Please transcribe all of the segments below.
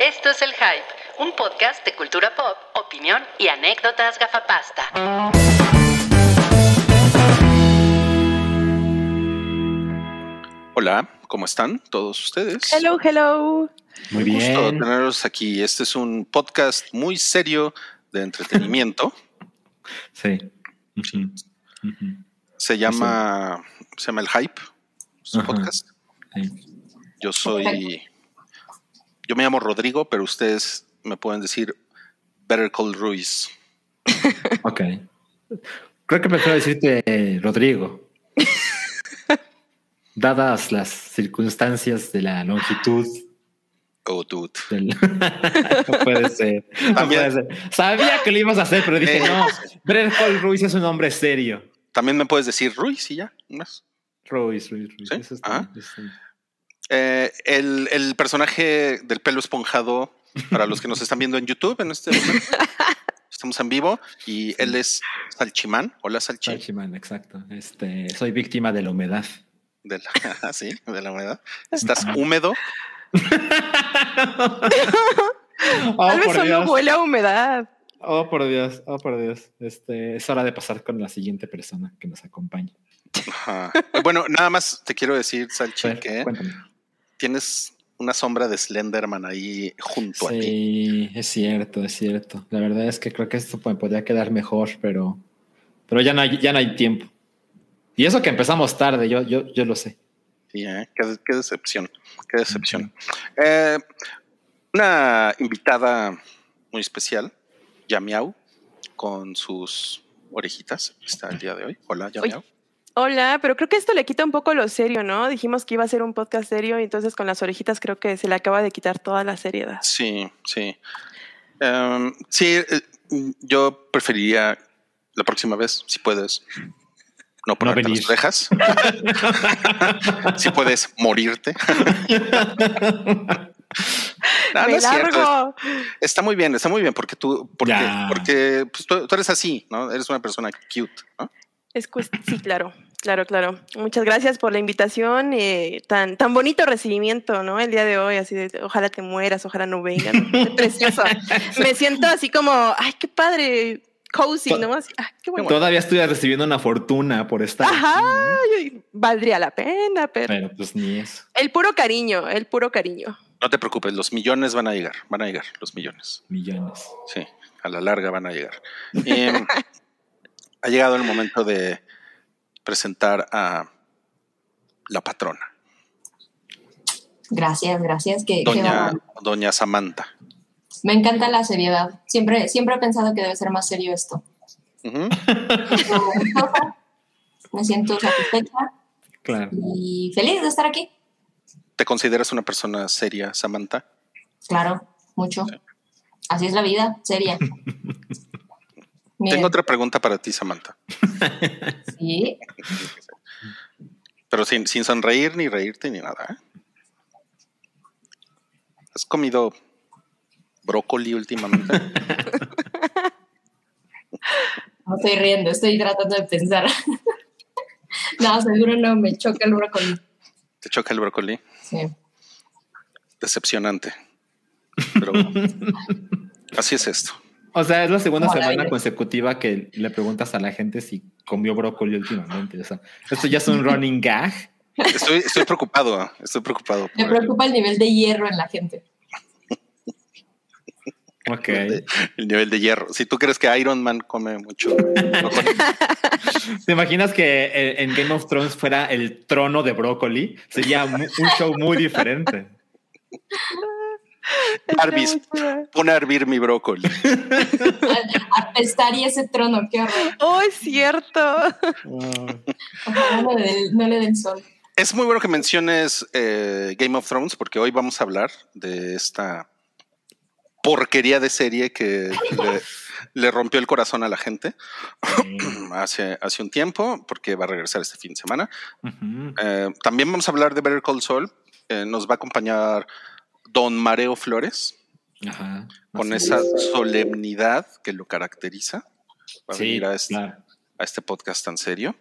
Esto es El Hype, un podcast de cultura pop, opinión y anécdotas gafapasta. Hola, ¿cómo están todos ustedes? Hello, hello. Muy Un gusto bien. tenerlos aquí. Este es un podcast muy serio de entretenimiento. Sí. Se llama, se llama El Hype, Ajá. podcast. Sí. Yo soy, yo me llamo Rodrigo, pero ustedes me pueden decir Better Call Ruiz. Ok. Creo que prefiero decirte eh, Rodrigo. Dadas las circunstancias de la longitud Oh, dude. del... no puede ser. No puede ser. Sabía que lo ibas a hacer, pero dije, Eh. no. Brett Paul Ruiz es un hombre serio. También me puedes decir Ruiz y ya. más. Ruiz, Ruiz, Ruiz. Sí, Eso está- eso- Eh, el, el personaje del pelo esponjado, para los que nos están viendo en YouTube en este momento, estamos en vivo y él es Salchimán. Hola, Salchi. Salchimán, exacto. Este, soy víctima de la humedad. De la, sí, de la humedad. Estás húmedo. Oh, Tal vez por solo Dios. huele a humedad. Oh, por Dios, oh, por Dios. Este, es hora de pasar con la siguiente persona que nos acompañe. Ajá. Bueno, nada más te quiero decir, Salchi, que cuéntame. Tienes una sombra de Slenderman ahí junto a ti. Sí, es cierto, es cierto. La verdad es que creo que esto me podría quedar mejor, pero, pero ya no hay, ya no hay tiempo. Y eso que empezamos tarde, yo, yo, yo lo sé. Sí, ¿eh? qué, qué decepción, qué decepción. Eh, una invitada muy especial, Yamiau, con sus orejitas, está el día de hoy. Hola, Yamiau. Hola, pero creo que esto le quita un poco lo serio, ¿no? Dijimos que iba a ser un podcast serio y entonces con las orejitas creo que se le acaba de quitar toda la seriedad. Sí, sí. Em, sí, eh, yo preferiría la próxima vez, si puedes, no ponerte venir. las orejas. si puedes morirte. No, no ¡Me es cierto. largo! Está muy bien, está muy bien, porque tú, porque, porque pues, tú, tú eres así, ¿no? Eres una persona cute, ¿no? Es sí, claro, claro, claro. Muchas gracias por la invitación. eh, tan, tan bonito recibimiento, ¿no? El día de hoy, así de ojalá te mueras, ojalá no vengas. Qué precioso. Me siento así como, ay, qué padre, cozy, ¿no? Así, ay, qué bueno. Todavía estoy recibiendo una fortuna por estar. aquí, Ajá, ¿no? valdría la pena, pero Pero pues ni eso. el puro cariño, el puro cariño. No te preocupes, los millones van a llegar, van a llegar, los millones. Millones. Sí, a la larga van a llegar. Em, ha llegado el momento de presentar a la patrona, Gracias, gracias. Que, doña, doña Samantha. me encanta la seriedad. Siempre, siempre he pensado que debe ser más serio esto. Me siento satisfecha Claro. y feliz de estar aquí. ¿Te consideras una persona seria, Samantha? Claro, mucho. Así es la vida, seria. Tengo otra pregunta para ti, Samantha, sí, pero sin, sin sonreír ni reírte ni nada. ¿eh? ¿Has comido brócoli últimamente? no estoy riendo, estoy tratando de pensar. no, seguro no, me choca el brócoli. ¿Te choca el brócoli? Sí. Decepcionante. Pero así es esto. O sea, es la segunda semana consecutiva que le preguntas a la gente si comió brócoli últimamente. O sea, esto ya es un running gag. Estoy, estoy preocupado, estoy preocupado. Me preocupa el nivel de hierro en la gente. Ok. el, el nivel de hierro. Si tú crees que Iron Man come mucho brócoli, ¿Te imaginas que eh, en Game of Thrones fuera el trono de brócoli? Sería un show muy diferente. Chido. pon a hervir mi brócoli. Apestaría ese trono, qué horror. Oh, es cierto. No le den- no le den sol. Es muy bueno que menciones eh, Game of Thrones porque hoy vamos a hablar de esta porquería de serie que le, le rompió el corazón a la gente hace, hace un tiempo porque va a regresar este fin de semana. Eh, también vamos a hablar de Better Call Saul. Eh, nos va a acompañar Don Mareo Flores Ajá. con esa es. solemnidad que lo caracteriza. Va a Sí, venir a este, claro. a este podcast tan serio.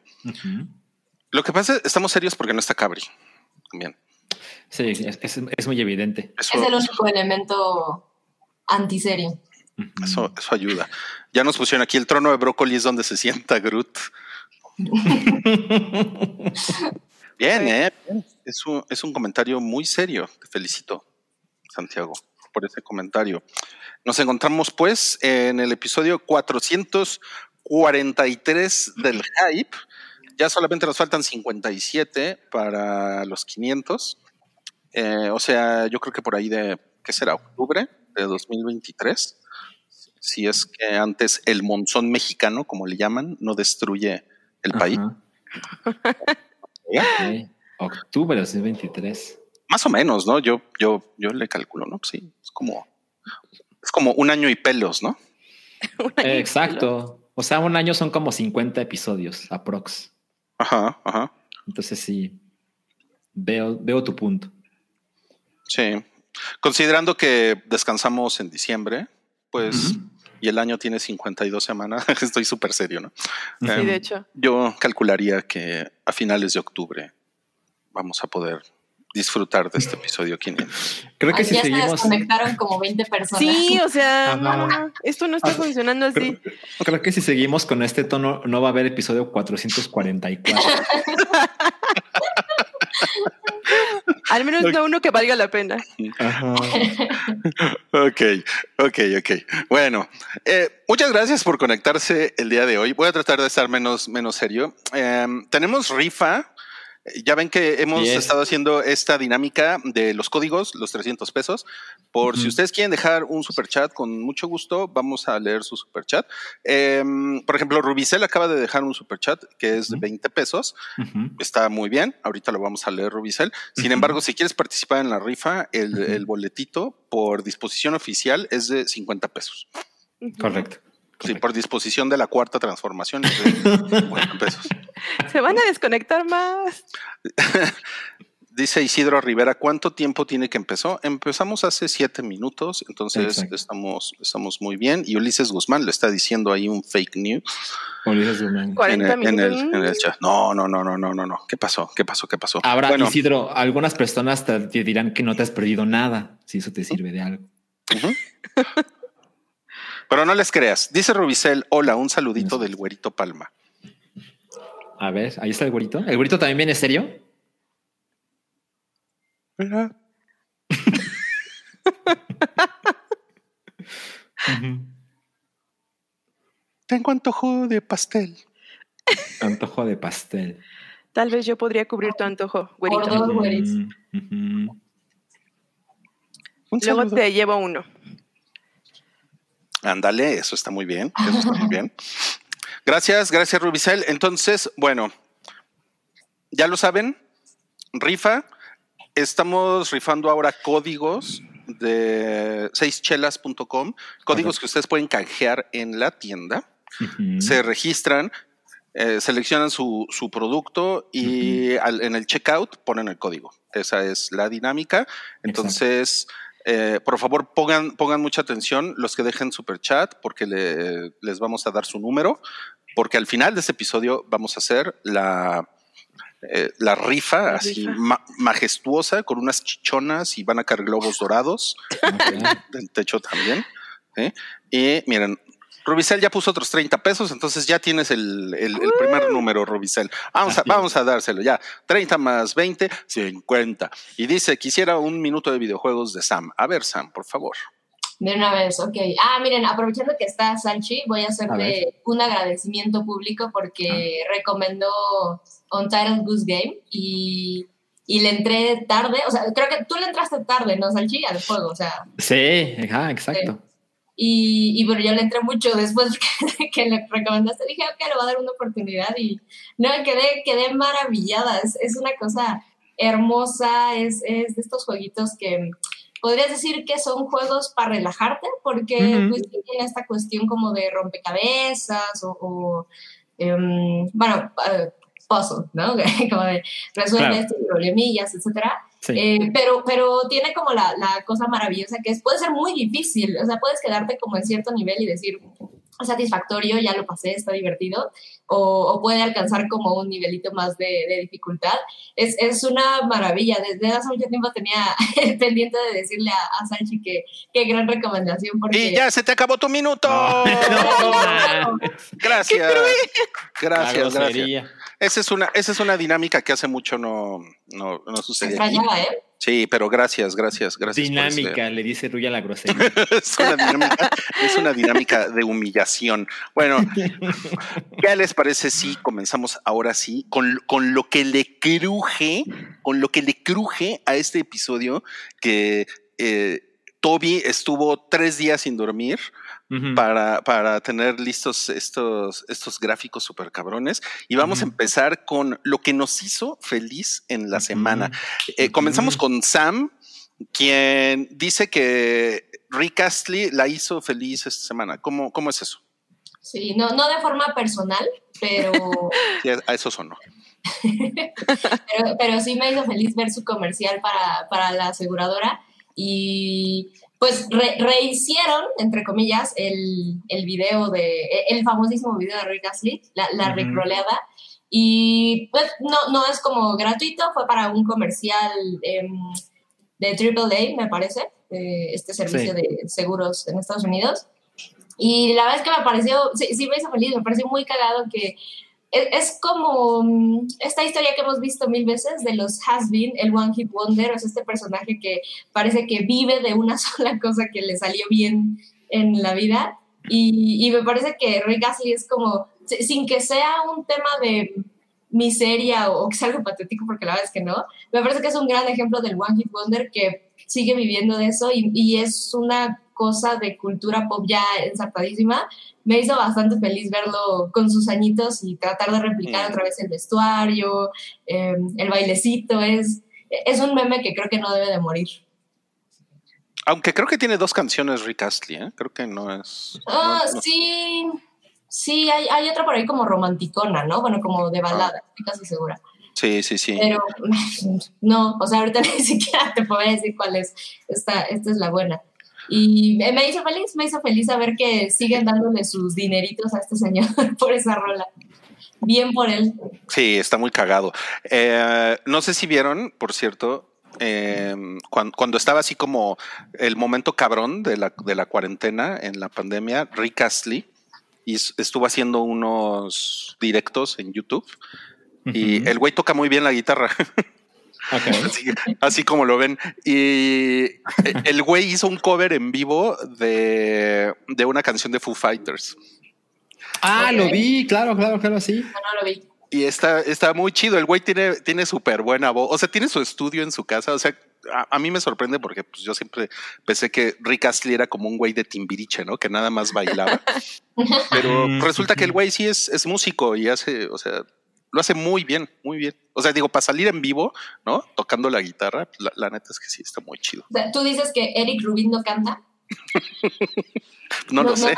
Lo que pasa es estamos serios porque no está Cabri. También. Sí, es, es- es muy evidente. Eso, Es el único elemento antiserio. Eso, eso ayuda. Ya nos pusieron aquí el trono de brócoli es donde se sienta Groot. Bien, ¿eh? Bien. Es un, es un comentario muy serio. Te felicito, Santiago, por ese comentario. Nos encontramos pues en el episodio 443 del Hype. Ya solamente nos faltan 57 para los 500. Eh, o sea, yo creo que por ahí de, ¿qué será? Octubre de 2023. Si es que antes el monzón mexicano, como le llaman, no destruye el país. Ok. Octubre de 2023. Más o menos, ¿no? Yo, yo, yo le calculo, ¿no? Sí, es como, es como un año y pelos, ¿no? Eh, exacto. O sea, un año son como 50 episodios, aprox. Ajá, ajá. Entonces sí, veo, veo tu punto. Sí. Considerando que descansamos en diciembre, pues, y el año tiene 52 semanas, estoy súper serio, ¿no? Sí, Em, de hecho. Yo calcularía que a finales de octubre vamos a poder disfrutar de este episodio 500. Creo que Ay, si ya se seguimos, desconectaron como 20 personas. Sí, o sea, no, no, esto no está funcionando así. creo que si seguimos con este tono, no va a haber episodio 444. Al menos no uno que valga la pena. Ajá. Ok, ok, ok. Bueno, eh, muchas gracias por conectarse el día de hoy. Voy a tratar de estar menos, menos serio. Em, tenemos rifa. Ya ven que hemos Yes. estado haciendo esta dinámica de los códigos, los 300 pesos. Por si ustedes quieren dejar un super chat, con mucho gusto vamos a leer su super chat. Em, por ejemplo, Rubicel acaba de dejar un super chat que es de Ujú. 20 pesos está muy bien. Ahorita lo vamos a leer, Rubicel. Sin embargo, si quieres participar en la rifa, el boletito por disposición oficial es de 50 pesos. Correcto. Sí, por disposición de la cuarta transformación es de 50 pesos. Se van a desconectar más. Dice Isidro Rivera, ¿cuánto tiempo tiene que empezó? Empezamos hace siete minutos, entonces Exacto. estamos, estamos muy bien. Y Ulises Guzmán le está diciendo ahí un fake news Ulises Guzmán. en 40 el, en, el, minutos. en el chat. No, no, no, no, no, no, no. ¿Qué pasó? ¿Qué pasó? ¿Qué pasó? Ahora, bueno, Isidro, algunas personas te, dirán que no te has perdido nada, si eso te sirve de algo. Ujú. Pero no les creas. Dice Rubicel, hola, un saludito del güerito Palma. A ver, ahí está el güerito. ¿El güerito también viene serio? Tengo antojo de pastel. Antojo de pastel. Tal vez yo podría cubrir tu antojo, güerito. Mm. Un Luego te llevo uno. Ándale, eso está muy bien. Eso está muy bien. Gracias, gracias Rubicel. Entonces, bueno, ya lo saben, rifa. Estamos rifando ahora códigos de seischelas.com, códigos que ustedes pueden canjear en la tienda. Se registran, eh, seleccionan su, su producto y al- en el checkout ponen el código. Esa es la dinámica. Entonces, eh, por favor, pongan, pongan mucha atención los que dejen super chat porque le- les vamos a dar su número. Porque al final de este episodio vamos a hacer la, eh, la rifa La así rifa. ma- majestuosa con unas chichonas y van a caer globos dorados del techo también. ¿sí? Y miren, Rubicel ya puso otros 30 pesos, entonces ya tienes el, el- el primer número, Rubicel. Vamos a, vamos dárselo ya. 30 más 20, 50. Y dice, quisiera un minuto de videojuegos de Sam. A ver, Sam, por favor. De una vez, ok. Ah, miren, aprovechando que está Sanchi, voy a A hacerle un agradecimiento público porque Ah. recomendó Untitled Goose Game y, y le entré tarde. O sea, creo que tú le entraste tarde, ¿no, Sanchi? Al juego, o sea. Sí, ajá, exacto. Y, y bueno, yo le entré mucho después que, que le recomendaste. Dije, ok, le voy a dar una oportunidad y no, quedé, quedé maravillada. Es, es una cosa hermosa, es, es de estos jueguitos que podrías decir que son juegos para relajarte, porque pues, tiene esta cuestión como de rompecabezas o, o, em, bueno, eh, puzzle, ¿no? como de resuelve Claro. estos problemillas, etcétera. Sí. Eh, pero, pero tiene como la, la cosa maravillosa que es, puede ser muy difícil, o sea, puedes quedarte como en cierto nivel y decir, satisfactorio, ya lo pasé, está divertido, o, o puede alcanzar como un nivelito más de, de dificultad. Es, es, una maravilla. Desde hace mucho tiempo tenía pendiente de decirle a, a Sanchi que qué gran recomendación. Porque... Y ya se te acabó tu minuto. No, no, gracias. Gracias, gracias. Esa es una, esa es una dinámica que hace mucho no, no, no sucede. Extrañaba, ¿eh? Sí, pero gracias, gracias, gracias. Dinámica, le dice Ruya la grosería. es, una dinámica, es una dinámica de humillación. Bueno, ¿qué les parece si comenzamos ahora sí con, con lo que le cruje, con lo que le cruje a este episodio que eh, Toby estuvo tres días sin dormir? Uh -huh. para, para, tener listos estos, estos gráficos super cabrones. Y vamos uh -huh. a empezar con lo que nos hizo feliz en la uh -huh. semana. Eh, comenzamos con Sam, quien dice que Rick Astley la hizo feliz esta semana. ¿Cómo, cómo es eso? Sí, no, no de forma personal, pero... sí, a eso sonó. pero, pero sí me hizo feliz ver su comercial para, para la aseguradora y pues re rehicieron, entre comillas, el, el, video de, el famosísimo video de Rick Astley, la, la uh -huh. recroleada, y pues no, no es como gratuito, fue para un comercial eh, de AAA, me parece, eh, este servicio sí. de seguros en Estados Unidos, y la verdad es que me pareció, sí, sí me hizo feliz, me pareció muy cagado que es como mm, esta historia que hemos visto mil veces de los has-been, el One Hit Wonder, es este personaje que parece que vive de una sola cosa que le salió bien en la vida. Y, me parece que Rick Astley es como, sin que sea un tema de miseria o que sea algo patético, porque la verdad es que no, me parece que es un gran ejemplo del One Hit Wonder que sigue viviendo de eso y es una cosa de cultura pop ya ensartadísima, me hizo bastante feliz verlo con sus añitos y tratar de replicar mm. otra vez el vestuario, eh, el bailecito, es, es un meme que creo que no debe de morir. Aunque creo que tiene dos canciones Rick Astley, ¿eh? creo que no es... Oh, no, no. sí, sí, hay, hay, otra por ahí como romanticona, ¿no? Bueno, como de balada, ah. estoy casi segura. Sí, sí, sí. Pero no, o sea, ahorita ni siquiera te puedo decir cuál es. Esta, esta es la buena. Y me hizo feliz, me hizo feliz saber que siguen dándole sus dineritos a este señor por esa rola. Bien por él. Sí, está muy cagado. Eh, no sé si vieron, por cierto, eh, cuando, cuando, estaba así como el momento cabrón de la, de la cuarentena en la pandemia, Rick Astley estuvo haciendo unos directos en YouTube uh -huh. y el güey toca muy bien la guitarra. Okay. Así, así, como lo ven. Y el güey hizo un cover en vivo de, de una canción de Foo Fighters. Ah, okay. lo vi, claro, claro, claro, sí. No, no lo vi. Y está, está muy chido. El güey tiene, tiene súper buena voz. O sea, tiene su estudio en su casa. O sea, a, a mí me sorprende porque pues, yo siempre pensé que Rick Astley era como un güey de Timbiriche, ¿no? Que nada más bailaba. Pero resulta que el güey sí es, es músico y hace, o sea, lo hace muy bien, muy bien. O sea, digo, para salir en vivo, ¿no? Tocando la guitarra, la, la neta es que sí está muy chido. O sea, ¿Tú dices que Eric Rubin no canta? no, no, lo sé.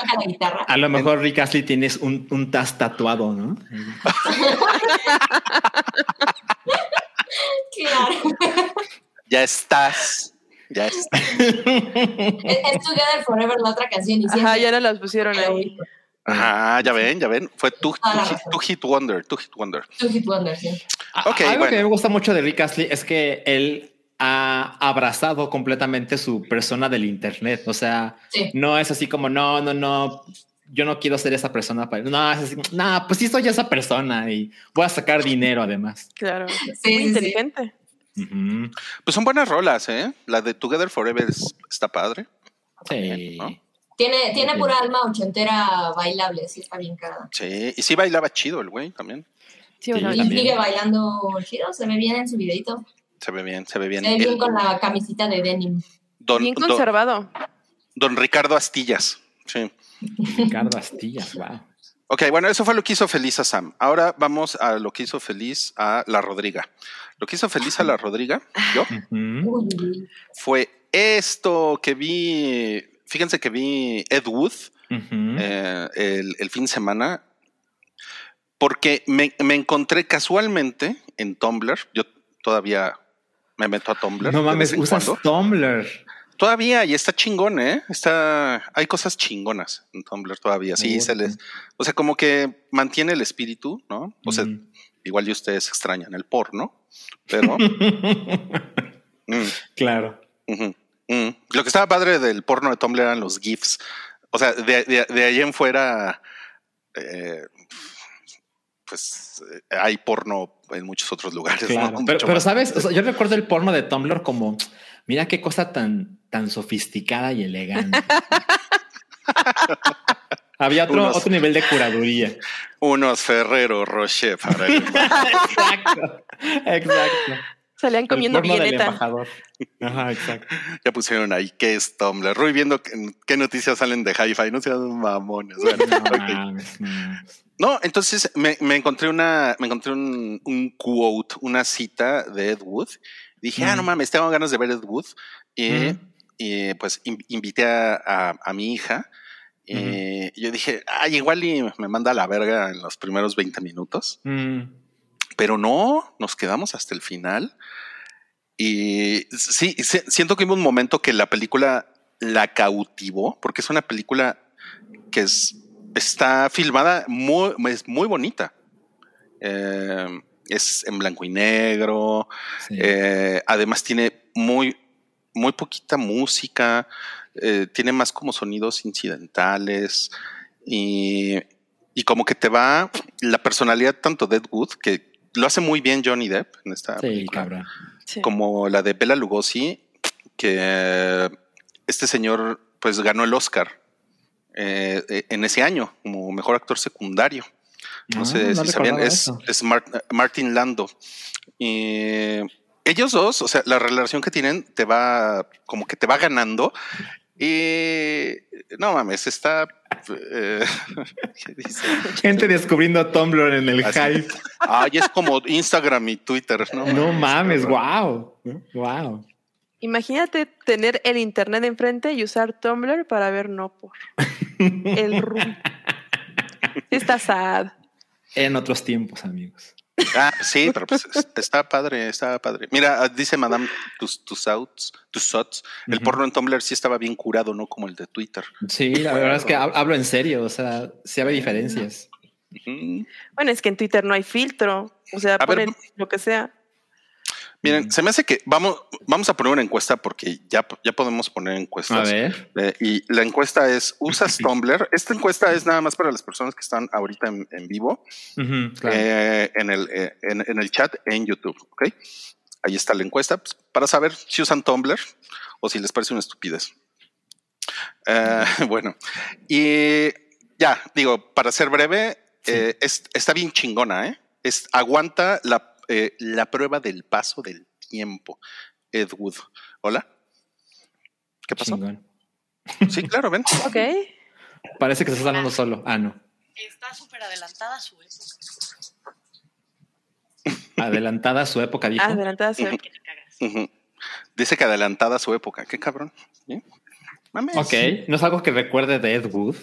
A lo mejor Rick Astley tienes un, un tas tatuado, ¿no? claro. Ya estás. Ya estás. es, es Together Forever la otra canción. Y Ajá, ya no las pusieron ahí. Ajá, ya ven, ya ven. Fue tu, ah, hit, wonder, tu hit wonder. Tu hit wonder, sí. Okay, Algo bueno. que me gusta mucho de Rick Astley es que él ha abrazado completamente su persona del internet. O sea, sí. no es así como, no, no, no, yo no quiero ser esa persona. Para... No, es así, no, pues sí soy esa persona y voy a sacar dinero además. Claro, sí, muy inteligente. Uh -huh. Pues son buenas rolas, ¿eh? La de Together Forever es, está padre. Sí. ¿no? Tiene, tiene pura alma ochentera bailable, sí, está bien cara. Sí, y sí bailaba chido el güey también. Sí, bueno, y sigue bailando chido, se ve bien en su videito. Se ve bien, se ve bien. Se ve bien el, con la camisita de denim. Don, bien conservado. Don, don Ricardo Astillas, sí. Ricardo Astillas, wow. Ok, bueno, eso fue lo que hizo feliz a Sam. Ahora vamos a lo que hizo feliz a la Rodriga. Lo que hizo feliz a la Rodriga, yo, uh -huh. fue esto que vi fíjense que vi Ed Wood uh -huh. eh, el, el, fin de semana porque me, me, encontré casualmente en Tumblr. Yo todavía me meto a Tumblr. No mames, usas cuando. Tumblr. Todavía, y está chingón, ¿eh? Está, hay cosas chingonas en Tumblr todavía. Sí, se les, o sea, como que mantiene el espíritu, ¿no? O sea, igual y ustedes extrañan el porno, pero. Mm. Claro. Mm. Lo que estaba padre del porno de Tumblr eran los GIFs. O sea, de, de, ahí en fuera, eh, pues eh, hay porno en muchos otros lugares. Pero, sabes, yo recuerdo el porno de Tumblr como, mira qué cosa tan, tan sofisticada y elegante. Había otro, otro nivel de curaduría. Unos Ferrero Rocher para Exacto, exacto. Salían comiendo vieneta. Ajá, exacto. Ya pusieron ahí qué es Tumblr. Rui viendo qué noticias salen de Hi-Fi. No sean mamones. no, entonces me, encontré una, me encontré un, quote, una cita de Ed Wood. Dije, ah, no mames, tengo ganas de ver Ed Wood. Y, pues invité a, mi hija. Y yo dije, ay, igual y me manda a la verga en los primeros 20 minutos. Pero no, nos quedamos hasta el final. Y sí, siento que hubo un momento que la película la cautivó, porque es una película que es, está filmada muy, es muy bonita. Eh, es en blanco y negro. Eh, además tiene muy, muy poquita música. Eh, tiene más como sonidos incidentales. Y, y, como que te va la personalidad tanto de Ed Wood, que lo hace muy bien Johnny Depp en esta película. Como la de Bela Lugosi, que este señor pues ganó el Oscar eh, en ese año como mejor actor secundario. No, sé ah, si sabían, es, Martin Lando. Y ellos dos, o sea, la relación que tienen te va como que te va ganando y no mames, está. Eh, Gente descubriendo Tumblr en el hype. Ay, es como Instagram y Twitter. No, no mames, wow. Wow. Imagínate tener el internet enfrente y usar Tumblr para ver no por el room. Está sad. En otros tiempos, amigos. Ah, sí, pero pues está padre, está padre. Mira, ah, dice Madame tus tus outs, tus sots, el porno en Tumblr sí estaba bien curado, no como el de Twitter. Sí, la verdad es que hablo en serio, o sea, sí hay diferencias. Bueno, es que en Twitter no hay filtro, o sea, ponen lo que sea. Miren, se me hace que vamos, vamos a poner una encuesta porque ya, ya podemos poner encuestas. A ver. Eh, y la encuesta es, ¿usas Tumblr? Esta encuesta es nada más para las personas que están ahorita en, vivo eh, en, el, eh, en, el chat en YouTube. ¿ok? Ahí está la encuesta pues, para saber si usan Tumblr o si les parece una estupidez. bueno, y ya, digo, para ser breve, está bien chingona, ¿eh? Es, aguanta la eh, la prueba del paso del tiempo. Ed Wood. Hola. ¿Qué pasó? Sí, claro, ven. ok. Parece que se está hablando solo. Ah, no. Está súper adelantada su época. Adelantada su época, dijo. Adelantada su época. Dice que adelantada su época. Qué cabrón. Ok, no es algo que recuerde de Ed Wood.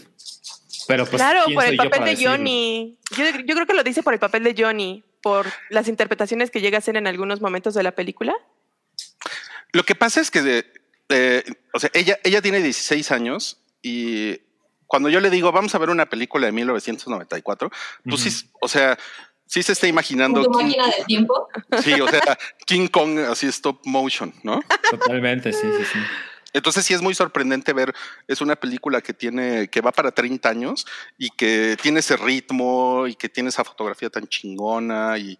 Pero pues, claro, por el papel de Johnny. Yo, yo, creo que lo dice por el papel de Johnny por las interpretaciones que llega a hacer en algunos momentos de la película? Lo que pasa es que, eh, o sea, ella, ella tiene 16 años y cuando yo le digo, vamos a ver una película de 1994, pues sí, o sea, sí se está imaginando. ¿Tu máquina del tiempo? Sí, o sea, King Kong así stop motion, ¿no? Totalmente, sí, sí, sí. Entonces sí es muy sorprendente ver, es una película que tiene, que va para 30 años y que tiene ese ritmo y que tiene esa fotografía tan chingona y,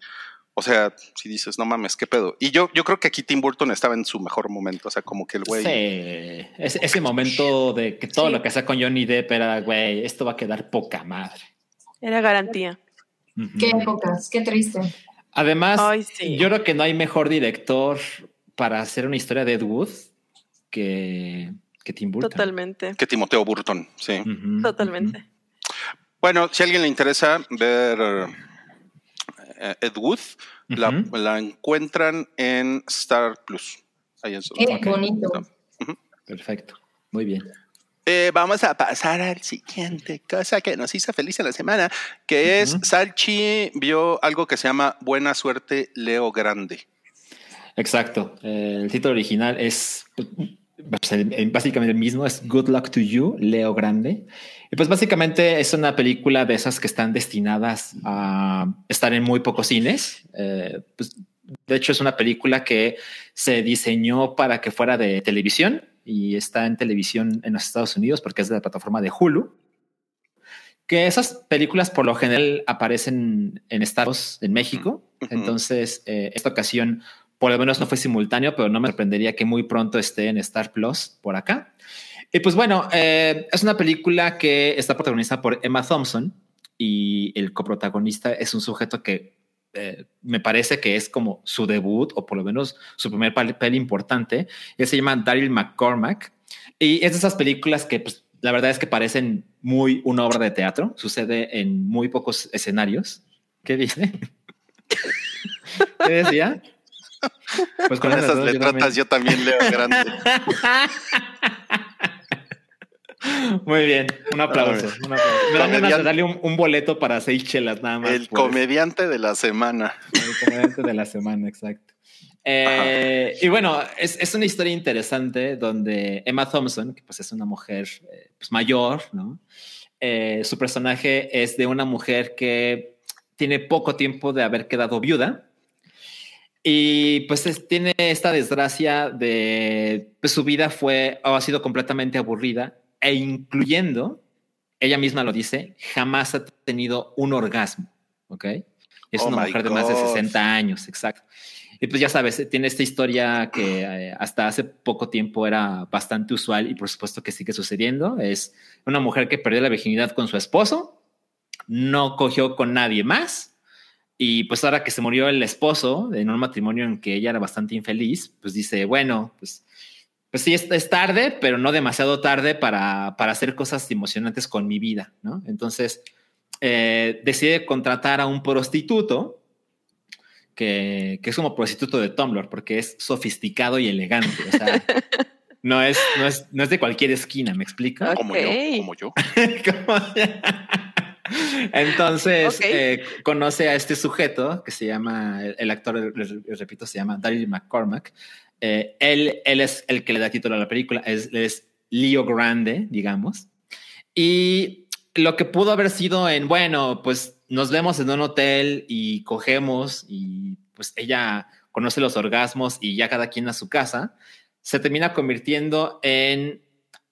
o sea, si dices, no mames, qué pedo. Y yo, yo creo que aquí Tim Burton estaba en su mejor momento, o sea, como que el güey. Sí, ese, momento de que todo lo que hacía con Johnny Depp era, güey, esto va a quedar poca madre. Era garantía. Qué épocas, qué triste. Además, yo creo que no hay mejor director para hacer una historia de Ed Wood que, que Tim Burton. Totalmente. Que Timoteo Burton, sí. Totalmente. Bueno, si a alguien le interesa ver eh, Ed Wood, la, encuentran en Star Plus. Ahí Qué bonito. Perfecto. Muy bien. Eh, vamos a pasar al siguiente cosa que nos hizo feliz en la semana, que es Salchi vio algo que se llama Buena Suerte Leo Grande. Exacto. el título original es pues, básicamente el mismo, es Good Luck to You, Leo Grande. Y pues básicamente es una película de esas que están destinadas a estar en muy pocos cines. Eh, pues, de hecho, es una película que se diseñó para que fuera de televisión y está en televisión en los Estados Unidos porque es de la plataforma de Hulu. Que esas películas por lo general aparecen en Estados en México. Entonces, eh, esta ocasión por lo menos no fue simultáneo, pero no me sorprendería que muy pronto esté en Star Plus por acá. Y pues bueno, eh, es una película que está protagonizada por Emma Thompson y el coprotagonista es un sujeto que eh, me parece que es como su debut o por lo menos su primer papel importante. Él se llama Daryl McCormack y es de esas películas que pues, la verdad es que parecen muy una obra de teatro. Sucede en muy pocos escenarios. ¿Qué dice? ¿Qué decía? Pues con, esas letratas yo también, leo grande. Muy bien, un aplauso. Me dan ganas de darle un, boleto para seis chelas nada más. El comediante de la semana. El comediante de la semana, exacto. Eh, y bueno, es, una historia interesante donde Emma Thompson, que pues es una mujer eh, pues mayor, ¿no? Eh, su personaje es de una mujer que tiene poco tiempo de haber quedado viuda y pues tiene esta desgracia de pues, su vida fue o ha sido completamente aburrida e incluyendo, ella misma lo dice, jamás ha tenido un orgasmo, ¿ok? Es oh una mujer de más de 60 años, exacto. Y pues ya sabes, tiene esta historia que eh, hasta hace poco tiempo era bastante usual y por supuesto que sigue sucediendo. Es una mujer que perdió la virginidad con su esposo, no cogió con nadie más y pues ahora que se murió el esposo en un matrimonio en que ella era bastante infeliz, pues dice, bueno, pues, pues sí, es, tarde, pero no demasiado tarde para, para, hacer cosas emocionantes con mi vida, ¿no? Entonces, eh, decide contratar a un prostituto que, que, es como prostituto de Tumblr, porque es sofisticado y elegante. O sea, no es, no es, no es de cualquier esquina, ¿me explica? Como yo, como yo. Entonces eh, conoce a este sujeto que se llama, el actor, repito, se llama Daryl McCormack. Eh, él, él es el que le da título a la película, es, es Leo Grande, digamos. Y lo que pudo haber sido en, bueno, pues nos vemos en un hotel y cogemos y pues ella conoce los orgasmos y ya cada quien a su casa, se termina convirtiendo en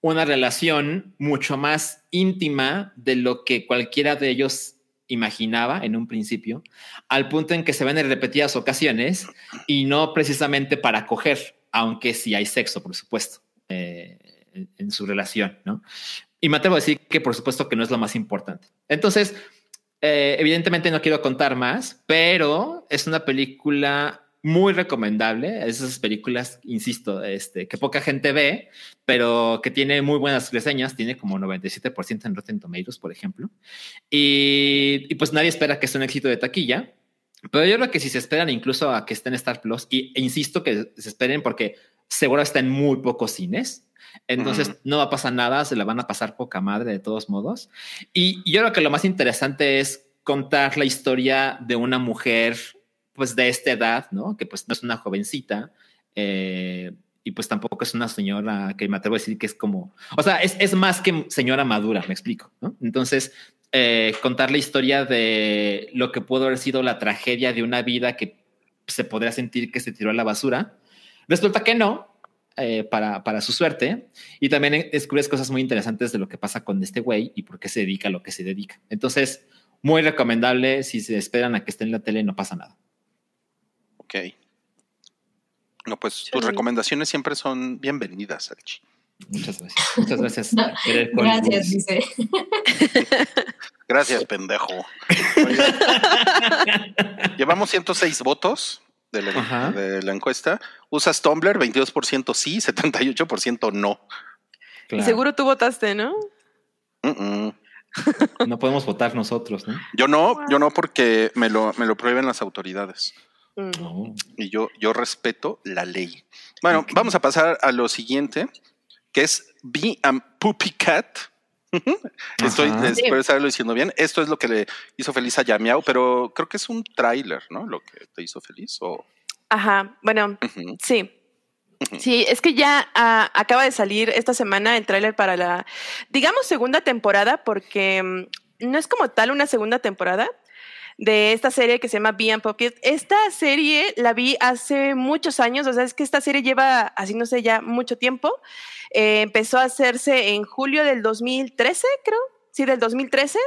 una relación mucho más íntima de lo que cualquiera de ellos imaginaba en un principio, al punto en que se ven en repetidas ocasiones y no precisamente para coger, aunque sí hay sexo, por supuesto, eh, en, su relación, ¿no? Y me atrevo a decir que por supuesto que no es lo más importante. Entonces, eh, evidentemente no quiero contar más, pero es una película muy recomendable. Esas películas, insisto, este, que poca gente ve, pero que tiene muy buenas reseñas. Tiene como 97% en Rotten Tomatoes, por ejemplo. Y, pues nadie espera que sea un éxito de taquilla. Pero yo creo que si se esperan incluso a que esté en Star Plus, y, e insisto que se esperen porque seguro está en muy pocos cines. Entonces no va a pasar nada, se la van a pasar poca madre de todos modos. Y yo creo que lo más interesante es contar la historia de una mujer pues de esta edad, ¿no? Que pues no es una jovencita, eh, y pues tampoco es una señora que me atrevo a decir que es como, o sea, es, más que señora madura, me explico, ¿no? Entonces, eh, contar la historia de lo que pudo haber sido la tragedia de una vida que se podría sentir que se tiró a la basura, resulta que no, eh, para, para, su suerte. Y también descubres cosas muy interesantes de lo que pasa con este güey y por qué se dedica a lo que se dedica. Entonces, muy recomendable. Si se esperan a que esté en la tele, no pasa nada. Ok. No, pues tus recomendaciones siempre son bienvenidas, Alchi. Muchas gracias. Muchas gracias. gracias, dice. Gracias, pendejo. llevamos 106 votos de la, encuesta. Usas Tumblr, 22% sí, 78% no. Y seguro tú votaste, ¿no? No podemos votar nosotros, ¿no? Yo no, yo no porque me lo, me lo prohíben las autoridades. Y yo, yo respeto la ley. Bueno, vamos a pasar a lo siguiente, que es Be a Poopy Cat. Estoy, espero estarlo diciendo bien. Esto es lo que le hizo feliz a Yamiao, pero creo que es un tráiler, ¿no? Lo que te hizo feliz. O... Ajá, bueno, sí. Sí, es que ya ah, acaba de salir esta semana el tráiler para la, digamos, segunda temporada, porque mm, no es como tal una segunda temporada de esta serie que se llama Be Pocket. Esta serie la vi hace muchos años, o sea, es que esta serie lleva haciéndose ya mucho tiempo. Eh, empezó a hacerse en julio del 2013, creo, sí, del 2013.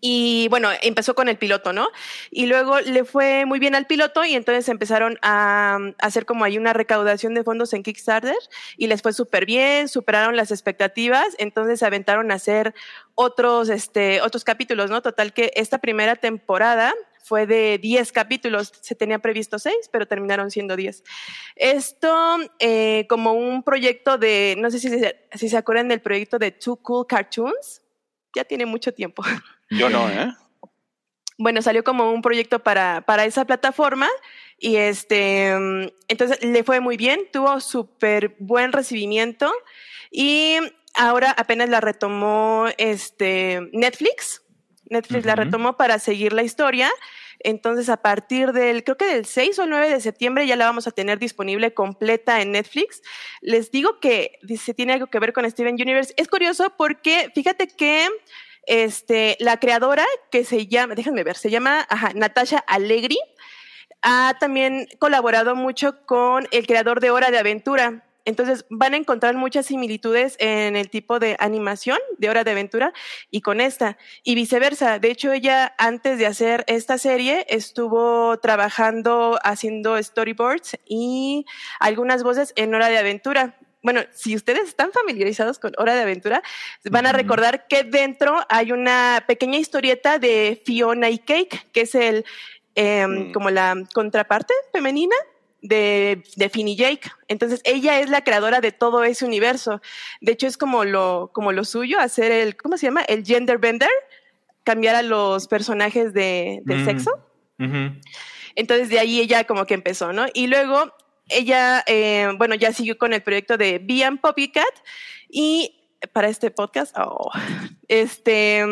Y bueno, empezó con el piloto, ¿no? Y luego le fue muy bien al piloto y entonces empezaron a, hacer como ahí una recaudación de fondos en Kickstarter y les fue súper bien, superaron las expectativas, entonces aventaron a hacer otros, este, otros capítulos, ¿no? Total que esta primera temporada fue de 10 capítulos, se tenía previsto 6, pero terminaron siendo 10. Esto eh, como un proyecto de, no sé si si se acuerdan del proyecto de Two Cool Cartoons, ya tiene mucho tiempo. Yo no, ¿eh? Bueno, salió como un proyecto para, para esa plataforma y este, entonces le fue muy bien, tuvo súper buen recibimiento y ahora apenas la retomó este Netflix. Netflix la retomó para seguir la historia. Entonces, a partir del, creo que del 6 o 9 de septiembre ya la vamos a tener disponible completa en Netflix. Les digo que se tiene algo que ver con Steven Universe. Es curioso porque fíjate que este, la creadora que se llama, déjenme ver, se llama Natasha Allegri, ha también colaborado mucho con el creador de Hora de Aventura. Entonces van a encontrar muchas similitudes en el tipo de animación de Hora de Aventura y con esta. Y viceversa. De hecho, ella antes de hacer esta serie estuvo trabajando haciendo storyboards y algunas voces en Hora de Aventura bueno, si ustedes están familiarizados con Hora de Aventura, van a recordar que dentro hay una pequeña historieta de Fiona y Cake, que es el mm. como la contraparte femenina de, de Finn y Jake. Entonces, ella es la creadora de todo ese universo. De hecho, es como lo, como lo suyo, hacer el, ¿cómo se llama? El gender bender, cambiar a los personajes de, del mm. sexo. Entonces, de ahí ella como que empezó, ¿no? Y luego ella, eh, bueno, ya siguió con el proyecto de Be Poppycat y para este podcast, oh, este,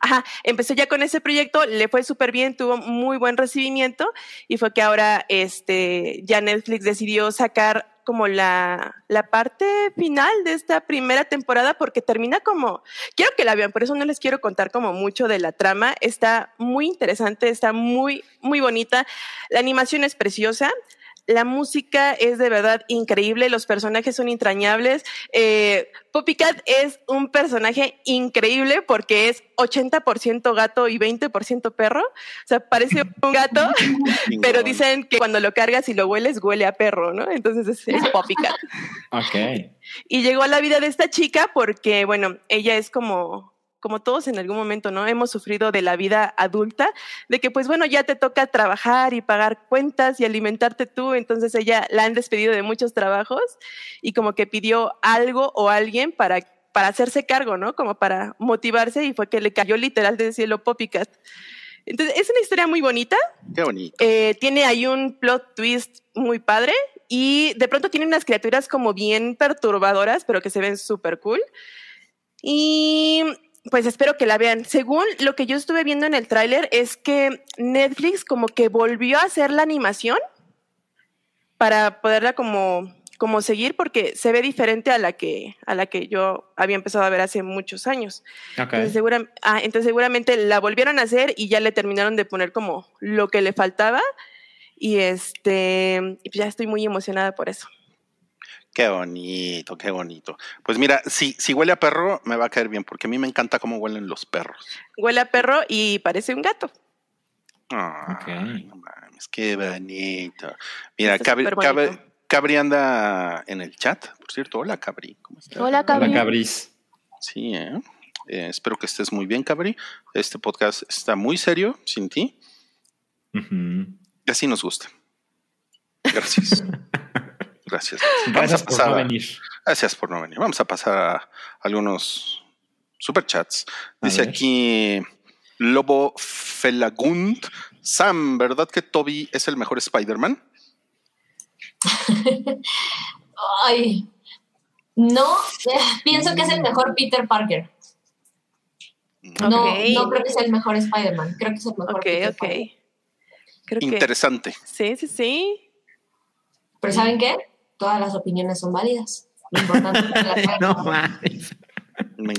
ajá, empezó ya con ese proyecto, le fue súper bien, tuvo muy buen recibimiento y fue que ahora, este, ya Netflix decidió sacar como la, la parte final de esta primera temporada porque termina como, quiero que la vean, por eso no les quiero contar como mucho de la trama, está muy interesante, está muy, muy bonita, la animación es preciosa, la música es de verdad increíble, los personajes son entrañables. Eh, Poppycat es un personaje increíble porque es 80% gato y 20% perro. O sea, parece un gato, pero dicen que cuando lo cargas y lo hueles, huele a perro, ¿no? Entonces es, es Poppycat. Ok. Y llegó a la vida de esta chica porque, bueno, ella es como como todos en algún momento, ¿no? Hemos sufrido de la vida adulta, de que pues bueno, ya te toca trabajar y pagar cuentas y alimentarte tú, entonces ella la han despedido de muchos trabajos y como que pidió algo o alguien para, para hacerse cargo, ¿no? Como para motivarse y fue que le cayó literal del cielo Poppycat. Entonces, es una historia muy bonita. Qué bonito. Eh, tiene ahí un plot twist muy padre y de pronto tiene unas criaturas como bien perturbadoras, pero que se ven súper cool. Y pues espero que la vean. Según lo que yo estuve viendo en el tráiler es que Netflix como que volvió a hacer la animación para poderla como, como seguir porque se ve diferente a la que a la que yo había empezado a ver hace muchos años. Entonces, ah, entonces seguramente la volvieron a hacer y ya le terminaron de poner como lo que le faltaba y este pues ya estoy muy emocionada por eso. Qué bonito, qué bonito. Pues mira, si, si huele a perro, me va a caer bien, porque a mí me encanta cómo huelen los perros. Huele a perro y parece un gato. Ah, no mames, qué bonito. Mira, Cabri, anda en el chat, por cierto. Hola, Cabri. ¿Cómo estás? Hola, Cabri. Hola, Cabris. Sí, ¿eh? ¿eh? espero que estés muy bien, Cabri. Este podcast está muy serio sin ti. Y así nos gusta. Gracias. Gracias. Gracias por no venir. Gracias por no venir. Vamos a pasar a algunos superchats. Dice aquí Lobo Felagund. Sam, ¿verdad que Toby es el mejor Spider-Man? Ay, no, eh, pienso que es el mejor Peter Parker. No, no creo que sea el mejor Spider-Man, creo que es el mejor Peter Parker. Interesante. Sí, sí, sí. Pero ¿saben qué? Todas las opiniones son válidas. Lo importante es que las no mames.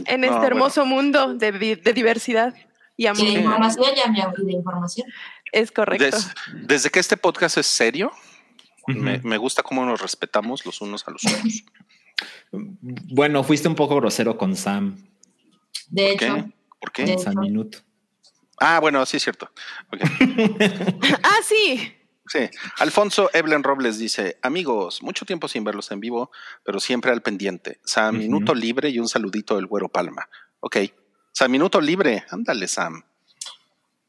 En este hermoso mundo de, de diversidad y amor. Sí, de información ya me abrí de información. Es correcto. Des- desde que este podcast es serio, me, me gusta cómo nos respetamos los unos a los otros. Bueno, fuiste un poco grosero con Sam. De ¿Por qué? hecho, ¿Por qué? Sam hecho. Minuto. Ah, bueno, sí es cierto. Ok. ah, sí. Sí. Alfonso Eblen Robles dice: Amigos, mucho tiempo sin verlos en vivo, pero siempre al pendiente. Sam, minuto libre y un saludito del güero Palma. Ok. Sam, minuto libre. Ándale, Sam.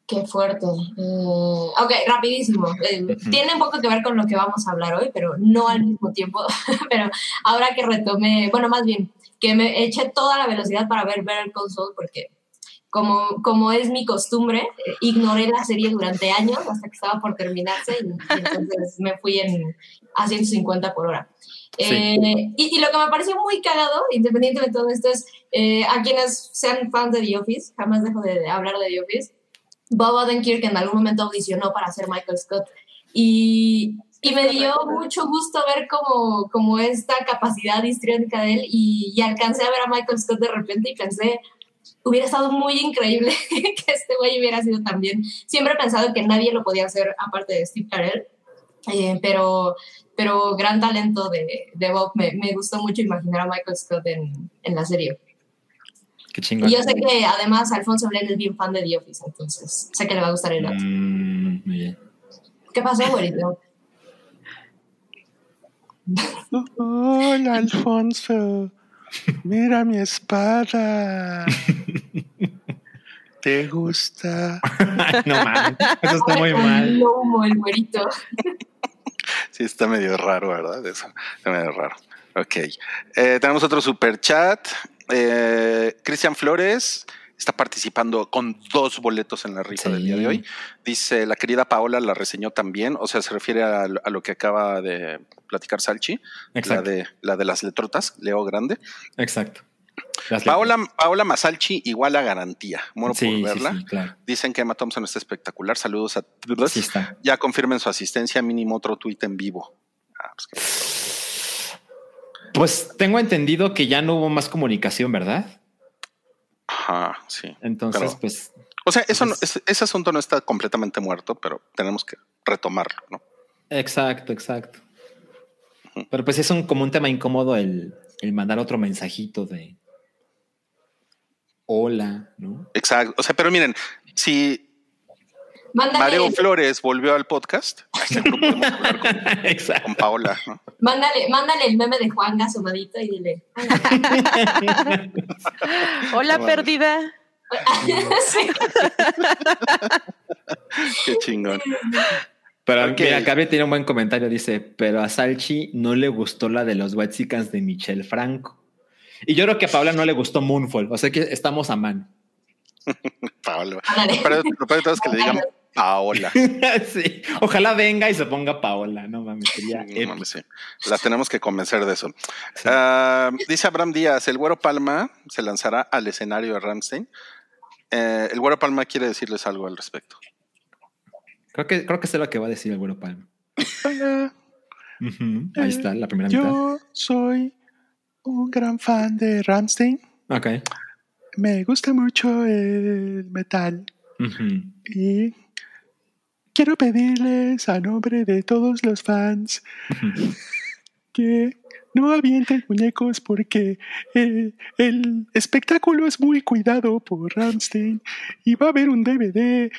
qué fuerte. Eh, ok, rapidísimo. Eh. Tiene un poco que ver con lo que vamos a hablar hoy, pero no al mismo tiempo. pero ahora que retomé, bueno, más bien, que me eché toda la velocidad para ver Better Saul porque como, como es mi costumbre, ignoré la serie durante años hasta que estaba por terminarse y, y entonces me fui en, a 150 por hora. Sí. Eh, y, y lo que me pareció muy cagado, independiente de todo esto, es eh, a quienes sean fans de The Office, jamás dejo de, de hablar de The Office, Bob Odenkirk en algún momento audicionó para ser Michael Scott y, y me dio mucho gusto ver como, como esta capacidad histriónica de él y, y alcancé a ver a Michael Scott de repente y pensé, hubiera estado muy increíble que este güey hubiera sido también. Siempre he pensado que nadie lo podía hacer aparte de Steve Carell, eh, pero, pero gran talento de, de Bob. Me, me gustó mucho imaginar a Michael Scott en, en la serie. Qué chingón. Y yo sé que además Alfonso Blen es bien fan de The Office, entonces sé que le va a gustar el otro. Mm, muy bien. ¿Qué pasó, güerito? Hola, Alfonso. Mira mi espada. ¿Te gusta? Ay, no mames. Eso está muy mal. No humo, el güerito. Sí, está medio raro, ¿verdad? Eso, está medio raro. Ok. Eh, tenemos otro super chat. Eh, Cristian Flores está participando con dos boletos en la rifa Sí. del día de hoy. Dice, la querida Paola la reseñó también, o sea, se refiere a, lo- a lo que acaba de platicar Salchi, la Exacto. de, la de las letrotas, Leo Grande. Exacto. Paola, Paola Masalchi igual a garantía. Sí, por verla. sí, claro. Dicen que Emma Thompson está espectacular. Saludos a todos. Ya confirmen su asistencia, mínimo otro tuit en vivo. Ah, pues Pues tengo entendido que ya no hubo más comunicación, ¿verdad? Ajá, sí. Entonces, Pero- pues O sea, eso no- Pues- ese, ese asunto no está completamente muerto, pero tenemos que retomarlo, ¿no? Exacto, exacto. Pero pues es un, como un tema incómodo el, el mandar otro mensajito de hola, ¿no? Exacto. O sea, pero miren, si Mándale, Mareo Flores volvió al podcast, con, exacto. con Paola, ¿no? mándale, mándale el meme de Juan asomadito y dile. Hola, perdida. Sí. Qué chingón. Pero Ok. mira, Gaby tiene un buen comentario, dice, pero a Salchi no le gustó la de los Whitesicans de Michelle Franco. Y yo creo que a Paula no le gustó Moonfall, o sea que estamos a mano. Paola. Ándale. Lo peor, lo peor de todo es que le digan Paola. sí, ojalá venga y se ponga Paola, no mames, sería No mames, sí. La tenemos que convencer de eso. Sí. Ah, dice Abraham Díaz, el Güero Palma se lanzará al escenario de Ramstein. Eh, el Güero Palma quiere decirles algo al respecto. Creo que, creo que sé lo que va a decir el güero Palma. Hola, Ahí está, la primera mitad. yo soy un gran fan de Ramstein. Ok. Me gusta mucho el metal y quiero pedirles a nombre de todos los fans que no avienten muñecos porque eh, el espectáculo es muy cuidado por Ramstein y va a haber un DVD.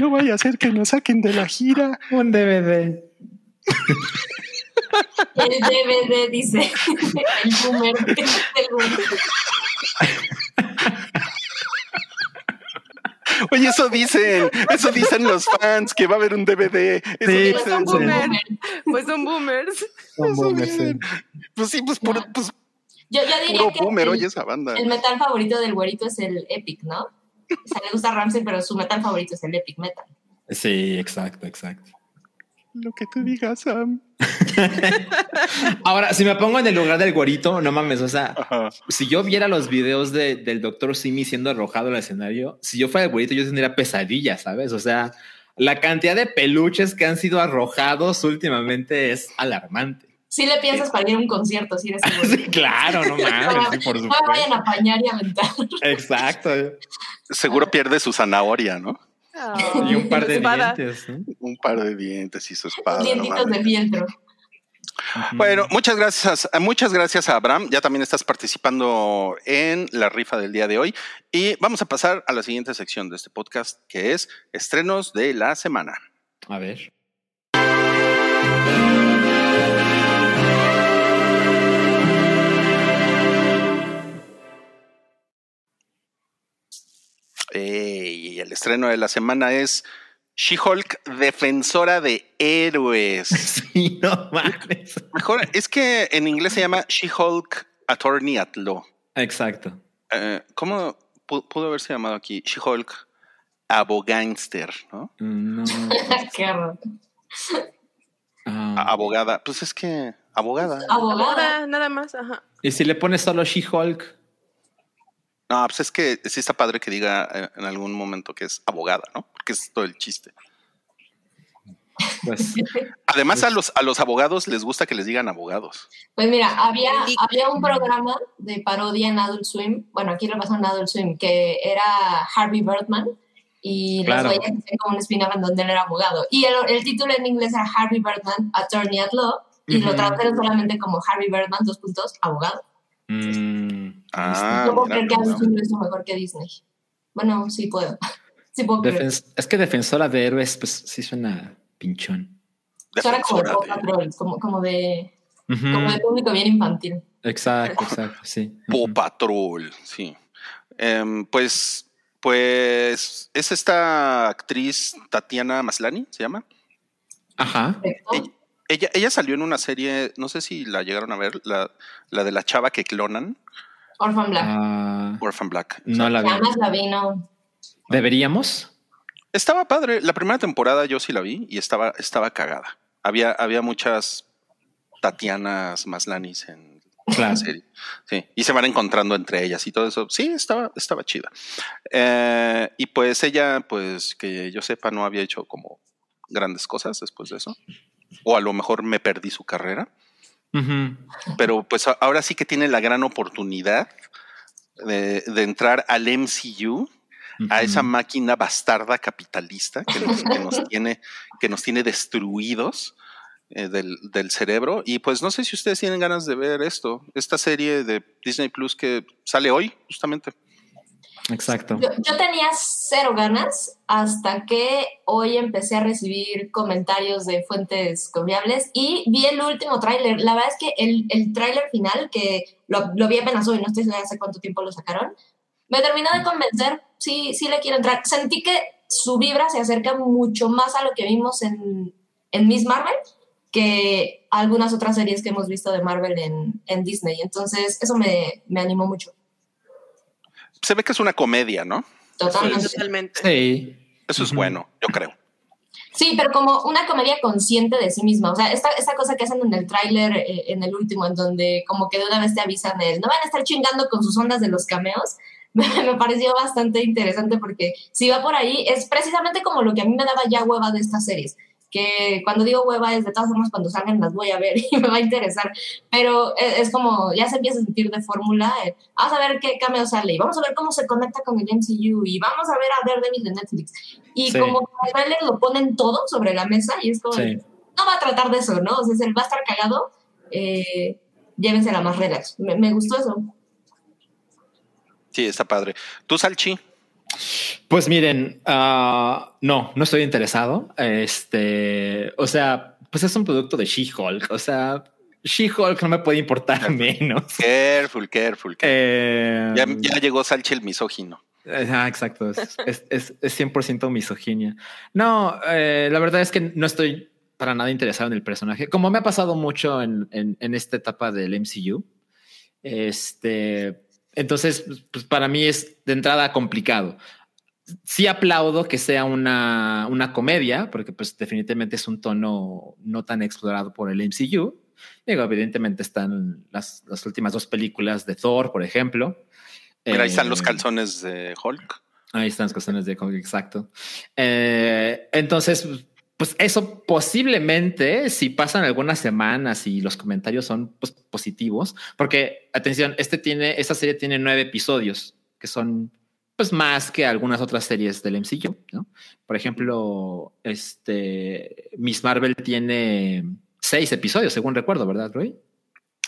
No vaya a ser que nos saquen de la gira. Un DVD. El DVD dice el boomer. El boomer. Oye, eso dicen, eso dicen los fans, que va a haber un DVD. Eso Sí, Pues dicen. son boomer. Pues son boomers. Eso dicen. Pues sí, pues puro, pues, Yo, yo diría puro que boomer, el, oye esa banda. el metal favorito del güerito es el Epic, ¿no? O sea, le gusta Ramsey, pero su metal favorito es el Epic Metal. Sí, exacto, exacto. Lo que tú digas, Sam. Ahora, si me pongo en el lugar del güerito, no mames, o sea, Ajá. si yo viera los videos de- del doctor Simi siendo arrojado al escenario, si yo fuera el güerito, yo tendría pesadillas, ¿sabes? O sea, la cantidad de peluches que han sido arrojados últimamente es alarmante. sí le piensas para ir a un concierto, si eres sí, claro, no mames, por supuesto. No vayan a apañar y aventar. Exacto. Seguro pierde su zanahoria, ¿no? Y un par de dientes. Un par de dientes y su espada. Dientitos de fieltro. Bueno, muchas gracias, muchas gracias a Abraham. Ya también estás participando en la rifa del día de hoy. Y vamos a pasar a la siguiente sección de este podcast, que es estrenos de la semana. A ver. Y el estreno de la semana es She-Hulk, defensora de héroes. Sí, no mames. Mejor, es que en inglés se llama She-Hulk Attorney at Law. Exacto. Eh, ¿Cómo pudo haberse llamado aquí? She-Hulk Abogánster, ¿no? No. Qué raro. Ah. Abogada. Pues es que abogada. Abogada. nada más, ajá. ¿Y si le pones solo She-Hulk? No, pues es que sí está padre que diga eh, en algún momento que es abogada, ¿no? Porque es todo el chiste. Pues, Además, pues a los a los abogados les gusta que les digan abogados. Pues mira, había, había un programa de parodia en Adult Swim, bueno, aquí lo pasó en Adult Swim, que era Harvey Birdman, y Claro. los güeyes hacían como un spin-off en donde él era abogado. Y el, el título en inglés era Harvey Birdman, Attorney at Law, y lo tradujeron solamente como Harvey Birdman, dos puntos, abogado. mm, Ah, no puedo creer que. Swim lo hizo mejor que Disney. Bueno, sí puedo. sí puedo creer. es que defensora de héroes, pues sí suena pinchón. Suena como de Paw Patrol, como, como de Ujú. como de público bien infantil. Exacto, exacto, sí. Paw. Patrol, sí. Em, pues, pues es esta actriz Tatiana Maslani, se llama. Ajá. Perfecto. Ella, ella, ella salió en una serie, no sé si la llegaron a ver, la, la de la chava que clonan, Orphan Black. Ah, Orphan Black. no la vi. Además la vino. ¿Deberíamos? Estaba padre. La primera temporada yo sí la vi y estaba, estaba cagada. Había, había muchas Tatianas Maslanis en la Claro. serie. Sí, y se van encontrando entre ellas y todo eso. Sí, estaba, estaba chida. Eh, y pues ella, pues que yo sepa, no había hecho como grandes cosas después de eso. O a lo mejor me perdí su carrera. Pero pues ahora sí que tiene la gran oportunidad de, de entrar al MCU a esa máquina bastarda capitalista que nos, que nos tiene, que nos tiene destruidos eh, del, del cerebro. Y pues no sé si ustedes tienen ganas de ver esto, esta serie de Disney Plus que sale hoy, justamente. Exacto. Yo, yo tenía cero ganas hasta que hoy empecé a recibir comentarios de fuentes confiables y vi el último tráiler. La verdad es que el, el tráiler final, que lo, lo vi apenas hoy, no estoy segura hace cuánto tiempo lo sacaron, me terminó de convencer. Sí, sí le quiero entrar. Sentí que su vibra se acerca mucho más a lo que vimos en, en Miss Marvel que algunas otras series que hemos visto de Marvel en, en Disney. Entonces, eso me, me animó mucho. Se ve que es una comedia, ¿no? Totalmente. Totalmente. Sí. Eso es bueno, yo creo. Sí, pero como una comedia consciente de sí misma. O sea, esta, esta cosa que hacen en el tráiler, eh, en el último, en donde como que de una vez te avisan el, no van a estar chingando con sus ondas de los cameos, me, me pareció bastante interesante porque si va por ahí, es precisamente como lo que a mí me daba ya hueva de estas series. Que cuando digo hueva es de todas formas cuando salgan las voy a ver y me va a interesar. Pero es, es como, ya se empieza a sentir de fórmula. eh, vamos a ver qué cameo sale y vamos a ver cómo se conecta con el MCU y vamos a ver a Daredevil de Netflix. Y Sí. como trailer lo ponen todo sobre la mesa y es como, Sí. no va a tratar de eso, ¿no? O sea, si él va a estar cagado, eh, llévensela más relax. Me, me gustó eso. Sí, está padre. ¿Tú, Salchi? Pues miren, ah, no, no estoy interesado. Este, o sea, pues es un producto de She-Hulk. O sea, She-Hulk no me puede importar menos. Careful, careful. careful. Eh, Ya, ya llegó Salchi el misógino. Ajá, exacto. Es, es, es, es 100% misoginia. No, eh, la verdad es que no estoy para nada interesado en el personaje. Como me ha pasado mucho en, en, en esta etapa del MCU. Este, entonces, pues para mí es de entrada complicado. Sí aplaudo que sea una, una comedia, porque pues definitivamente es un tono no tan explorado por el MCU. Digo, evidentemente están las, las últimas dos películas de Thor, por ejemplo. Mira, ahí están los Eh, calzones de Hulk. Ahí están las cuestiones de cómic, exacto. Eh, entonces, pues eso posiblemente, si pasan algunas semanas y los comentarios son pues, positivos, porque atención, este tiene, esta serie tiene nueve episodios que son pues más que algunas otras series del MCU, ¿no? Por ejemplo, este Miss Marvel tiene seis episodios, según recuerdo, ¿verdad, Roy?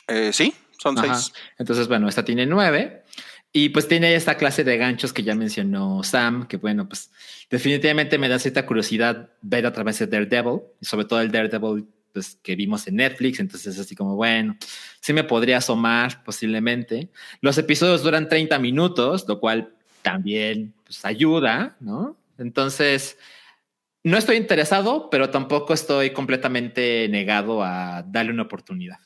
Eh, sí, son seis. Entonces, bueno, esta tiene nueve. Y pues tiene esta clase de ganchos que ya mencionó Sam, que bueno, pues definitivamente me da cierta curiosidad ver a través de Daredevil, sobre todo el Daredevil pues, que vimos en Netflix, entonces así como, bueno, sí me podría asomar posiblemente. Los episodios duran 30 minutos, lo cual también pues, ayuda, ¿no? Entonces, no estoy interesado, pero tampoco estoy completamente negado a darle una oportunidad.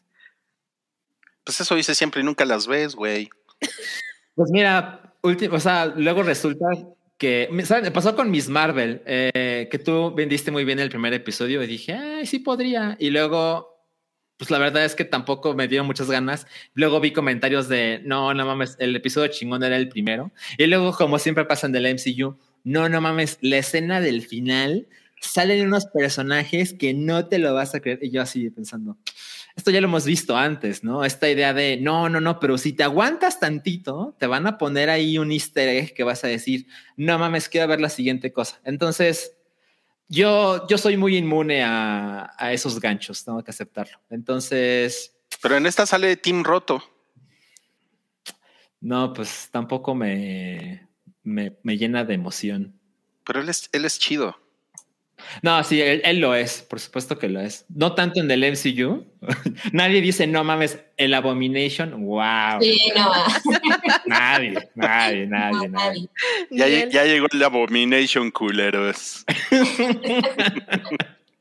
Pues eso dice siempre y nunca las ves, güey. Pues mira, último, o sea, luego resulta que me pasó con Miss Marvel, eh, que tú vendiste muy bien el primer episodio y dije, ay, sí podría. Y luego, pues la verdad es que tampoco me dieron muchas ganas. Luego vi comentarios de, no, no mames, el episodio chingón era el primero. Y luego, como siempre pasan del MCU, no, no mames, la escena del final salen unos personajes que no te lo vas a creer. Y yo así pensando, esto ya lo hemos visto antes, ¿no? Esta idea de, no, no, no, pero si te aguantas tantito, te van a poner ahí un easter egg que vas a decir, no mames, quiero ver la siguiente cosa. Entonces, yo, yo soy muy inmune a, a esos ganchos, tengo que aceptarlo. Entonces... Pero en esta sale Team Roto. No, pues tampoco me, me, me llena de emoción. Pero él es, él es chido. No, sí, él, lo es, por supuesto que lo es. No tanto en el MCU. nadie dice, no mames, el Abomination, wow. Sí, no. nadie, nadie, nadie, nadie. Ya, ya, llegó el Abomination, culeros.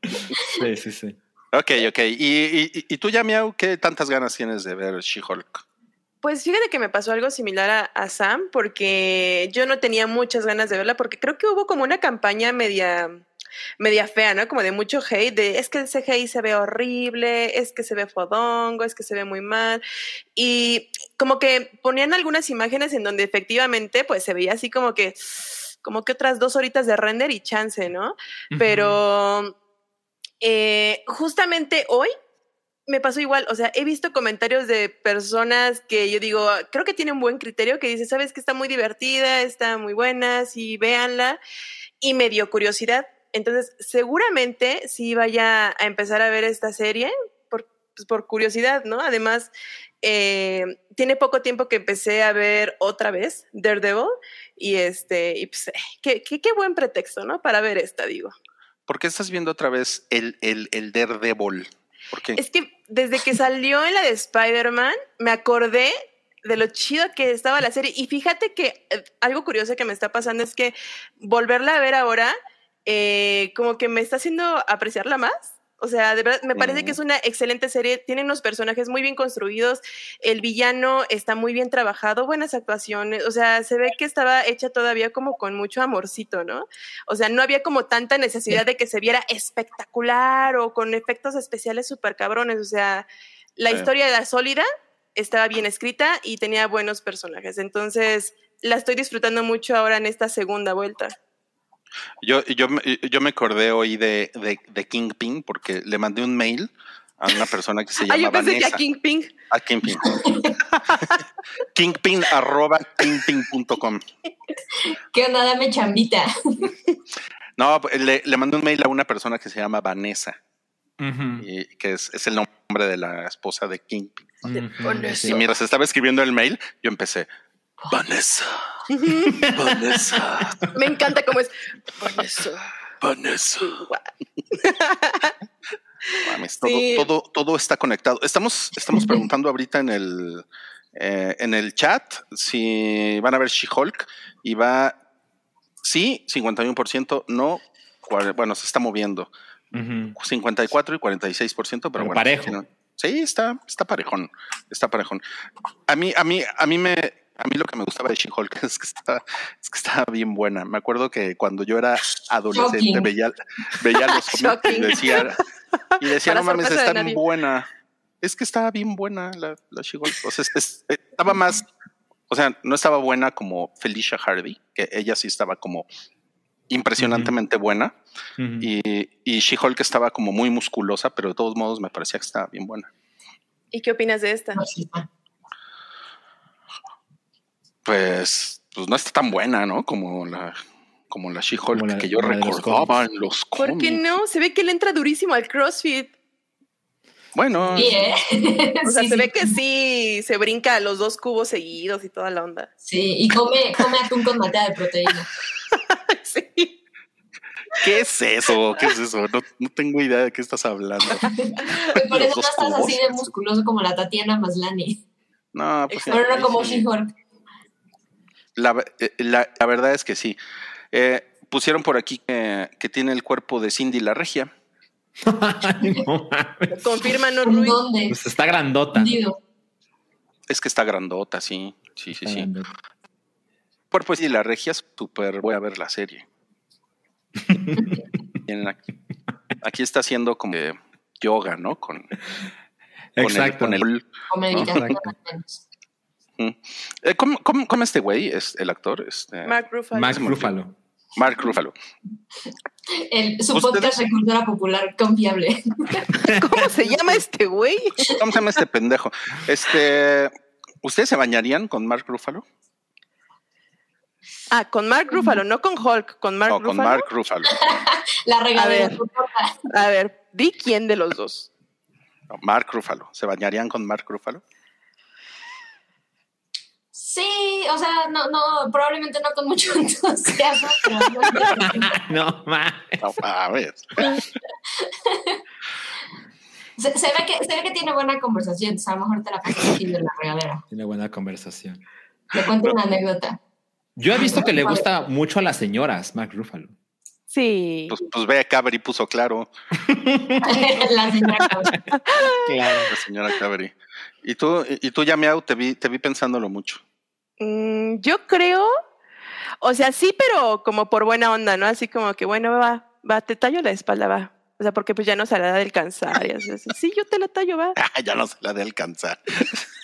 sí, sí, sí. Ok, ok. ¿Y, y, y tú, Yamiau, qué tantas ganas tienes de ver She-Hulk? Pues fíjate que me pasó algo similar a, Sam, porque yo no tenía muchas ganas de verla, porque creo que hubo como una campaña media media fea, ¿no? Como de mucho hate, de es que ese hate se ve horrible, es que se ve fodongo, es que se ve muy mal. Y como que ponían algunas imágenes en donde efectivamente pues se veía así como que, como que otras dos horitas de render y chance, ¿no? Pero eh, justamente hoy me pasó igual, o sea, he visto comentarios de personas que yo digo, creo que tienen buen criterio, que dice, sabes que está muy divertida, está muy buena, sí, véanla, y me dio curiosidad. Entonces, seguramente sí vaya a empezar a ver esta serie por, pues, por curiosidad, ¿no? Además, eh, tiene poco tiempo que empecé a ver otra vez Daredevil y este, y pues, qué, qué, qué, buen pretexto, ¿no? Para ver esta, digo. ¿Por qué estás viendo otra vez el, el, el Daredevil? ¿Por qué? Es que desde que salió en la de Spider-Man, me acordé de lo chido que estaba la serie. Y fíjate que eh, algo curioso que me está pasando es que volverla a ver ahora eh, como que me está haciendo apreciarla más. O sea, de verdad, me parece que es una excelente serie. Tiene unos personajes muy bien construidos. El villano está muy bien trabajado, buenas actuaciones. O sea, se ve que estaba hecha todavía como con mucho amorcito, ¿no? O sea, no había como tanta necesidad de que se viera espectacular o con efectos especiales súper cabrones. O sea, la historia era sólida, estaba bien escrita y tenía buenos personajes. Entonces, la estoy disfrutando mucho ahora en esta segunda vuelta. Yo, yo, yo me acordé hoy de, de, Kingpin porque le mandé un mail a una persona que se llama ah, yo pensé Vanessa. Que a Kingpin. A Kingpin. Kingpin arroba kingpin.com. ¿Qué onda? Dame chambita. No, le, le mandé un mail a una persona que se llama Vanessa. y, que es, es, el nombre de la esposa de Kingpin. Y mientras estaba escribiendo el mail, yo empecé, Vanessa. Vanessa. Me encanta cómo es. Vanessa. Vanessa. todo, todo, está conectado. Estamos, estamos preguntando ahorita en el, eh, en el chat si van a ver She-Hulk y va sí, 51%, no, bueno, se está moviendo. 54 y 46%, pero, pero bueno. Parejo. Sí, está, está parejón, está parejón. A mí, a mí, a mí me, a mí lo que me gustaba de She-Hulk es que estaba, es que estaba bien buena. Me acuerdo que cuando yo era adolescente veía, veía los cómics y decía, y decía no mames, está bien buena. Es que estaba bien buena la, la She-Hulk. O sea, estaba más, o sea, no estaba buena como Felicia Hardy, que ella sí estaba como impresionantemente buena. Y, y She-Hulk estaba como muy musculosa, pero de todos modos me parecía que estaba bien buena. ¿Y qué opinas de esta? No, sí, está. Pues, pues no está tan buena, ¿no? Como la, como la She-Hulk que yo los recordaba en los ¿Por qué cómics. no? Se ve que le entra durísimo al CrossFit. Bueno, Sí, ¿eh? O sea, Sí, se sí. ve que sí se brinca a los dos cubos seguidos y toda la onda. Sí, y come, come atún con matea de proteína. Sí. ¿qué es eso? ¿Qué es eso? No, no tengo idea de qué estás hablando. Por eso no estás cubos. así de musculoso como la Tatiana Maslani. No, pues. Pero no como. She-Hulk. La, eh, la- la verdad es que sí. Eh, pusieron por aquí que, que tiene el cuerpo de Cindy la Regia. No. Confírmanos, ¿En Rui. dónde? Pues está grandota. Hundido. Es que está grandota, sí. Sí, sí, Está sí. grandota. Cuerpo de Cindy la Regia es súper. Voy a ver la serie. Aquí, aquí está haciendo como yoga, ¿no? Con, con el, Exacto. con el Exacto. Eh, ¿cómo, cómo- cómo este güey, es el actor? Este, Mark Ruffalo. Mark. Ruffalo. Mark Ruffalo. El, su ¿Ustedes? podcast de cultura popular confiable. ¿Cómo se llama este güey? ¿Cómo se llama este pendejo? Este, ¿Ustedes se bañarían con Mark Ruffalo? Ah, con Mark Ruffalo, no con Hulk, con Mark No, con. Mark Ruffalo. La regadera. ver. A ver, di quién de los dos. No, Mark Ruffalo. ¿Se bañarían con Mark Ruffalo? Sí, o sea, no, no, probablemente no con mucho entusiasmo, pero no- No mames. No, a ver. se, se ve que, se ve que tiene buena conversación, o sea, a lo mejor te la pasas aquí en la regadera. Tiene buena conversación. Te cuento una anécdota. Yo he visto que le gusta mucho a las señoras, Mark Ruffalo. Sí. Pues, pues ve a Cabri puso claro, la señora Cabra. Claro. la señora Cabri. Y tú, y tú ya Miau, te vi, te vi pensándolo mucho. Mm, yo creo, o sea, sí, pero como por buena onda, ¿no? Así como que, bueno, va, va, te tallo la espalda, va. O sea, porque pues ya no se la da de alcanzar. Y así, así. Sí, yo te la tallo, va. ya no se la de alcanzar.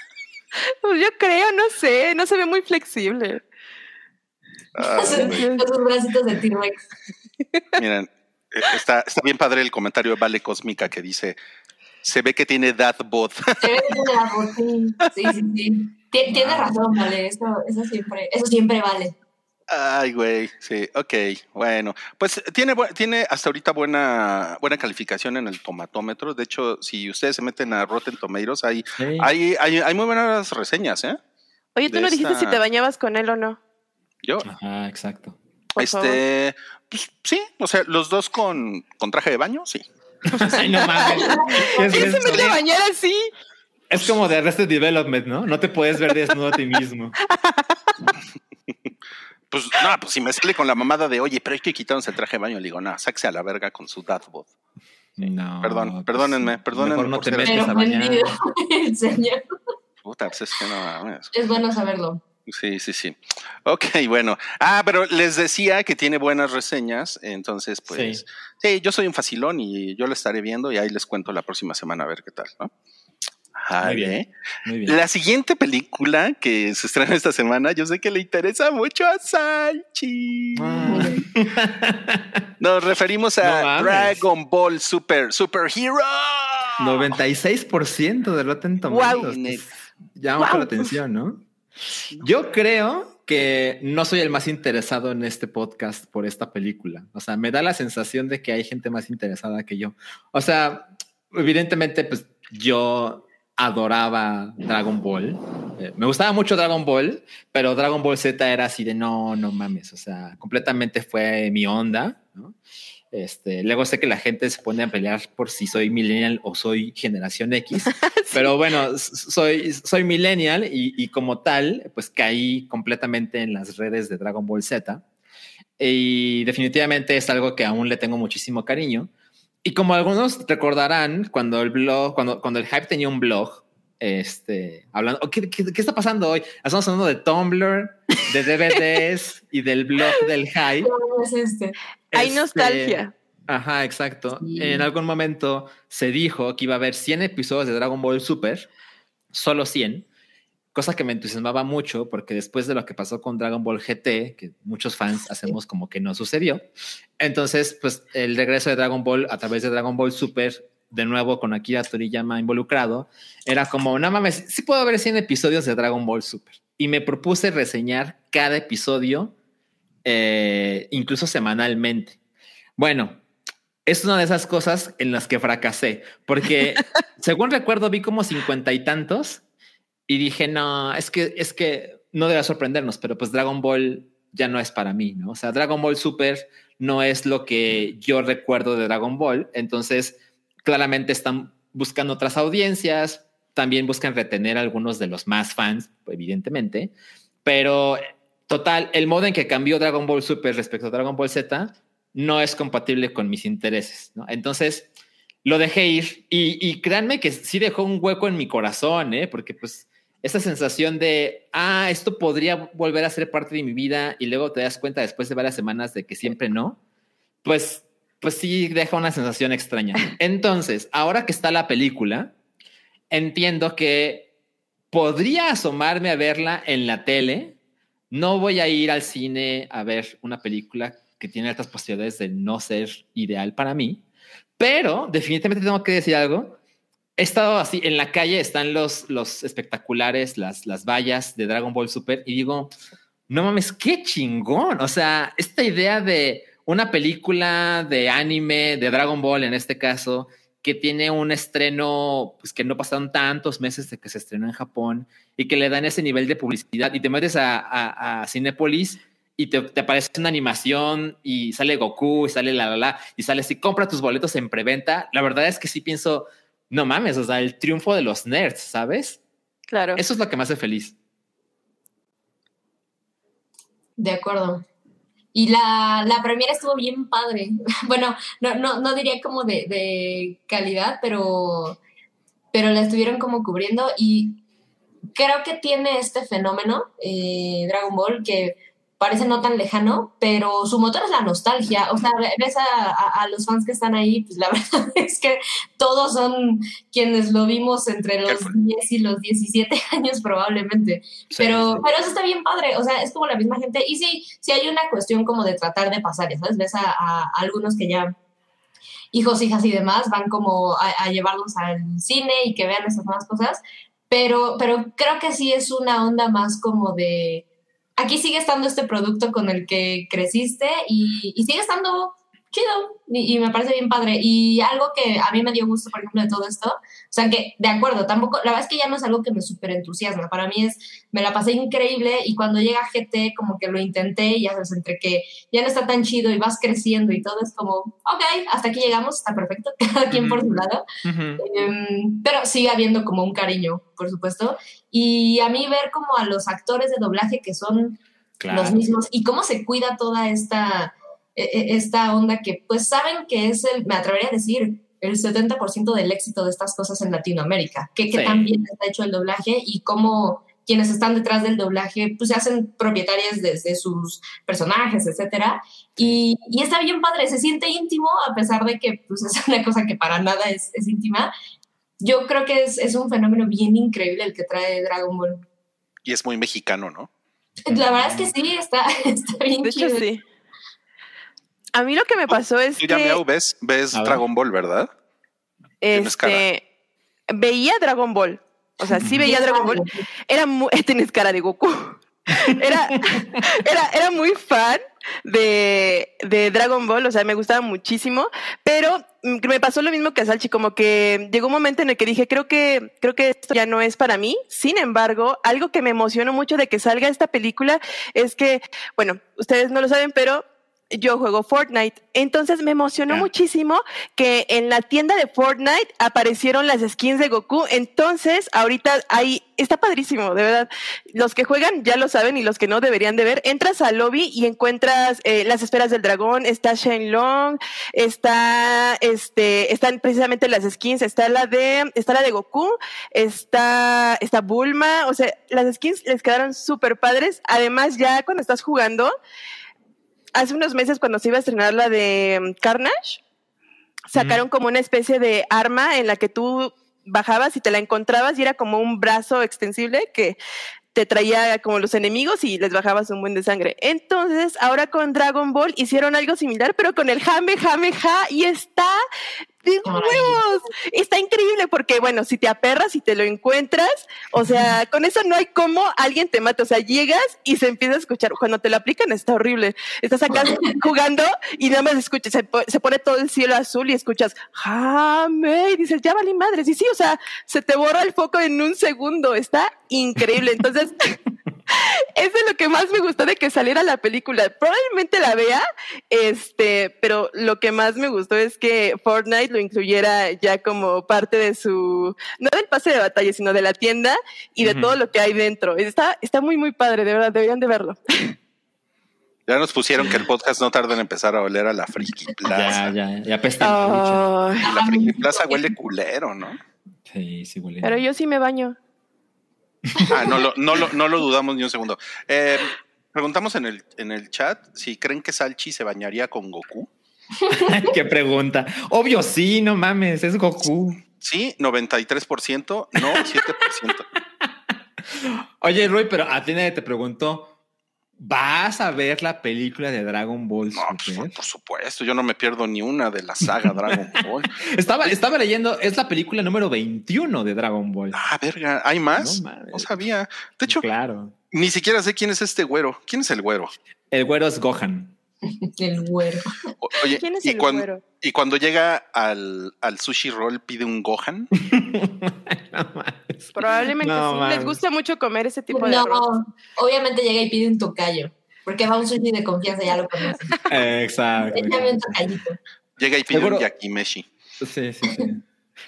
Pues yo creo, no sé, no se ve muy flexible. Sus bracitos de T-Rex. Miren, eh, está, está bien padre el comentario de Vale Cósmica que dice: Se ve que tiene dad bod. Se ve que tiene la botín. Sí, sí, sí. Tien- Tiene razón, vale. Eso, eso siempre, eso siempre vale. Ay, güey, sí, ok, bueno. Pues tiene, tiene hasta ahorita buena, buena calificación en el tomatómetro. De hecho, si ustedes se meten a Rotten Tomatoes, hay, Sí. hay, hay, hay muy buenas reseñas, ¿eh? Oye, tú De no dijiste si te bañabas con él o no. Yo, Ajá, exacto. Por este, pues sí, o sea, los dos con, con traje de baño, sí. Ay, no mames. ¿Qué es ¿Quién se mete a bañar así? Es como de Arrested Development, ¿no? No te puedes ver desnudo a ti mismo. Pues no, pues si me sale con la mamada de, oye, pero hay que quitarnos el traje de baño, le digo, no, sáquese a la verga con su dad bod. No. Perdón, pues, perdónenme, perdónenme Mejor no por te ser metes Pero a bañar. vendido el señor. Puta, pues es que no mames. Es bueno saberlo. Sí, sí, sí. Ok, bueno. Ah, pero les decía que tiene buenas reseñas, entonces pues Sí. sí, yo soy un facilón y yo lo estaré viendo y ahí les cuento la próxima semana a ver qué tal, ¿no? Muy bien. Muy bien. La siguiente película que se estrena esta semana, yo sé que le interesa mucho a Sanchi. Ah. Nos referimos a. Dragon Ball Super Super Hero. 96% de Rotten Tomatoes. Guau. Pues, Llama Guau. la atención, ¿no? Yo creo que no soy el más interesado en este podcast por esta película. O sea, me da la sensación de que hay gente más interesada que yo. O sea, evidentemente, pues yo adoraba Dragon Ball. Eh, me gustaba mucho Dragon Ball, pero Dragon Ball Z era así de no, no mames. O sea, completamente fue mi onda, ¿no? Este, luego sé que la gente se pone a pelear por si soy millennial o soy generación X, pero bueno, soy, soy millennial y, y como tal, pues caí completamente en las redes de Dragon Ball Z y definitivamente es algo que aún le tengo muchísimo cariño. Y como algunos recordarán, cuando el blog, cuando, cuando el hype tenía un blog, este, hablando, oh, ¿qué, qué, qué está pasando hoy? Estamos hablando de Tumblr, de DVDs y del blog del hype. ¿Cómo es este? Hay Este, nostalgia. Ajá, exacto. Sí. En algún momento se dijo que iba a haber 100 episodios de Dragon Ball Super, solo 100, cosa que me entusiasmaba mucho porque después de lo que pasó con Dragon Ball GT, que muchos fans hacemos como que no sucedió, entonces pues el regreso de Dragon Ball a través de Dragon Ball Super, de nuevo con Akira Toriyama involucrado, era como, no mames, sí puedo ver 100 episodios de Dragon Ball Super. Y me propuse reseñar cada episodio, eh, incluso semanalmente. Bueno, es una de esas cosas en las que fracasé, porque según recuerdo vi como cincuenta y tantos y dije, no, es que, es que no debe sorprendernos, pero pues Dragon Ball ya no es para mí, ¿no? O sea, Dragon Ball Super no es lo que yo recuerdo de Dragon Ball, entonces claramente están buscando otras audiencias, también buscan retener a algunos de los más fans, evidentemente, pero total, el modo en que cambió Dragon Ball Super respecto a Dragon Ball Z no es compatible con mis intereses, ¿no? Entonces, lo dejé ir y, y créanme que sí dejó un hueco en mi corazón, ¿eh? Porque pues esa sensación de, ah, esto podría volver a ser parte de mi vida y luego te das cuenta después de varias semanas de que siempre no, pues, pues sí deja una sensación extraña. Entonces, ahora que está la película, entiendo que podría asomarme a verla en la tele. No voy a ir al cine a ver una película que tiene altas posibilidades de no ser ideal para mí, pero definitivamente tengo que decir algo he estado así, en la calle están los, los espectaculares, las, las vallas de Dragon Ball Super y digo, no mames, qué chingón. O sea, esta idea de una película de anime, de Dragon Ball en este caso, que tiene un estreno, pues que no pasaron tantos meses de que se estrenó en Japón y que le dan ese nivel de publicidad y te metes a, a, a Cinépolis y te, te, aparece una animación y sale Goku y sale la la la y sale así, compra tus boletos en preventa. La verdad es que sí pienso, no mames, o sea, el triunfo de los nerds, ¿sabes? Claro. Eso es lo que me hace feliz. De acuerdo. Y la, la estuvo bien padre. Bueno, no, no, no diría como de, de, calidad, pero, pero la estuvieron como cubriendo y creo que tiene este fenómeno, eh, Dragon Ball, que parece no tan lejano, pero su motor es la nostalgia. O sea, ves a, a, los fans que están ahí, pues la verdad es que todos son quienes lo vimos entre los 10 y los 17 años probablemente. Sí, pero, sí. pero eso está bien padre, o sea, es como la misma gente. Y sí, sí hay una cuestión como de tratar de pasar, ¿sabes? Ves a, a algunos que ya hijos, hijas y demás van como a, a llevarlos al cine y que vean esas nuevas cosas. Pero, pero creo que sí es una onda más como de aquí sigue estando este producto con el que creciste y, sigue estando chido y, y, me parece bien padre. Y algo que a mí me dio gusto, por ejemplo, de todo esto, o sea, que de acuerdo, tampoco, la verdad es que ya no es algo que me súper entusiasma. Para mí es, me la pasé increíble y cuando llega GT, como que lo intenté y ya sabes, entre que ya no está tan chido y vas creciendo y todo, es como, ok, hasta aquí llegamos, está perfecto, cada quien uh -huh. por su lado. Uh -huh. um, pero sigue habiendo como un cariño, por supuesto. Y a mí ver como a los actores de doblaje que son claro. los mismos y cómo se cuida toda esta esta onda que pues saben que es el, me atrevería a decir, el 70% del éxito de estas cosas en Latinoamérica, que, que sí. también está hecho el doblaje y cómo quienes están detrás del doblaje pues se hacen propietarias de, de sus personajes, etcétera. Y, y, está bien padre, se siente íntimo a pesar de que pues es una cosa que para nada es, es íntima. Yo creo que es, es un fenómeno bien increíble el que trae Dragon Ball. Y es muy mexicano, ¿no? La verdad es que sí, está, está bien De hecho, sí. A mí lo que me pasó es Tú que... Ya, ves, ves Dragon Ball, ¿verdad? Este, veía Dragon Ball. O sea, sí veía Dragon Ball. Era muy... Tienes cara de Goku. Era, era, era muy fan de, de, Dragon Ball, o sea, me gustaba muchísimo, pero me pasó lo mismo que a Salchi, como que llegó un momento en el que dije, creo que, creo que esto ya no es para mí. Sin embargo, algo que me emocionó mucho de que salga esta película es que, bueno, ustedes no lo saben, pero yo juego Fortnite. Entonces me emocionó yeah. muchísimo que en la tienda de Fortnite aparecieron las skins de Goku. Entonces, ahorita ahí está padrísimo, de verdad. Los que juegan ya lo saben y los que no deberían de ver. Entras al lobby y encuentras eh, las esferas del dragón, está Shenlong, está, este, están precisamente las skins, está la de, está la de Goku, está, está Bulma. O sea, las skins les quedaron súper padres. Además, ya cuando estás jugando, hace unos meses cuando se iba a estrenar la de mm, Carnage, sacaron mm. como una especie de arma en la que tú bajabas y te la encontrabas y era como un brazo extensible que te traía como los enemigos y les bajabas un buen de sangre. Entonces, ahora con Dragon Ball hicieron algo similar, pero con el Jame Jame Ja y está de huevos. Está increíble porque, bueno, si te aperras y te lo encuentras, o sea, con eso no hay cómo alguien te mate. O sea, llegas y se empieza a escuchar. Cuando te lo aplican está horrible. Estás acá jugando y nada más escuchas, se, se, pone todo el cielo azul y escuchas Jame y dices, ya vale madres. Y sí, o sea, se te borra el foco en un segundo. Está increíble. Entonces, es de lo que más me gustó de que saliera la película. Probablemente la vea, este, pero lo que más me gustó es que Fortnite lo incluyera ya como parte de su, no del pase de batalla, sino de la tienda y de todo lo que hay dentro. Está, está muy, muy padre, de verdad, deberían de verlo. Ya nos pusieron que el podcast no tarda en empezar a oler a la Friki Plaza. Ya, ya, ya apesta Oh, La Friki Plaza huele culero, ¿no? Sí, sí huele. pero yo sí me baño. Ah, no lo, no lo, no lo dudamos ni un segundo. Eh, preguntamos en el, en el chat si creen que Salchi se bañaría con Goku. Qué pregunta. Obvio, sí, no mames, es Goku. Sí, 93%, no 7%. Oye, Roy, pero a ti nadie te preguntó. ¿Vas a ver la película de Dragon Ball No, pues, por supuesto, yo no me pierdo ni una de la saga Dragon Ball. Estaba, estaba leyendo, es la película número 21 de Dragon Ball. Ah, verga, ¿hay más? No No, sabía. De hecho, claro. ni siquiera sé quién es este güero. ¿Quién es el güero? El güero es Gohan. El güero. Oye, ¿Quién es y, el cuan- güero? y cuando llega al, al sushi roll pide un Gohan. No. Probablemente No, sí. mames. Les gusta mucho comer ese tipo de arroz. No, obviamente llega y pide un tocayo. Porque va a un sushi de confianza, ya lo conoce. Exacto. Un. Llega y pide Seguro- un yakimeshi. Sí, sí, sí.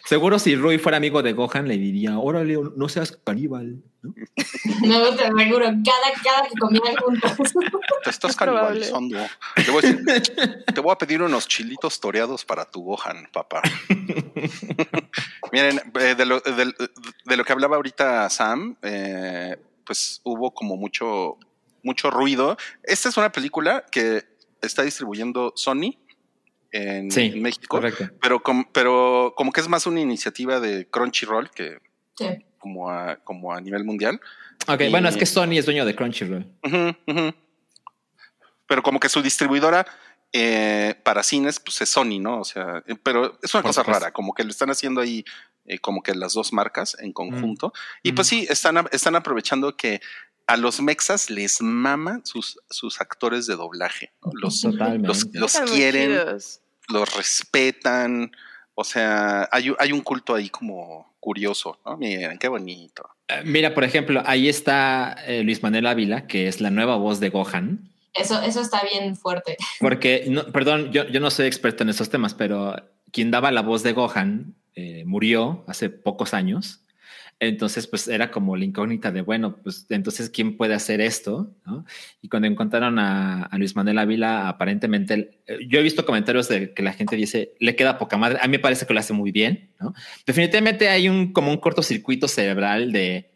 Seguro si Rui fuera amigo de Gohan le diría, órale, no seas caníbal. ¿no? No, te aseguro, cada, cada que comían juntos. Te estás canibalizando. Te voy, a decir- te voy a pedir unos chilitos toreados para tu Gohan, papá. Miren, eh, de lo, de- de lo que hablaba ahorita Sam, eh, pues hubo como mucho, mucho ruido. Esta es una película que está distribuyendo Sony en, Sí, en México, Correcto. pero, com- pero como que es más una iniciativa de Crunchyroll que Sí. como a, como a nivel mundial. Ok, Y- bueno, es que Sony es dueño de Crunchyroll. Pero como que su distribuidora eh, para cines, pues es Sony, ¿no? O sea, eh, pero es una Por cosa supuesto. rara, como que lo están haciendo ahí, eh, como que las dos marcas en conjunto. Y Mm. pues sí, están, están aprovechando que a los mexas les maman sus, sus actores de doblaje. ¿no? Los, Totalmente. los, quieren, los respetan. O sea, hay, un- hay un culto ahí como curioso, ¿no? Miren, qué bonito. Eh, Mira, por ejemplo, ahí está eh, Luis Manuel Ávila, que es la nueva voz de Gohan. Eso, eso está bien fuerte. Porque, no, perdón, yo, yo no soy experto en esos temas, pero quien daba la voz de Gohan eh, murió hace pocos años. Entonces, pues era como la incógnita de, bueno, pues entonces, ¿quién puede hacer esto? ¿no? Y cuando encontraron a, a Luis Manuel Ávila, aparentemente, eh, yo he visto comentarios de que la gente dice, le queda poca madre. A mí me parece que lo hace muy bien. ¿no? Definitivamente hay un como un cortocircuito cerebral de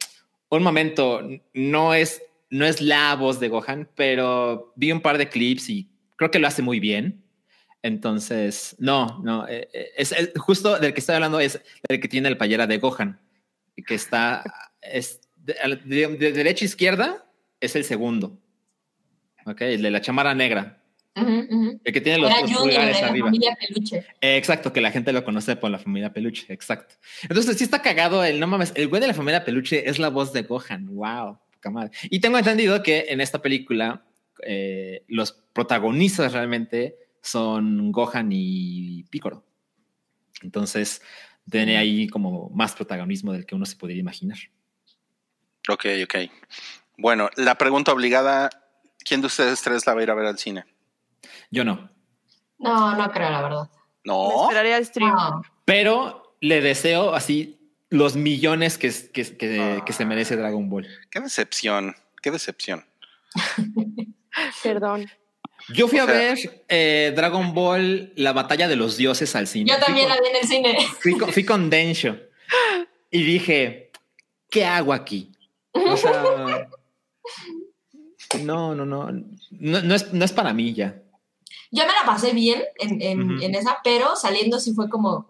un momento, no es, no es la voz de Gohan, pero vi un par de clips y creo que lo hace muy bien. Entonces, no, no, eh, eh, es, es- justo del que estoy hablando es el que tiene el payera de Gohan, que está es de, de- de derecha a izquierda es el segundo. Ok, el de la chamara negra, Ujú, ujú. el que tiene los, Era los de pulgares la arriba. familia Peluche. Eh, exacto, que la gente lo conoce por la familia Peluche, exacto. Entonces, sí está cagado el, no mames, el güey de la familia Peluche es la voz de Gohan, wow, poca madre. Y tengo entendido que en esta película eh, los protagonistas realmente son Gohan y Piccolo. Entonces, tiene ahí como más protagonismo del que uno se podría imaginar. Ok, ok. Bueno, la pregunta obligada, ¿quién de ustedes tres la va a ir a ver al cine? Yo no, No, no creo, la verdad. Me No. esperaría al stream. No. pero le deseo así los millones que, que- que- que se merece Dragon Ball. Qué decepción, qué decepción. Perdón. Yo fui O a sea- ver eh, Dragon Ball, la batalla de los dioses al cine. Yo también la vi en el cine. fui con, fui con Densho y dije, ¿qué hago aquí? O sea, no, no, no, no, no es, no es para mí ya. Yo me la pasé bien en, en, Ujú. en esa, pero saliendo sí fue como,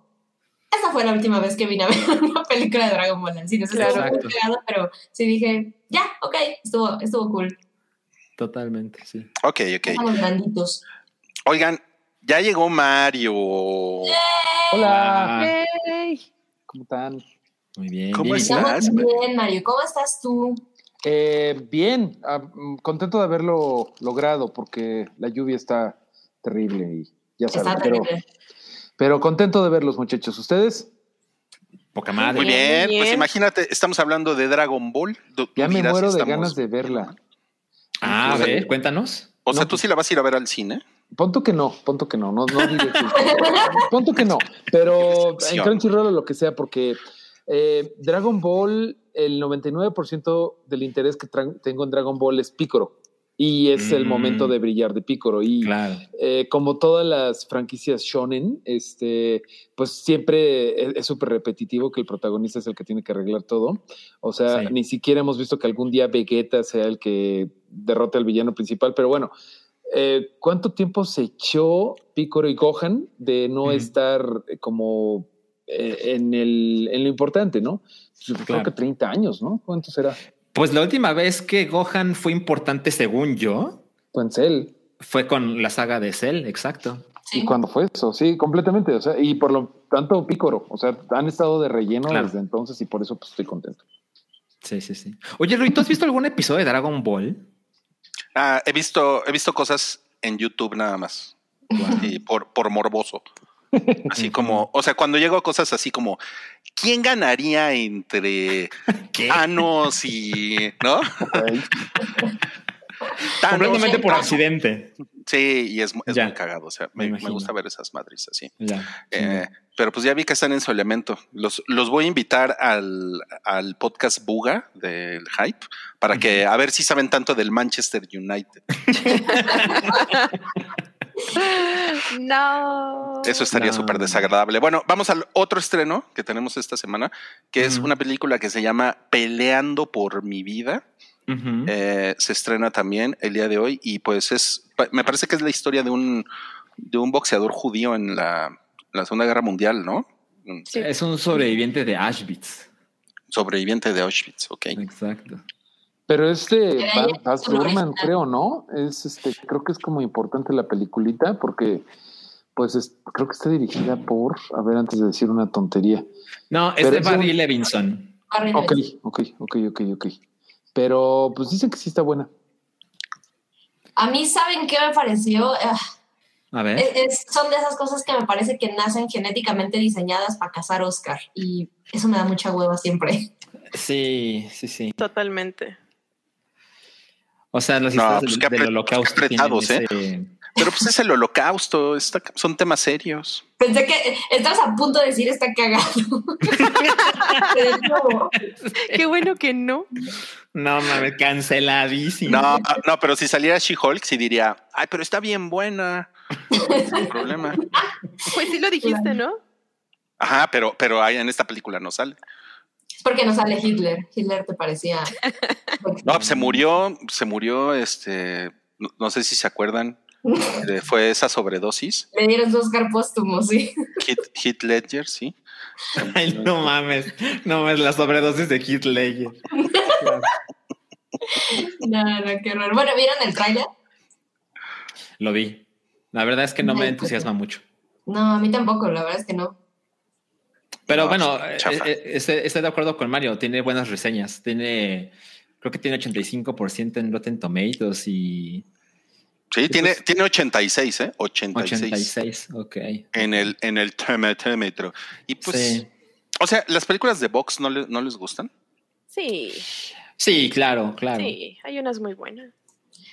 esa fue la última vez que vine a ver una película de Dragon Ball en cine. Claro. Muy pegado, pero sí dije, ya, ok, estuvo, estuvo cool. Totalmente, sí. Ok, ok. Estamos granditos. Oigan, ya llegó Mario. Hola. ¿Cómo están? Muy bien. ¿Cómo bien. estás? Estamos bien, Mario. ¿Cómo estás tú? Eh, bien, ah, mm, contento de haberlo logrado porque la lluvia está terrible y ya saben. Está Pero, terrible. pero contento de verlos, muchachos. ¿Ustedes? Poca madre. Muy bien, Bien. pues imagínate, estamos hablando de Dragon Ball. Ya me muero de estamos- ganas de verla. Ah, a ver, cuéntanos. O sea, No, tú sí la vas a ir a ver al cine. Punto que no, punto que no, no, no diré que- punto que no, pero en. Crunchyroll o lo que sea, porque eh, Dragon Ball, el 99% del interés que tengo en Dragon Ball es Piccolo y es el Mm. momento de brillar de Piccolo y Claro. eh, como todas las franquicias shonen, este, pues siempre es- es súper repetitivo que el protagonista es el que tiene que arreglar todo. O sea, Sí. ni siquiera hemos visto que algún día Vegeta sea el que derrote al villano principal, pero bueno, eh, ¿cuánto tiempo se echó Piccolo y Gohan de no estar eh, como eh, en, el, en lo importante, ¿no? Pues, Creo Claro. que 30 años, ¿no? ¿Cuánto será? Pues la última vez que Gohan fue importante, según yo, Pues él. fue con la saga de Cell, exacto. Sí. ¿Y cuándo fue eso? Sí, completamente. O sea, y por lo tanto, Pícoro. O sea, han estado de relleno Claro. desde entonces y por eso pues, estoy contento. Sí, sí, sí. Oye, Rui, ¿tú has visto algún episodio de Dragon Ball? Ah, he visto, he visto cosas en YouTube nada más. Y por, por morboso. Así como, o sea, cuando llego a cosas así como, ¿quién ganaría entre ¿Qué? Thanos y, ¿no? Completamente por accidente. Sí, y es, es muy cagado. O sea, Me me, me imagino. gusta ver esas madres así. Ya. Eh, pero pues ya vi que están en su elemento. Los, los voy a invitar al, al podcast Buga del Hype para que a ver si saben tanto del Manchester United. No. Eso estaría No. súper desagradable. Bueno, vamos al otro estreno que tenemos esta semana, que es una película que se llama Peleando por mi vida. Eh, se estrena también el día de hoy y pues es, me parece que es la historia de un, de un boxeador judío en la, la Segunda Guerra Mundial, ¿no? Un Sí. Es un sobreviviente de Auschwitz. sobreviviente de Auschwitz, ok. Exacto. Pero este Baz- ella Baz es Luhrmann, creo, ¿no? Es este, creo que es como importante la peliculita porque, pues, es- creo que está dirigida por, a ver, antes de decir una tontería. No, es Pero de es Barry un- Levinson. Barry Ok, Levinson. ok, ok, ok, ok. Pero, pues dicen que sí está buena. A mí, ¿saben qué me pareció? Ah, A ver. es- es- son de esas cosas que me parece que nacen genéticamente diseñadas para cazar Oscar. Y eso me da mucha hueva siempre. Sí, sí, sí. Totalmente. O sea, las No, historias pues del, del holocausto apretados, ¿eh? ese- Pero pues es el holocausto, está- son temas serios. Pensé que estabas a punto de decir está cagado. Pero no. Qué bueno que no. No mames, canceladísimo. No, no, pero si saliera She-Hulk, sí diría, ay, pero está bien buena. Sin problema. Pues sí lo dijiste, ¿no? Ajá, pero, pero ahí en esta película no sale. Es porque no sale Hitler. Hitler te parecía. No, pues se murió, se murió, este, no, no sé si se acuerdan, fue esa sobredosis. Le dieron su Oscar póstumo, sí. Hit, Hit Ledger, sí. Ay, no mames. No mames, la sobredosis de Heath Ledger. No, no, qué horror. Bueno, ¿vieron el tráiler? Lo vi. La verdad es que no me Ay, entusiasma mucho. No, a mí tampoco, la verdad es que no. Pero No, bueno, eh, eh, estoy, estoy de acuerdo con Mario. Tiene buenas reseñas. Tiene, creo que tiene 85% en Rotten Tomatoes y Sí, tiene, tiene 86, ¿eh? 86, 86. Ok. en el, en el. Y pues, Sí. o sea, las películas de box no, le- no les gustan. Sí, Sí, claro, claro. sí, hay unas muy buenas.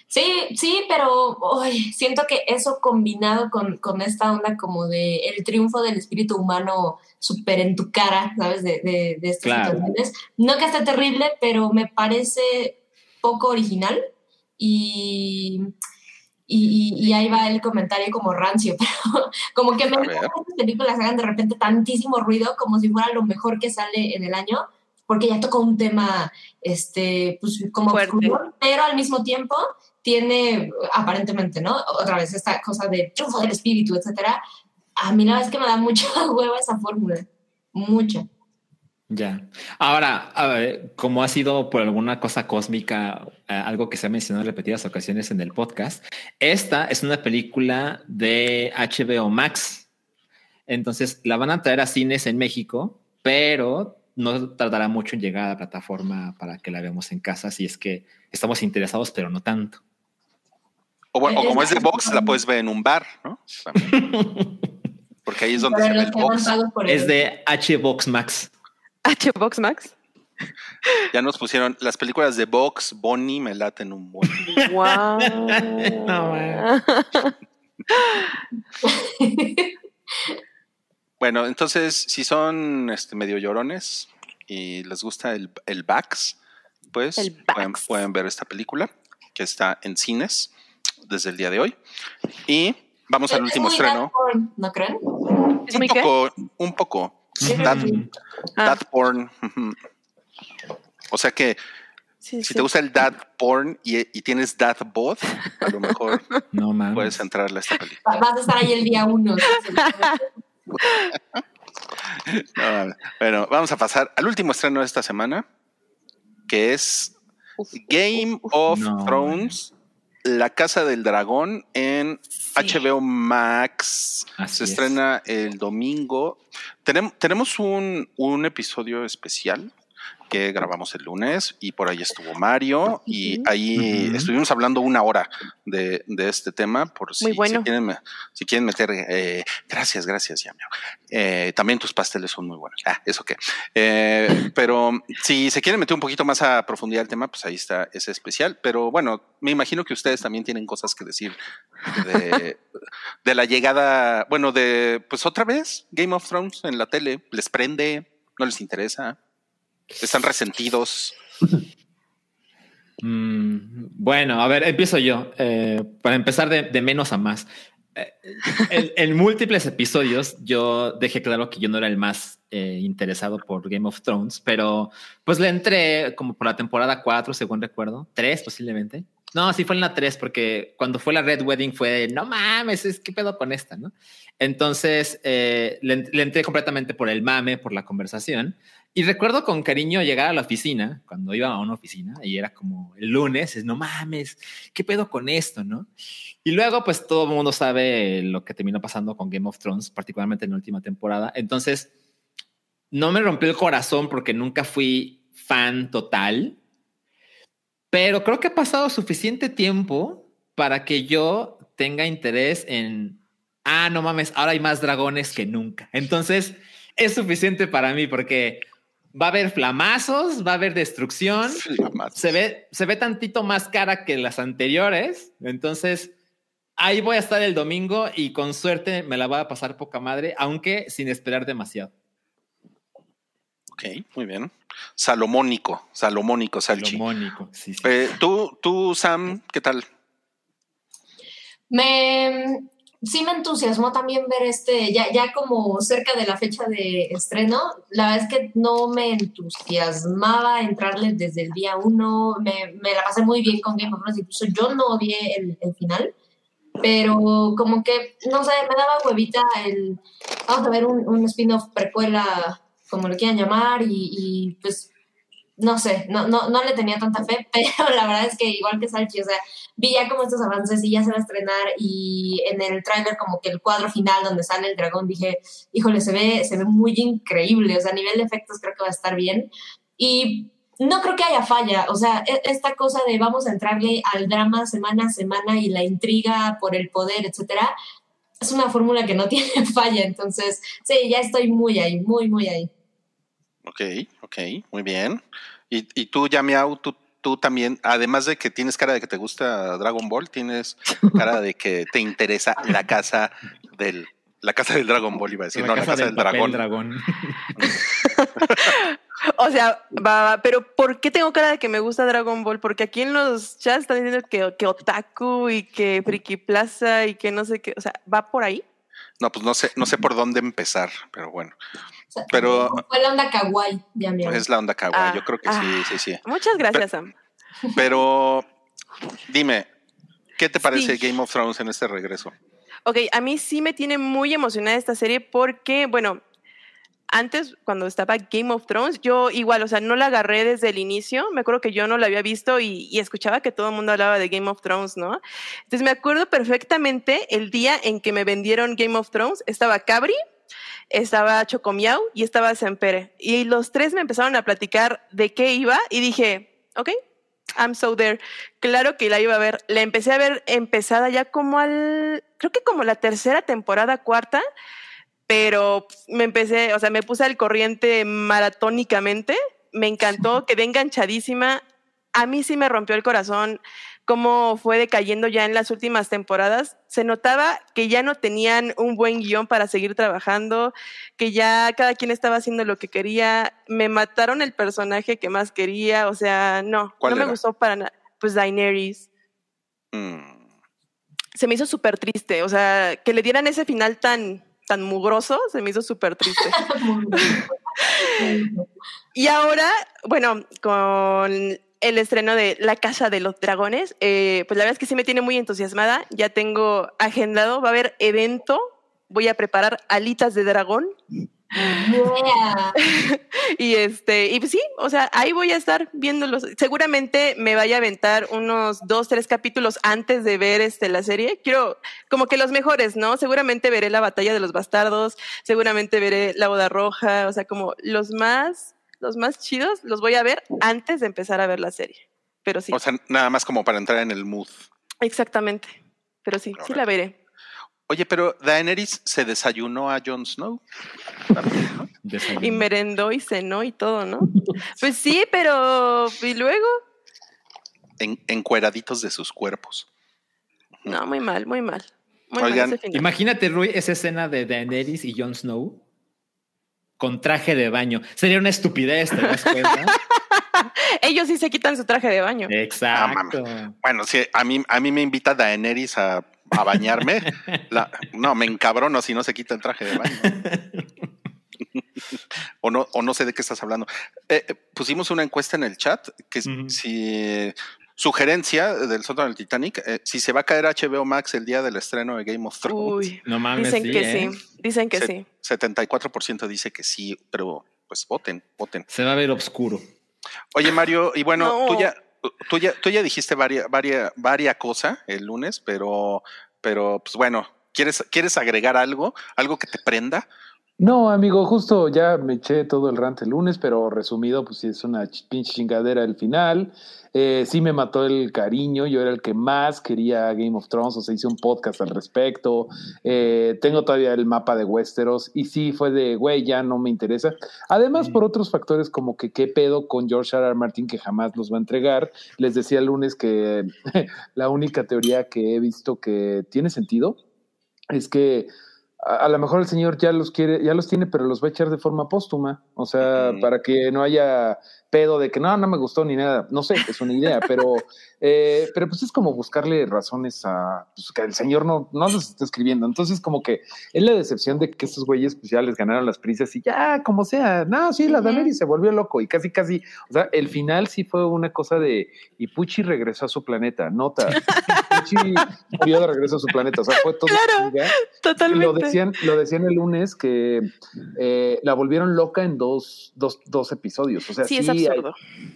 Sí, sí, pero uy, siento que eso combinado con, con esta onda como de el triunfo del espíritu humano súper en tu cara, ¿sabes? De, de, de estas Claro. situaciones. No que esté terrible, pero me parece poco original y, y, y- y ahí va el comentario como rancio, pero como que me A gusta ver. que películas hagan de repente tantísimo ruido como si fuera lo mejor que sale en el año, porque ya tocó un tema, este, pues como oscuro, pero al mismo tiempo tiene aparentemente, ¿no? Otra vez esta cosa de triunfo del espíritu, etcétera. A mí la verdad es que me da mucha hueva esa fórmula. mucha. Ya. Ahora, a ver, como ha sido por alguna cosa cósmica, eh, algo que se ha mencionado en repetidas ocasiones en el podcast, esta es una película de HBO Max. Entonces la van a traer a cines en México, pero no tardará mucho en llegar a la plataforma para que la veamos en casa, si es que estamos interesados, pero no tanto. O, bueno, o como es de box, la puedes ver en un bar, ¿no? Porque ahí es donde se ve el box. Es de HBox Max. HBox Max. Ya nos pusieron las películas de Box, Bonnie me laten un buen. Wow. No, bueno, entonces, si son este, medio llorones y les gusta el, el Bax, pues El pueden, Bax. pueden ver esta película que está en cines desde el día de hoy. Y vamos al último estreno. dark ¿No creen? ¿Es Un poco, un poco. Sí. Ah, that porn. O sea que sí, si sí. te gusta el dad porn y, y tienes dad bod, a lo mejor No mames. puedes entrarle a esta película. Va- Vas a estar ahí el día uno. No, bueno, vamos a pasar al último estreno de esta semana, que es Uf, Game of No, Thrones, La Casa del Dragón en HBO Max. Así Se es. estrena el domingo. Tenem- tenemos un, un episodio especial que grabamos el lunes y por ahí estuvo Mario y ahí estuvimos hablando una hora de, de este tema por si, bueno. si quieren, me- si quieren meter eh, gracias, gracias, Yamio. Eh, también tus pasteles son muy buenos. Ah, eso qué. Eh, pero si se quieren meter un poquito más a profundidad el tema, pues ahí está ese especial. Pero bueno, me imagino que ustedes también tienen cosas que decir de, de la llegada, bueno, de pues otra vez Game of Thrones en la tele. ¿Les prende? ¿No les interesa? ¿Están resentidos? Mm, bueno, a ver, empiezo yo. Eh, para empezar de, de menos a más. Eh, en, en múltiples episodios yo dejé claro que yo no era el más eh, interesado por Game of Thrones, pero pues le entré como por la temporada 4, según recuerdo, 3 posiblemente. No, sí fue en la 3 porque cuando fue la Red Wedding fue no mames, es que pedo con esta, ¿no? Entonces eh, le, le entré completamente por el mame, por la conversación. Y recuerdo con cariño llegar a la oficina, cuando iba a una oficina, y era como el lunes, es no mames, ¿qué pedo con esto, no? Y luego, pues todo el mundo sabe lo que terminó pasando con Game of Thrones, particularmente en la última temporada. Entonces, no me rompió el corazón porque nunca fui fan total, pero creo que ha pasado suficiente tiempo para que yo tenga interés en, ah, no mames, ahora hay más dragones que nunca. Entonces, es suficiente para mí porque va a haber flamazos, va a haber destrucción, se ve, se ve tantito más cara que las anteriores. Entonces, ahí voy a estar el domingo y con suerte me la voy a pasar poca madre, aunque sin esperar demasiado. Ok, muy bien. Salomónico, Salomónico, Salchi. Salomónico, sí, sí. Eh, tú, tú, Sam, ¿qué tal? Me sí me entusiasmó también ver este, ya, ya como cerca de la fecha de estreno, la verdad es que no me entusiasmaba entrarle desde el día uno, me, me la pasé muy bien con Game of Thrones, incluso yo no odié el, final, pero como que, no sé, me daba huevita el, vamos a ver un, un spin-off precuela, como lo quieran llamar, y pues no sé, no, no, no le tenía tanta fe, pero la verdad es que igual que Salchi, o sea, vi ya como estos avances y ya se va a estrenar y en el tráiler como que el cuadro final donde sale el dragón dije, híjole, se ve, se ve muy increíble, o sea, a nivel de efectos creo que va a estar bien y no creo que haya falla, o sea, e- esta cosa de vamos a entrarle al drama semana a semana y la intriga por el poder, etcétera, es una fórmula que no tiene falla, entonces, sí, ya estoy muy ahí, muy, muy ahí. Ok, ok, muy bien. Y, y tú, Yamiau, tú, tú también, además de que tienes cara de que te gusta Dragon Ball, tienes cara de que te interesa la casa del, la casa del Dragon Ball, iba a decir, no, la casa del papel dragón. O sea, va, va, pero ¿por qué tengo cara de que me gusta Dragon Ball? Porque aquí en los chats están diciendo que, que otaku y que friki plaza y que no sé qué, o sea, ¿va por ahí? No, pues no sé, no sé por dónde empezar, pero bueno, O sea, Pero- fue la onda kawaii, ya mi es la onda kawaii, Ah, yo creo que sí, ah. sí, sí. Muchas gracias, Sam. Pero dime, ¿qué te parece Sí. Game of Thrones en este regreso? Ok, a mí sí me tiene muy emocionada esta serie porque, bueno, antes, cuando estaba Game of Thrones, yo igual, o sea, no la agarré desde el inicio. Me acuerdo que yo no la había visto y, y, escuchaba que todo el mundo hablaba de Game of Thrones, ¿no? Entonces me acuerdo perfectamente el día en que me vendieron Game of Thrones. Estaba Cabri, estaba Chocomiao y estaba Sempere. Y los tres me empezaron a platicar de qué iba y dije, ok, I'm so there. Claro que la iba a ver. La empecé a ver empezada ya como al, creo que como la tercera temporada, cuarta pero me empecé, o sea, me puse al corriente maratónicamente, me encantó, quedé enganchadísima. A mí sí me rompió el corazón cómo fue decayendo ya en las últimas temporadas. Se notaba que ya no tenían un buen guion para seguir trabajando, que ya cada quien estaba haciendo lo que quería. Me mataron el personaje que más quería, o sea, no, no me gustó para nada. Pues Daenerys. Mm. Se me hizo súper triste, o sea, que le dieran ese final tan, tan mugroso, se me hizo súper triste. y ahora, bueno, con el estreno de La Casa de los Dragones, eh, pues la verdad es que sí me tiene muy entusiasmada. Ya tengo agendado, va a haber evento, voy a preparar alitas de dragón. y este, y pues sí, o sea, ahí voy a estar viéndolos. Seguramente me vaya a aventar unos dos, tres capítulos antes de ver este la serie. Quiero como que los mejores, ¿no? Seguramente veré la batalla de los bastardos, seguramente veré la boda roja, o sea, como los más, los más chidos los voy a ver antes de empezar a ver la serie. Pero sí. O sea, nada más como para entrar en el mood. Exactamente. Pero sí, sí la veré. Oye, pero Daenerys se desayunó a Jon Snow. Y merendó y cenó y todo, ¿no? Pues sí, pero ¿y luego? En, encueraditos de sus cuerpos. No, muy mal, muy mal. imagínate, Rui, esa escena de Daenerys y Jon Snow con traje de baño. Sería una estupidez, ¿te das cuenta? Ellos sí se quitan su traje de baño. Exacto. bueno, sí, a mí, a mí me invita Daenerys a a bañarme. no, me encabrono si no se quita el traje de baño. o, no, o no sé de qué estás hablando. Eh, eh, pusimos una encuesta en el chat que si sugerencia del sótano del Titanic, eh, si se va a caer HBO Max el día del estreno de Game of Thrones. Uy, no mames, dicen que sí, dicen que sí. 74% dice que sí, pero pues voten, voten. Se va a ver oscuro. Oye Mario, y bueno, tú ya tú ya, tú ya dijiste varias, varias, varias cosas el lunes, pero, pero pues bueno, ¿quieres, ¿quieres agregar algo? ¿Algo que te prenda? No, amigo, justo ya me eché todo el rant el lunes, pero resumido, pues sí es una pinche chingadera el final. Eh, sí me mató el cariño, yo era el que más quería Game of Thrones, o sea, hice un podcast al respecto. Eh, tengo todavía el mapa de Westeros y sí fue de, güey, ya no me interesa. Además, por otros factores como que qué pedo con George R. R. Martin que jamás los va a entregar. Les decía el lunes que la única teoría que he visto que tiene sentido es que a, lo mejor el señor ya los quiere, ya los tiene, pero los va a echar de forma póstuma, o sea, para que no haya pedo de que no, no me gustó ni nada, no sé, es una idea, pero, eh, pero pues es como buscarle razones a pues, que el señor no, no los está escribiendo. Entonces, como que es la decepción de que estos güeyes pues ya les ganaron las prisas y ya, como sea, no, sí, la uh se volvió loco y casi, casi, o sea, el final sí fue una cosa de, y Pucci regresó a su planeta, nota, Pucci volvió de regreso a su planeta, o sea, fue todo. Claro, totalmente. Lo decían, lo decían el lunes que eh, la volvieron loca en dos, dos, dos episodios, o sea, sí,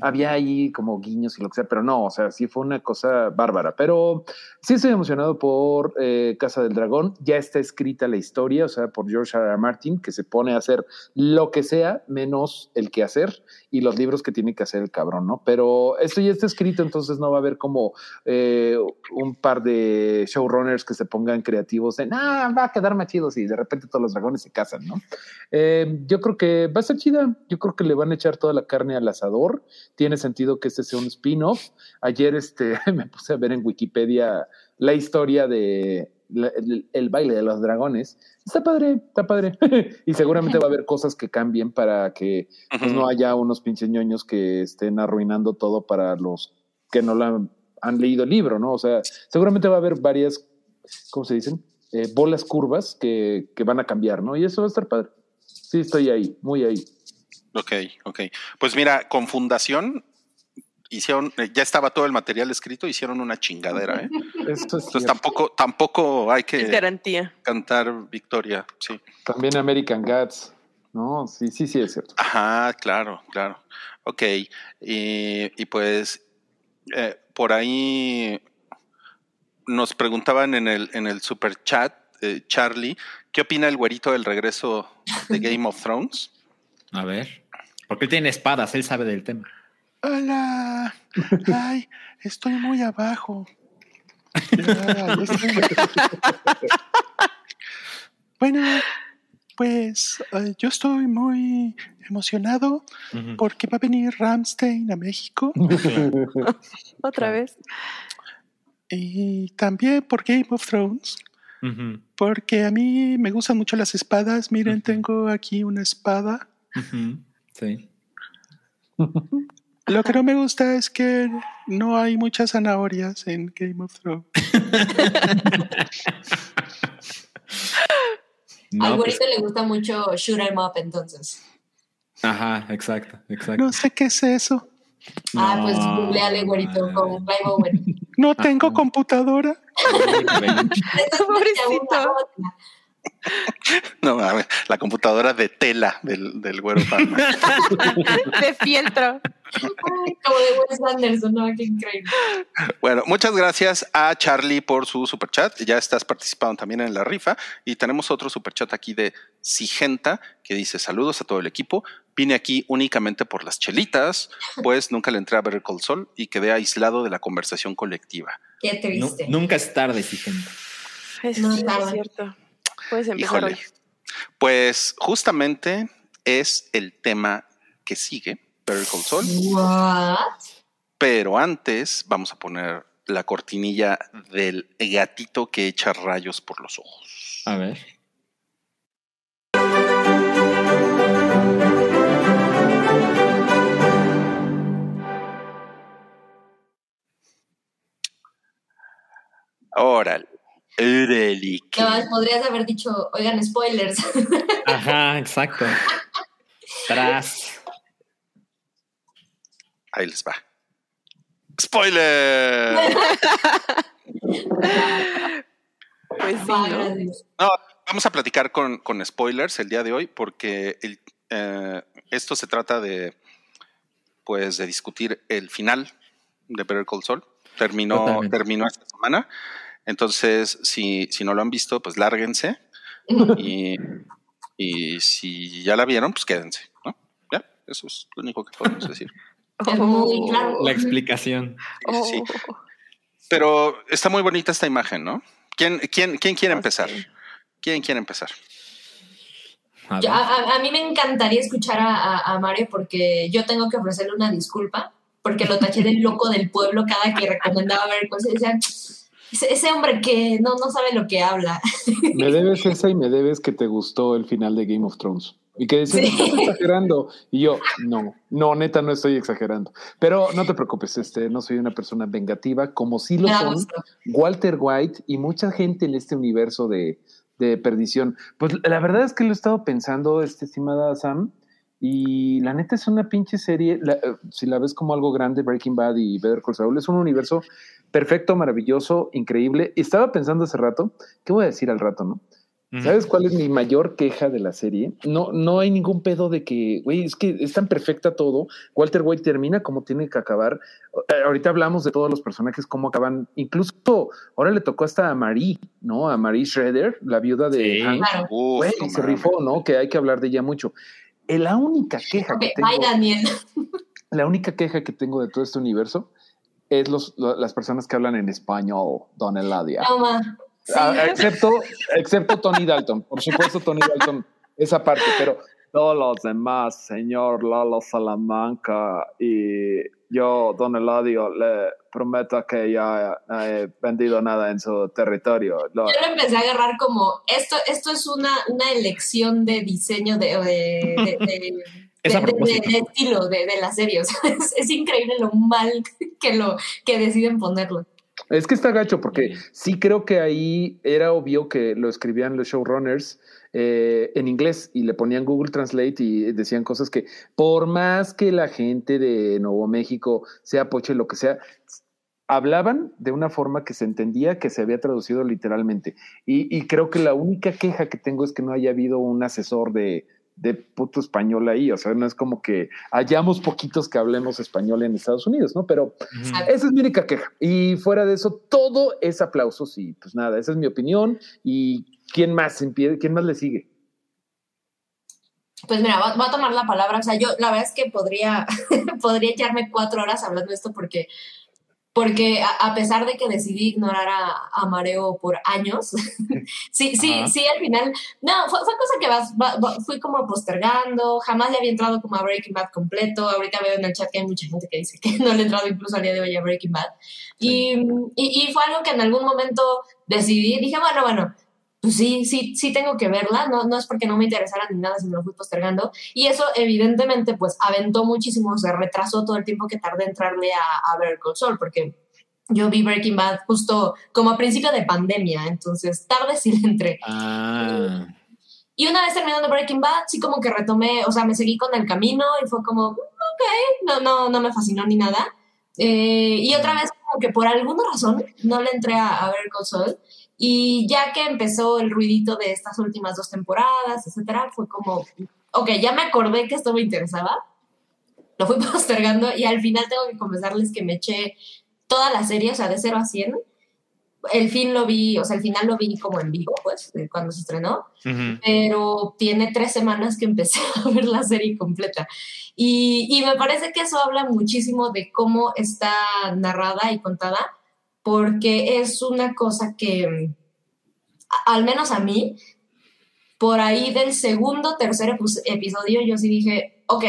había ahí como guiños y lo que sea, pero no, o sea, sí fue una cosa bárbara. Pero sí estoy emocionado por eh, Casa del Dragón. Ya está escrita la historia, o sea, por George R. R. Martin, que se pone a hacer lo que sea menos el que hacer y los libros que tiene que hacer el cabrón, ¿no? Pero esto ya está escrito, entonces no va a haber como eh, un par de showrunners que se pongan creativos de, nah, va a quedar más chido si de repente todos los dragones se casan, ¿no? Eh, yo creo que va a ser chida, yo creo que le van a echar toda la carne al asador, tiene sentido que este sea un spin-off. Ayer este, me puse a ver en Wikipedia la historia de el, baile de los dragones. Está padre, está padre. y seguramente va a haber cosas que cambien para que pues, no haya unos pinches ñoños que estén arruinando todo para los que no la han leído el libro, ¿no? O sea, seguramente va a haber varias, ¿cómo se dicen? Eh, bolas curvas que, que van a cambiar, ¿no? Y eso va a estar padre. Sí, estoy ahí, muy ahí. Ok, ok. Pues mira, con Fundación hicieron, eh, ya estaba todo el material escrito, hicieron una chingadera, ¿eh? Entonces tampoco, tampoco hay que garantía. cantar victoria, sí. También American Gods. No, sí, sí, sí, es cierto. Ajá, claro, claro. Ok, y, pues eh, por ahí nos preguntaban en el, en el super chat, eh, Charlie, ¿qué opina el güerito del regreso de Game of Thrones? A ver, porque él tiene espadas, él sabe del tema. Hola, ay, estoy muy abajo. bueno, pues eh, yo estoy muy emocionado porque va a venir Ramstein a México. Otra vez. Y también por Game of Thrones. Porque a mí me gustan mucho las espadas. Miren, tengo aquí una espada. Sí. Lo que no me gusta es que no hay muchas zanahorias en Game of Thrones. Al pues le gusta mucho shoot em up, entonces. Ajá, exacto, exacto. No sé qué es eso. Ah, pues googleale, güerito, con Clive Owen. No tengo computadora. Pobrecito. No mames, la computadora de tela del, del güero de fieltro. Como de Wes Anderson, ¿no? Qué increíble. Bueno, muchas gracias a Charlie por su superchat. Ya estás participando también en la rifa. Y tenemos otro superchat aquí de Sigenta que dice: Saludos a todo el equipo. Vine aquí únicamente por las chelitas, pues nunca le entré a ver el Sol y quedé aislado de la conversación colectiva. Qué triste. nunca es tarde, Sigenta. Es, no, es cierto. Puedes empezar Híjole. Pues justamente es el tema que sigue, Better Call Saul. Pero antes vamos a poner la cortinilla del gatito que echa rayos por los ojos. A ver. Órale. No, podrías haber dicho, oigan, spoilers. Ajá, exacto. Tras. Ahí les va. ¡Spoiler! pues sí, ¿no? vamos a platicar con, spoilers el día de hoy porque eh, esto se trata de pues de discutir el final de Better Call Saul. Terminó, terminó esta semana. Entonces, si, si no lo han visto, pues lárguense. y, y si ya la vieron, pues quédense, ¿no? Ya, eso es lo único que podemos decir. La explicación. Sí. Oh. Pero está muy bonita esta imagen, ¿no? ¿Quién, quién, quién quiere empezar? ¿Quién quiere empezar? A, mí me encantaría escuchar a, a, Mario porque yo tengo que ofrecerle una disculpa porque lo taché del loco del pueblo cada que recomendaba ver cosas. Y decía, ese, hombre que no, no sabe lo que habla. Me debes esa y me debes que te gustó el final de Game of Thrones. Y que decías, estás exagerando. Y yo, no, no, neta, no estoy exagerando. Pero no te preocupes, este, no soy una persona vengativa, como sí lo son Walter White y mucha gente en este universo de, de, perdición. Pues la verdad es que lo he estado pensando, este, estimada Sam, y la neta es una pinche serie, eh, si la ves como algo grande, Breaking Bad y Better Call Saul, es un universo perfecto, maravilloso, increíble. Estaba pensando hace rato, ¿qué voy a decir al rato, no? ¿Sabes cuál es mi mayor queja de la serie? No, no hay ningún pedo de que, güey, es que es tan perfecta todo. Walter White termina como tiene que acabar. Eh, ahorita hablamos de todos los personajes, cómo acaban. Incluso ahora le tocó hasta a Marie, ¿no? A Marie Schroeder, la viuda de Hank. Güey, se rifó, ¿no? Que hay que hablar de ella mucho. Eh, la única queja que tengo, Daniel. La única queja que tengo de todo este universo es los, las personas que hablan en español, Don Eladia. Ah, excepto, excepto Tony Dalton. Por supuesto, Tony Dalton, esa parte, pero todos los demás, señor Lalo Salamanca y yo, Don Eladio, le prometo que ya he vendido nada en su territorio. Yo lo empecé a agarrar como, esto, esto es una, una elección de diseño de, de, de, estilo de, la serie. es, increíble lo mal que, lo, que deciden ponerlo. Es que está gacho porque sí creo que ahí era obvio que lo escribían los showrunners eh, en inglés y le ponían Google Translate y decían cosas que por más que la gente de Nuevo México sea poche, lo que sea, hablaban de una forma que se entendía que se había traducido literalmente. Y, creo que la única queja que tengo es que no haya habido un asesor de, de puto español ahí. O sea, no es como que hayamos poquitos que hablemos español en Estados Unidos, ¿no? Pero esa es mi única queja. Y fuera de eso, todo es aplausos y pues nada, esa es mi opinión. ¿Y quién más, quién más le sigue? Pues mira, voy a tomar la palabra. O sea, yo la verdad es que podría, podría echarme cuatro horas hablando de esto porque porque a, pesar de que decidí ignorar a, Mareo por años, sí, sí, sí, al final, no, fue, cosa que vas, fui como postergando, jamás le había entrado como a Breaking Bad completo, ahorita veo en el chat que hay mucha gente que dice que no le he entrado incluso al día de hoy a Breaking Bad, y, y, y fue algo que en algún momento decidí, dije, bueno, bueno, pues sí, sí, sí tengo que verla, no, no es porque no me interesara ni nada, sino lo fui postergando. Y eso evidentemente pues aventó muchísimo, se retrasó todo el tiempo que tardé en entrarle a, a ver Cold Soul, porque yo vi Breaking Bad justo como a principio de pandemia, entonces tarde sí le entré. Ah. Y una vez terminando Breaking Bad, sí como que retomé, o sea, me seguí con el camino y fue como, ok, no, no, no me fascinó ni nada. Eh, y otra vez como que por alguna razón no le entré a, a ver Cold Soul. Y ya que empezó el ruidito de estas últimas dos temporadas, etcétera, fue como, ok, ya me acordé que esto me interesaba, lo fui postergando y al final tengo que confesarles que me eché toda la serie, o sea, de 0 a 100. El fin lo vi, o sea, el final lo vi como en vivo, pues, cuando se estrenó, pero tiene tres semanas que empecé a ver la serie completa. Y, y me parece que eso habla muchísimo de cómo está narrada y contada porque es una cosa que, al menos a mí, por ahí del segundo, tercer episodio, yo sí dije, ok,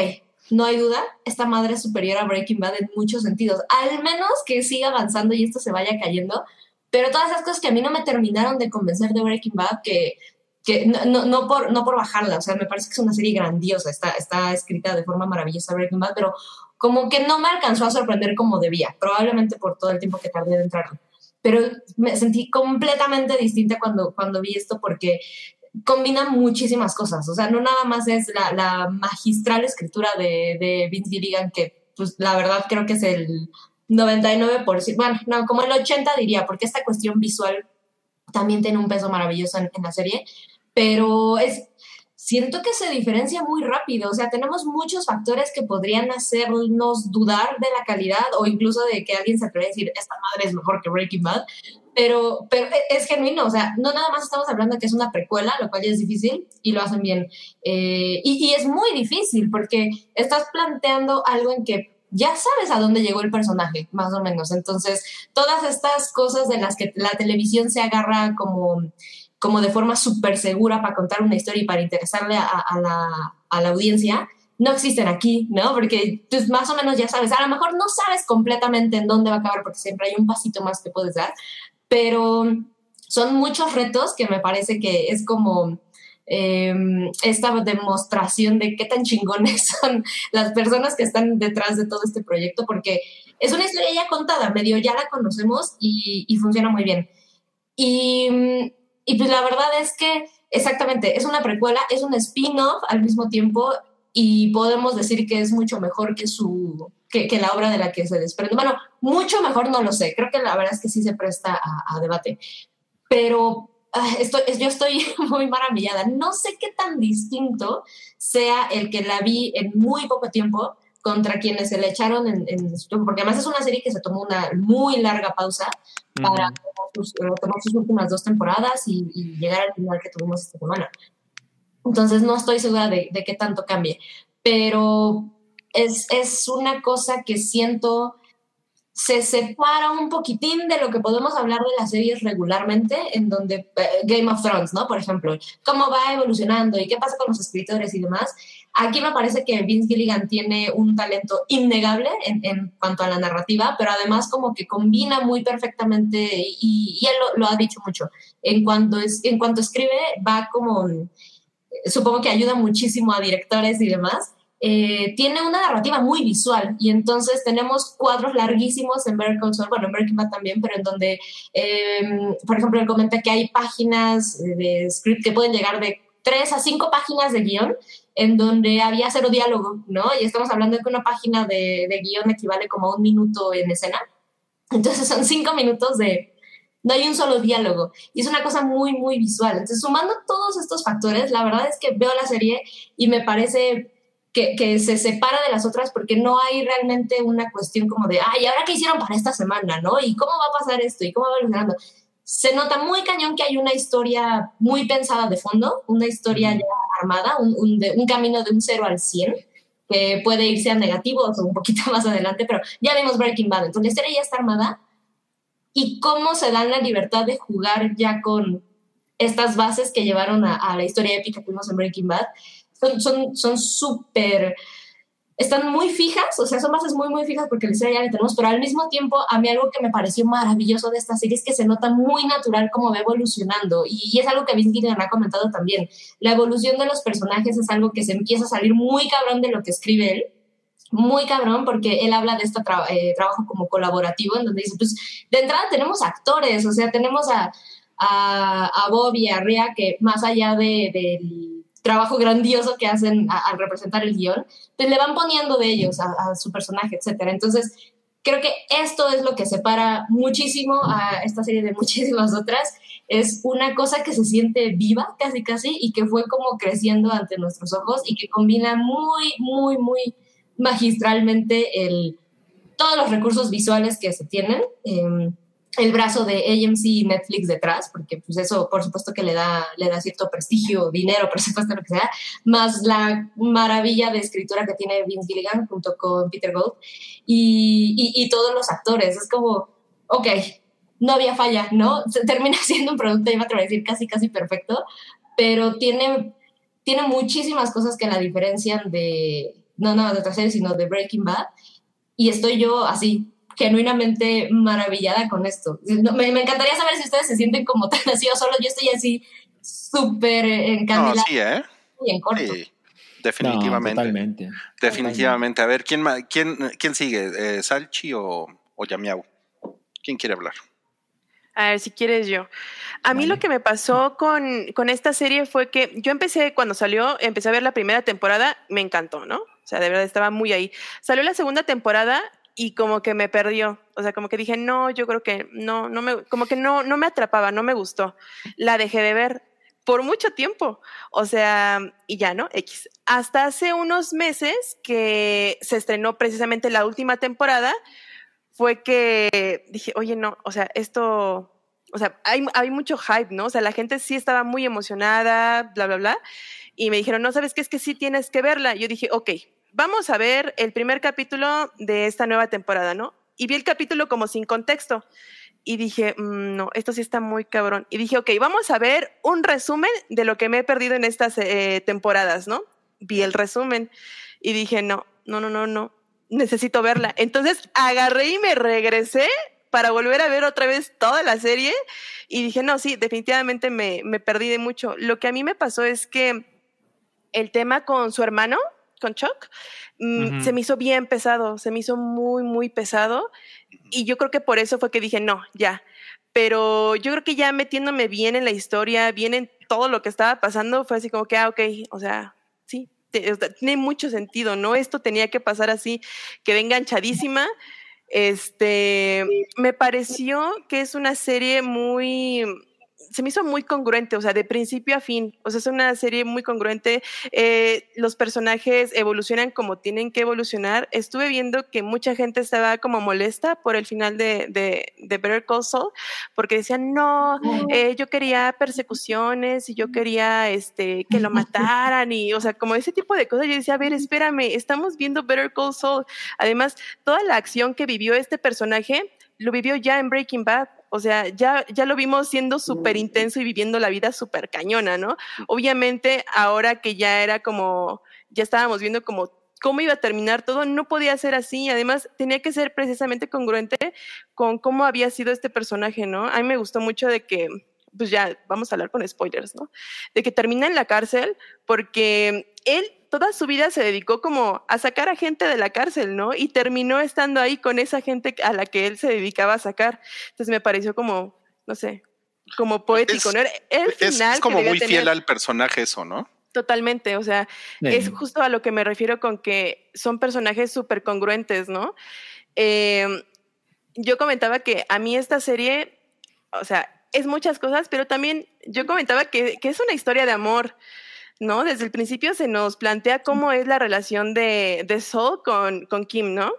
no hay duda, esta madre es superior a Breaking Bad en muchos sentidos. Al menos que siga avanzando y esto se vaya cayendo. Pero todas esas cosas que a mí no me terminaron de convencer de Breaking Bad, que, que no, no, por, no por bajarla, o sea, me parece que es una serie grandiosa, está, está escrita de forma maravillosa Breaking Bad, pero como que no me alcanzó a sorprender como debía, probablemente por todo el tiempo que tardé en entrar. Pero me sentí completamente distinta cuando, cuando vi esto porque combina muchísimas cosas. O sea, no nada más es la, magistral escritura de, de Vince Gilligan, que pues la verdad creo que es el 99%, bueno, no, como el 80 diría, porque esta cuestión visual también tiene un peso maravilloso en la serie, pero es siento que se diferencia muy rápido. O sea, tenemos muchos factores que podrían hacernos dudar de la calidad o incluso de que alguien se atreve a decir, esta madre es mejor que Breaking Bad. Pero, pero e, es genuino, o sea, no nada más estamos hablando que es una precuela, lo cual ya es difícil y lo hacen bien. Eh, y, y es muy difícil porque estás planteando algo en que ya sabes a dónde llegó el personaje, más o menos. Entonces, todas estas cosas de las que la televisión se agarra como como de forma súper segura para contar una historia y para interesarle a, la, a, la, audiencia, no existen aquí, ¿no? Porque pues, más o menos ya sabes, a lo mejor no sabes completamente en dónde va a acabar porque siempre hay un pasito más que puedes dar, pero son muchos retos que me parece que es como... Em, esta demostración de qué tan chingones son las personas que están detrás de todo este proyecto, porque es una historia ya contada, medio ya la conocemos y, y funciona muy bien. Y y pues la verdad es que, exactamente, es una precuela, es un spin-off al mismo tiempo y podemos decir que es mucho mejor que su que, la obra de la que se desprende. Bueno, mucho mejor no lo sé, creo que la verdad es que sí se presta a, debate, pero ah, estoy, yo estoy muy maravillada. No sé qué tan distinto sea el que la vi en muy poco tiempo contra quienes se le echaron en, en porque además es una serie que se tomó una muy larga pausa para tomar sus, últimas dos temporadas y, llegar al final que tuvimos esta semana. Entonces no estoy segura de, de qué tanto cambie, pero es, es una cosa que siento se separa un poquitín de lo que podemos hablar de las series regularmente, en donde eh, Game of Thrones, ¿no? Por ejemplo, cómo va evolucionando y qué pasa con los escritores y demás. Aquí me parece que Vince Gilligan tiene un talento innegable en, cuanto a la narrativa, pero además como que combina muy perfectamente, y, él lo, ha dicho mucho, en cuanto, es, en cuanto escribe va como, supongo que ayuda muchísimo a directores y demás, eh, tiene una narrativa muy visual y entonces tenemos cuadros larguísimos en Better Call bueno, en Breaking Bad también, pero en donde, em, por ejemplo, él comenta que hay páginas de script que pueden llegar de tres a cinco páginas de guion en donde había cero diálogo, ¿no? Y estamos hablando de que una página de, de guion equivale como a un minuto en escena. Entonces son cinco minutos de no hay un solo diálogo. Y es una cosa muy, muy visual. Entonces, sumando todos estos factores, la verdad es que veo la serie y me parece que, se separa de las otras porque no hay realmente una cuestión como de, ay, ¿ahora qué hicieron para esta semana? ¿No? ¿Y cómo va a pasar esto? ¿Y cómo va evolucionando? Se nota muy cañón que hay una historia muy pensada de fondo, una historia ya armada, un, un, un camino de un cero al 100 que puede irse a negativos o un poquito más adelante, pero ya vimos Breaking Bad, entonces la historia ya está armada. Y cómo se dan la libertad de jugar ya con estas bases que llevaron a, la historia épica que vimos en Breaking Bad, son son súper están muy fijas, o sea, son bases muy, muy fijas porque historia ya la tenemos, pero al mismo tiempo, a mí algo que me pareció maravilloso de esta serie es que se nota muy natural cómo va evolucionando, y, es algo que Vince Gilligan ha comentado también. La evolución de los personajes es algo que se empieza a salir muy cabrón de lo que escribe él, muy cabrón, porque él habla de este eh, trabajo como colaborativo, en donde dice, pues, de entrada tenemos actores, o sea, tenemos a, a, a Bob y a Rhea, que más allá de, del trabajo grandioso que hacen al representar el guion, pues le van poniendo de ellos a, su personaje, etcétera. Entonces, creo que esto es lo que separa muchísimo a esta serie de muchísimas otras. Es una cosa que se siente viva, casi, casi, y que fue como creciendo ante nuestros ojos y que combina muy, muy, muy magistralmente el, todos los recursos visuales que se tienen. Eh, el brazo de AMC y Netflix detrás, porque pues eso por supuesto que le da, le da cierto prestigio, dinero, presupuesto, lo que sea, más la maravilla de escritura que tiene Vince Gilligan junto con Peter Gold y, y, todos los actores. Es como, ok, no había falla, ¿no? Termina siendo un producto, iba a decir, casi, casi perfecto, pero tiene, tiene muchísimas cosas que la diferencian de, no, no, de otra serie, sino de Breaking Bad. Y estoy yo así, genuinamente maravillada con esto. Me, encantaría saber si ustedes se sienten como tan así o solo yo estoy así súper encandilada. No, sí, ¿eh? Y en corto. Sí, definitivamente. Definitivamente. A ver, ¿quién, quién, quién sigue? Eh, ¿Salchi o, o Yamiau? ¿Quién quiere hablar? A ver, si quieres yo. A mí lo que me pasó con, con, esta serie fue que yo empecé, cuando salió, empecé a ver la primera temporada, me encantó, ¿no? O sea, de verdad estaba muy ahí. Salió la segunda temporada y como que me perdió. O sea, como que dije, no, yo creo que no, no me, como que no, no me atrapaba, no me gustó. La dejé de ver por mucho tiempo. O sea, y ya, ¿no? X. Hasta hace unos meses que se estrenó precisamente la última temporada, fue que dije, oye, no, o sea, esto, o sea, hay, hay mucho hype, ¿no? O sea, la gente sí estaba muy emocionada, bla, bla, bla. Y me dijeron, no, ¿sabes qué? Es que sí tienes que verla. Yo dije, ok, vamos a ver el primer capítulo de esta nueva temporada, ¿no? Y vi el capítulo como sin contexto. Y dije, mm, no, esto sí está muy cabrón. Y dije, ok, vamos a ver un resumen de lo que me he perdido en estas eh, temporadas, ¿no? Vi el resumen y dije, no, no, no, no, no, necesito verla. Entonces agarré y me regresé para volver a ver otra vez toda la serie y dije, no, sí, definitivamente me, me perdí de mucho. Lo que a mí me pasó es que el tema con su hermano, con Chuck, mm, se me hizo bien pesado, se me hizo muy, muy pesado. Y yo creo que por eso fue que dije, no, ya. Pero yo creo que ya metiéndome bien en la historia, bien en todo lo que estaba pasando, fue así como que, ah, ok, o sea, sí, tiene mucho sentido, ¿no? Esto tenía que pasar así, quedé enganchadísima. Este, me pareció que es una serie muy, se me hizo muy congruente, o sea, de principio a fin. O sea, es una serie muy congruente. Eh, los personajes evolucionan como tienen que evolucionar. Estuve viendo que mucha gente estaba como molesta por el final de, de, de Better Call Saul, porque decían, no, eh, yo quería persecuciones y yo quería este, que lo mataran y, o sea, como ese tipo de cosas. Yo decía, a ver, espérame, estamos viendo Better Call Saul. Además, toda la acción que vivió este personaje lo vivió ya en Breaking Bad. O sea, ya, ya lo vimos siendo súper intenso y viviendo la vida súper cañona, ¿no? Obviamente, ahora que ya era como, ya estábamos viendo como cómo iba a terminar todo, no podía ser así. Además, tenía que ser precisamente congruente con cómo había sido este personaje, ¿no? A mí me gustó mucho de que, pues ya vamos a hablar con spoilers, ¿no? De que termina en la cárcel porque él toda su vida se dedicó como a sacar a gente de la cárcel, ¿no? Y terminó estando ahí con esa gente a la que él se dedicaba a sacar. Entonces me pareció como, no sé, como poético, ¿no? El final es como muy fiel al personaje eso, ¿no? Totalmente, o sea, es justo a lo que me refiero con que son personajes súper congruentes, ¿no? Em, yo comentaba que a mí esta serie o sea, es muchas cosas, pero también yo comentaba que, que es una historia de amor. ¿No? Desde el principio se nos plantea cómo es la relación de, de Saul con, con Kim, ¿no?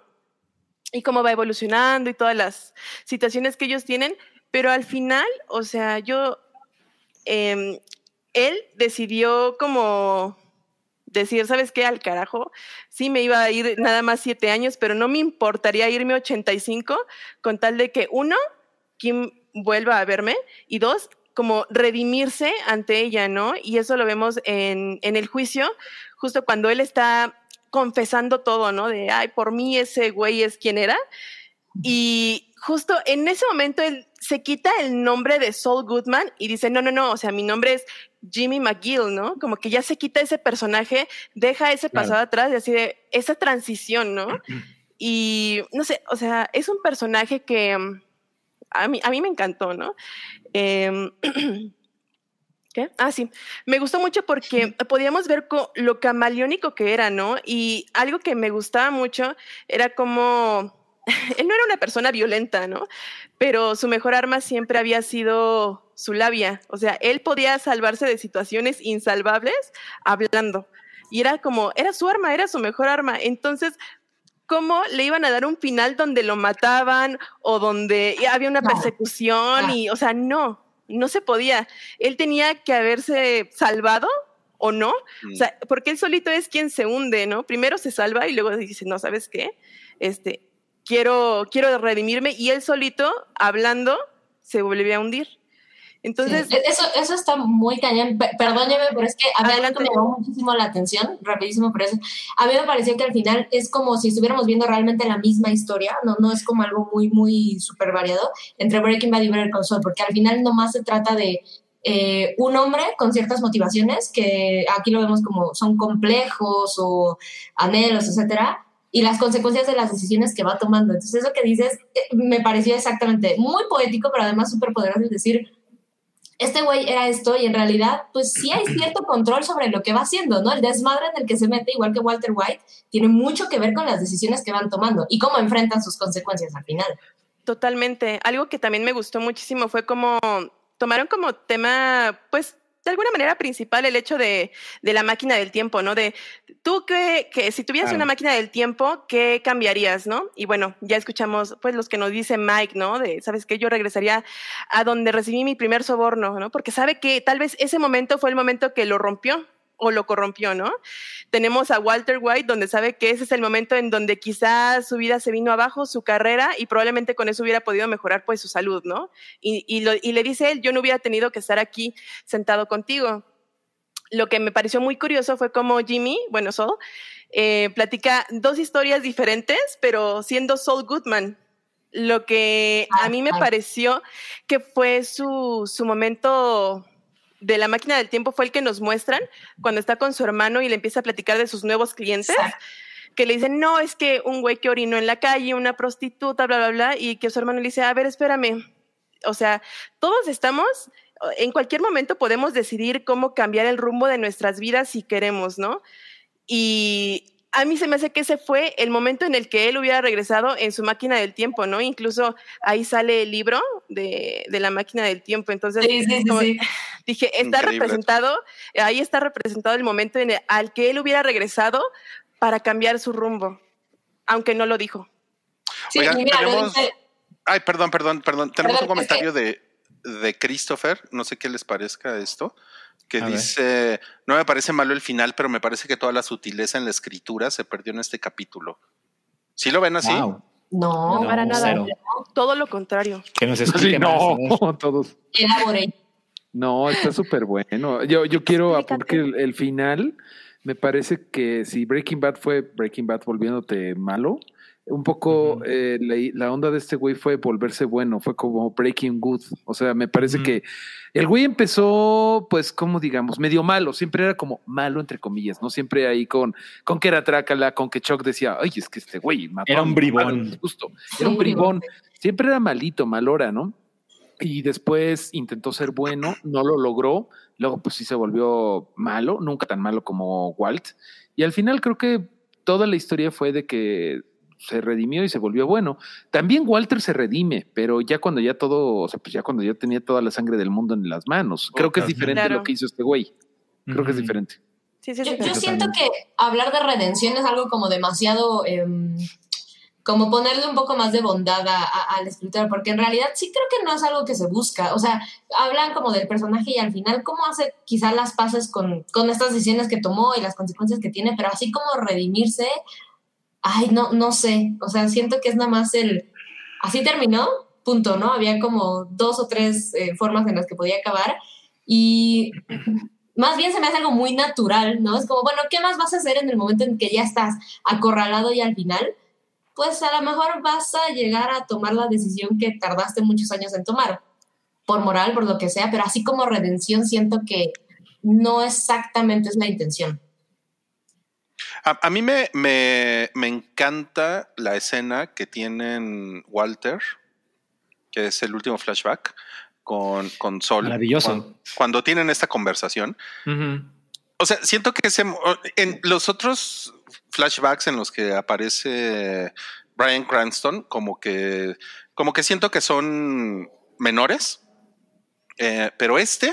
Y cómo va evolucionando y todas las situaciones que ellos tienen, pero al final, o sea, yo, em, él decidió como decir, ¿sabes qué? Al carajo, sí me iba a ir nada más siete años, pero no me importaría irme 85 con tal de que uno, Kim vuelva a verme y dos, como redimirse ante ella, ¿no? Y eso lo vemos en, en el juicio, justo cuando él está confesando todo, ¿no? De, ay, por mí ese güey es quien era. Y justo en ese momento él se quita el nombre de Saul Goodman y dice, no, no, no, o sea, mi nombre es Jimmy McGill, ¿no? Como que ya se quita ese personaje, deja ese pasado atrás y así de esa transición, ¿no? Y no sé, o sea, es un personaje que mm, a mí, a mí me encantó, ¿no? Em, ¿Qué? Ah, sí. Me gustó mucho porque podíamos ver lo camaleónico que era, ¿no? Y algo que me gustaba mucho era como él no era una persona violenta, ¿no? Pero su mejor arma siempre había sido su labia. O sea, él podía salvarse de situaciones insalvables hablando. Y era como, era su arma, era su mejor arma. Entonces, cómo le iban a dar un final donde lo mataban o donde había una persecución y, o sea, no, no se podía. Él tenía que haberse salvado o no, o mm. sea, porque él solito es quien se hunde, ¿no? Primero se salva y luego dice, no, ¿sabes qué? Este, quiero, quiero redimirme y él solito, hablando, se volvió a hundir. Entonces. E-, eso, eso está muy cañón. Perdóneme, pero es que a mí me llamó muchísimo la atención, rapidísimo por eso. A mí me pareció que al final es como si estuviéramos viendo realmente la misma historia, no, no es como algo muy, muy súper variado entre Breaking Bad y Better Call Saul, porque al final nomás se trata de eh, un hombre con ciertas motivaciones que aquí lo vemos como son complejos o anhelos, etcétera, y las consecuencias de las decisiones que va tomando. Entonces, eso que dices eh, me pareció exactamente muy poético, pero además súper poderoso, es decir, este güey era esto y en realidad, pues sí hay cierto control sobre lo que va haciendo, ¿no? El desmadre en el que se mete, igual que Walter White, tiene mucho que ver con las decisiones que van tomando y cómo enfrentan sus consecuencias al final. Totalmente. Algo que también me gustó muchísimo fue como tomaron como tema, pues de alguna manera principal el hecho de, de la máquina del tiempo, ¿no? De tú que, que si tuvieras una máquina del tiempo, ¿qué cambiarías, no? Y bueno, ya escuchamos pues los que nos dice Mike, ¿no? De, ¿sabes qué? Yo regresaría a donde recibí mi primer soborno, ¿no? Porque sabe que tal vez ese momento fue el momento que lo rompió, o lo corrompió, ¿no? Tenemos a Walter White, donde sabe que ese es el momento en donde quizás su vida se vino abajo, su carrera, y probablemente con eso hubiera podido mejorar pues su salud, ¿no? Y, le dice él, yo no hubiera tenido que estar aquí sentado contigo. Lo que me pareció muy curioso fue como Jimmy, bueno, Saul, eh, platica dos historias diferentes, pero siendo Saul Goodman. Lo que a mí me pareció que fue su, su momento de la máquina del tiempo fue el que nos muestran cuando está con su hermano y le empieza a platicar de sus nuevos clientes. Que le dicen, no, es que un güey que orinó en la calle, una prostituta, bla, bla, bla, y que su hermano le dice, a ver, espérame. O sea, todos estamos, en cualquier momento podemos decidir cómo cambiar el rumbo de nuestras vidas si queremos, ¿no? Y a mí se me hace que ese fue el momento en el que él hubiera regresado en su máquina del tiempo, ¿no? Incluso ahí sale el libro de, la máquina del tiempo. Entonces, dije, está representado, ahí está representado el momento en el, al que él hubiera regresado para cambiar su rumbo, aunque no lo dijo. Sí, tenemos... Ay, perdón, perdón, perdón. Tenemos un comentario de, de Christopher, no sé qué les parezca esto que dice, no me parece malo el final, pero me parece que toda la sutileza en la escritura se perdió en este capítulo. ¿Sí lo ven así? No, para nada. Todo lo contrario. Que nos explique No, todos. No, está súper bueno. Yo, yo quiero porque el, el, final me parece que si Breaking Bad fue Breaking Bad volviéndote malo, un poco eh, la, onda de este güey fue volverse bueno, fue como Breaking Good. O sea, me parece que el güey empezó, pues, como digamos, medio malo, siempre era como malo, entre comillas, ¿no? Siempre ahí con, con que era trácala, con que Chuck decía, ay, es que este güey mató Era un bribón. Justo, era un bribón. Siempre era malito, malora, ¿no? Y después intentó ser bueno, no lo logró. Luego, pues sí se volvió malo, nunca tan malo como Walt. Y al final creo que toda la historia fue de que se redimió y se volvió bueno. También Walter se redime, pero ya cuando ya todo, o sea, pues ya cuando ya tenía toda la sangre del mundo en las manos. Creo que es diferente lo que hizo este güey. Creo que es diferente. yo, siento que hablar de redención es algo como demasiado, em, como ponerle un poco más de bondad al escritor, porque en realidad sí creo que no es algo que se busca. O sea, hablan como del personaje y al final cómo hace quizás las paces con, con estas decisiones que tomó y las consecuencias que tiene, pero así como redimirse, ay, no, no sé. O sea, siento que es nada más el, así terminó, punto, ¿no? Había como dos o tres eh, formas en las que podía acabar y más bien se me hace algo muy natural, ¿no? Es como, bueno, ¿qué más vas a hacer en el momento en que ya estás acorralado y al final? Pues a lo mejor vas a llegar a tomar la decisión que tardaste muchos años en tomar, por moral, por lo que sea, pero así como redención siento que no exactamente es la intención. A, mí me, me, me, encanta la escena que tienen Walter, que es el último flashback, con, con Sol. Maravilloso. Cuando, tienen esta conversación. O sea, siento que en los otros flashbacks en los que aparece Brian Cranston, como que, como que siento que son menores, eh, pero este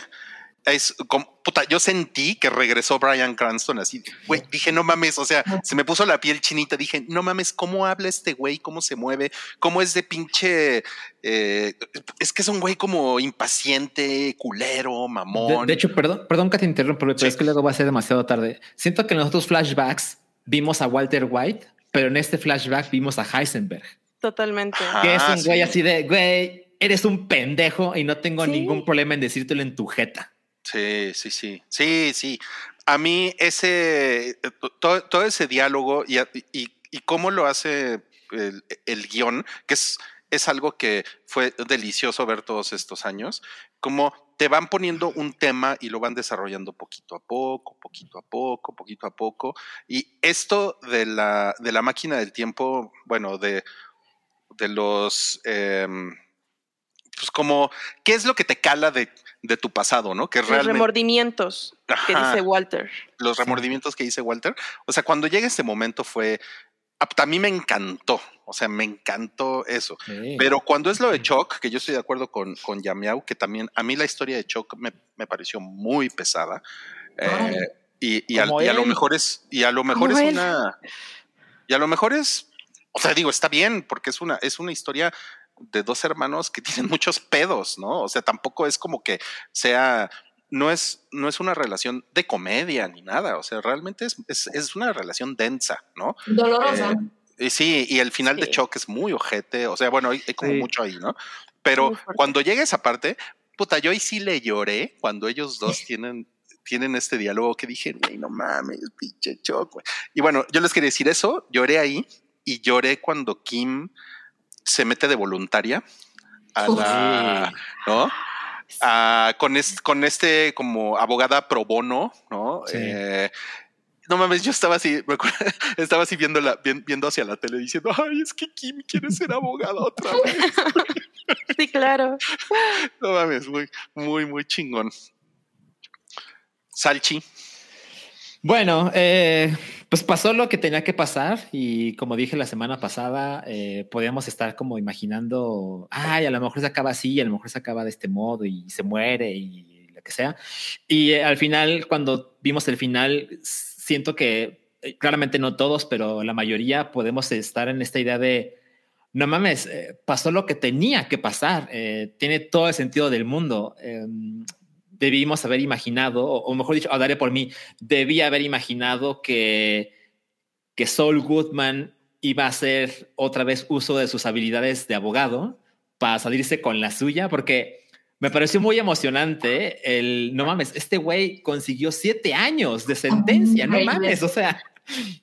es como, puta, yo sentí que regresó Brian Cranston así, güey, dije, no mames, o sea, se me puso la piel chinita, dije, no mames, ¿cómo habla este güey? ¿Cómo se mueve? ¿Cómo es de pinche, eh, es que es un güey como impaciente, culero, mamón? De, hecho, perdón, perdón que te interrumpa, pero es que luego va a ser demasiado tarde. Siento que en los otros flashbacks vimos a Walter White, pero en este flashback vimos a Heisenberg. Totalmente. que es un güey así de, güey, eres un pendejo y no tengo ningún problema en decírtelo en tu jeta. Sí, sí, sí. Sí, sí. A mí ese, todo, todo ese diálogo y, y, y, cómo lo hace el, el guion, que es, es algo que fue delicioso ver todos estos años, como te van poniendo un tema y lo van desarrollando poquito a poco, poquito a poco, poquito a poco. Y esto de la, de la máquina del tiempo, bueno, de, de los... Eh, pues como, ¿qué es lo que te cala de, de tu pasado, no? Que los remordimientos que dice Walter. Los remordimientos que dice Walter. O sea, cuando llega este momento fue, a mí me encantó, o sea, me encantó eso. Pero cuando es lo de Choc, que yo estoy de acuerdo con, con Yamiau, que también a mí la historia de Choc me, me pareció muy pesada. Eh, y, y, a, lo mejor es, y a lo mejor es una, y a lo mejor es, o sea, digo, está bien, porque es una, es una historia de dos hermanos que tienen muchos pedos, ¿no? O sea, tampoco es como que sea, no es, no es una relación de comedia ni nada, o sea, realmente es, es, una relación densa, ¿no? Dolorosa. Eh, sí, y el final de Choc es muy ojete, o sea, bueno, hay, como mucho ahí, ¿no? Pero cuando llega esa parte, puta, yo ahí sí le lloré cuando ellos dos tienen tienen este diálogo que dije, güey, no mames, pinche Choc, Y bueno, yo les quería decir eso, lloré ahí y lloré cuando Kim se mete de voluntaria a la, ¿no? con, con este como abogada pro bono, ¿no? Eh, no mames, yo estaba así, estaba así viendo, la, viendo hacia la tele diciendo, ay, es que Kim quiere ser abogada otra vez. sí, claro. No mames, muy, muy, muy chingón. Salchi. Bueno, eh, pues pasó lo que tenía que pasar y como dije la semana pasada, eh, podíamos estar como imaginando, ay, a lo mejor se acaba así, a lo mejor se acaba de este modo y se muere y lo que sea. Y eh, al final, cuando vimos el final, siento que claramente no todos, pero la mayoría podemos estar en esta idea de, no mames, pasó lo que tenía que pasar, tiene todo el sentido del mundo em, debimos haber imaginado, o, mejor dicho, hablaré por mí, debía haber imaginado que, que Saul Goodman iba a hacer otra vez uso de sus habilidades de abogado para salirse con la suya, porque me pareció muy emocionante el, no mames, este güey consiguió siete años de sentencia, no mames, o sea,